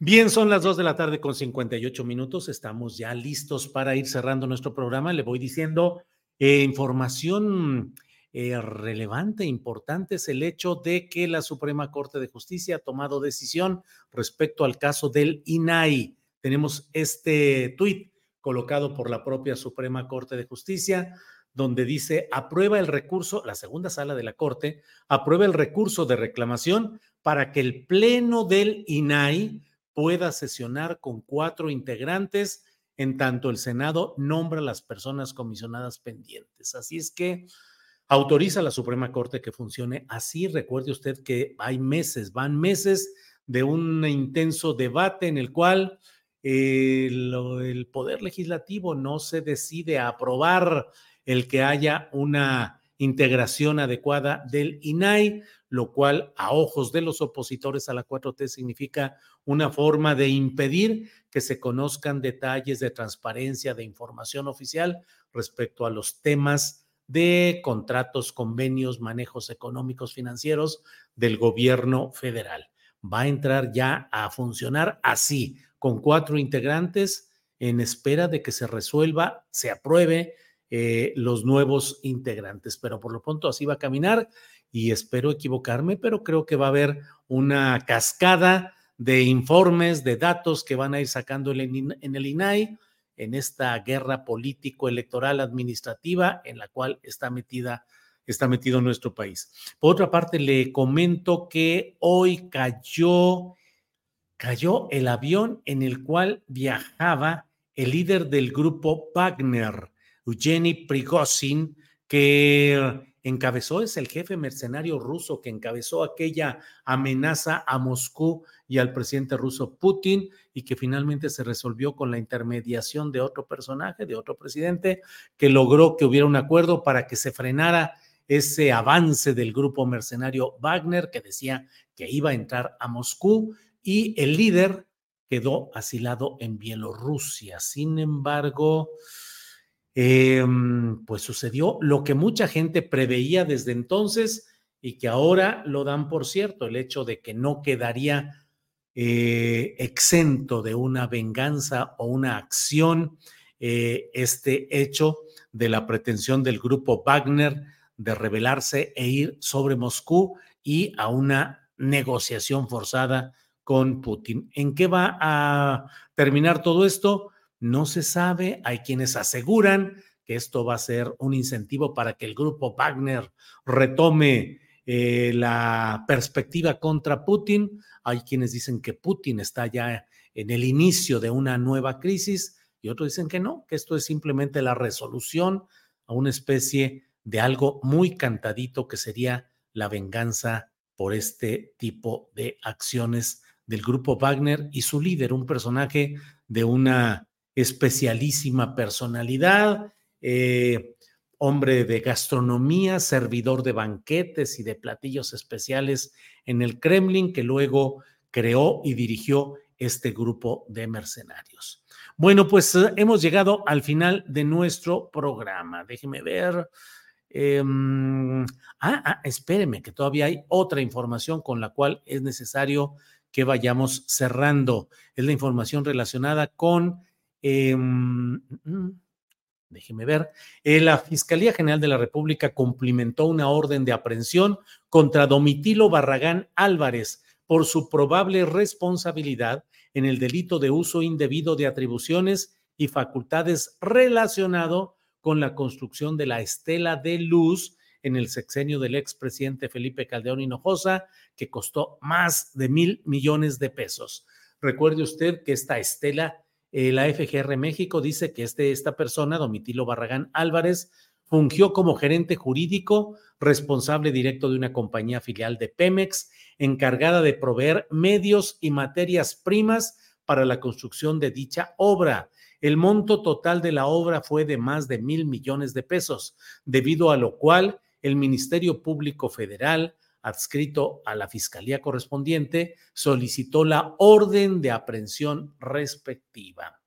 Bien, son las dos de la tarde con 58 minutos. Estamos ya listos para ir cerrando nuestro programa. Le voy diciendo eh, información eh, relevante, importante es el hecho de que la Suprema Corte de Justicia ha tomado decisión respecto al caso del INAI. Tenemos este tuit colocado por la propia Suprema Corte de Justicia, donde dice, aprueba el recurso, la segunda sala de la Corte, aprueba el recurso de reclamación para que el Pleno del INAI pueda sesionar con cuatro integrantes, en tanto el Senado nombra las personas comisionadas pendientes. Así es que autoriza a la Suprema Corte que funcione así. Recuerde usted que hay meses, van meses de un intenso debate en el cual el, Poder Legislativo no se decide a aprobar el que haya una integración adecuada del INAI, lo cual a ojos de los opositores a la 4T significa una forma de impedir que se conozcan detalles de transparencia, de información oficial respecto a los temas de contratos, convenios, manejos económicos financieros del gobierno federal. Va a entrar ya a funcionar así, con cuatro integrantes, en espera de que se resuelva, se apruebe eh, los nuevos integrantes. Pero por lo pronto así va a caminar y espero equivocarme, pero creo que va a haber una cascada de informes, de datos que van a ir sacando en el INAI en esta guerra político-electoral administrativa en la cual está metida está metido nuestro país. Por otra parte, le comento que hoy cayó cayó el avión en el cual viajaba el líder del grupo Wagner, Eugeni Prigozhin, que encabezó, es el jefe mercenario ruso que encabezó aquella amenaza a Moscú y al presidente ruso Putin y que finalmente se resolvió con la intermediación de otro personaje, de otro presidente, que logró que hubiera un acuerdo para que se frenara ese avance del grupo mercenario Wagner que decía que iba a entrar a Moscú y el líder quedó asilado en Bielorrusia. Sin embargo, Em, pues sucedió lo que mucha gente preveía desde entonces y que ahora lo dan por cierto, el hecho de que no quedaría eh, exento de una venganza o una acción eh, este hecho de la pretensión del grupo Wagner de rebelarse e ir sobre Moscú y a una negociación forzada con Putin. ¿En qué va a terminar todo esto? No se sabe. Hay quienes aseguran que esto va a ser un incentivo para que el grupo Wagner retome eh, la perspectiva contra Putin. Hay quienes dicen que Putin está ya en el inicio de una nueva crisis y otros dicen que no, que esto es simplemente la resolución a una especie de algo muy cantadito que sería la venganza por este tipo de acciones del grupo Wagner y su líder, un personaje de una especialísima personalidad, eh, hombre de gastronomía, servidor de banquetes y de platillos especiales en el Kremlin, que luego creó y dirigió este grupo de mercenarios. Bueno, pues eh, hemos llegado al final de nuestro programa. Déjeme ver. Em, ah, ah, espéreme, que todavía hay otra información con la cual es necesario que vayamos cerrando. Es la información relacionada con... Em, mm, déjeme ver, eh, la Fiscalía General de la República cumplimentó una orden de aprehensión contra Domitilo Barragán Álvarez por su probable responsabilidad en el delito de uso indebido de atribuciones y facultades relacionado con la construcción de la estela de luz en el sexenio del expresidente Felipe Caldeón Hinojosa, que costó más de mil millones de pesos. Recuerde usted que esta estela eh, la FGR México dice que este, esta persona, Domitilo Barragán Álvarez, fungió como gerente jurídico, responsable directo de una compañía filial de Pemex, encargada de proveer medios y materias primas para la construcción de dicha obra. El monto total de la obra fue de más de mil millones de pesos, debido a lo cual el Ministerio Público Federal, adscrito a la Fiscalía correspondiente, solicitó la orden de aprehensión respectiva.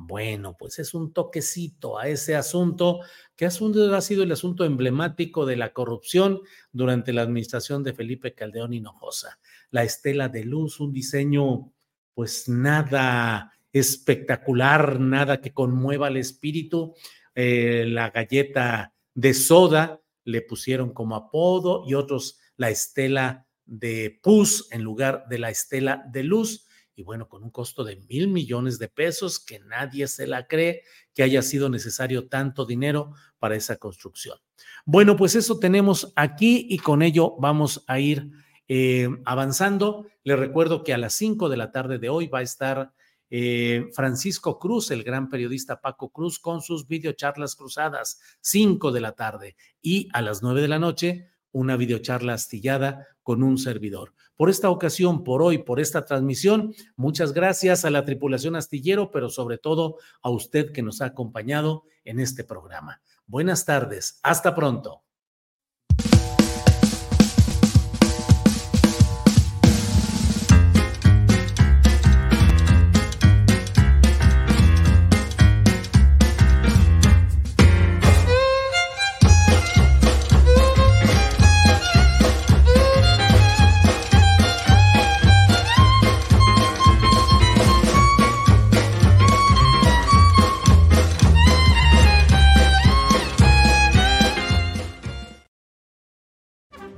Bueno, pues es un toquecito a ese asunto, que ha sido el asunto emblemático de la corrupción durante la administración de Felipe Caldeón Hinojosa. La estela de luz, un diseño pues nada espectacular, nada que conmueva el espíritu. Eh, la galleta de soda le pusieron como apodo y otros la estela de pus en lugar de la estela de luz. Y bueno, con un costo de mil millones de pesos, que nadie se la cree que haya sido necesario tanto dinero para esa construcción. Bueno, pues eso tenemos aquí y con ello vamos a ir eh, avanzando. Les recuerdo que a las cinco de la tarde de hoy va a estar eh, Francisco Cruz, el gran periodista Paco Cruz, con sus videocharlas cruzadas, cinco de la tarde. Y a las nueve de la noche una videocharla astillada con un servidor. Por esta ocasión, por hoy, por esta transmisión, muchas gracias a la tripulación astillero, pero sobre todo a usted que nos ha acompañado en este programa. Buenas tardes, hasta pronto.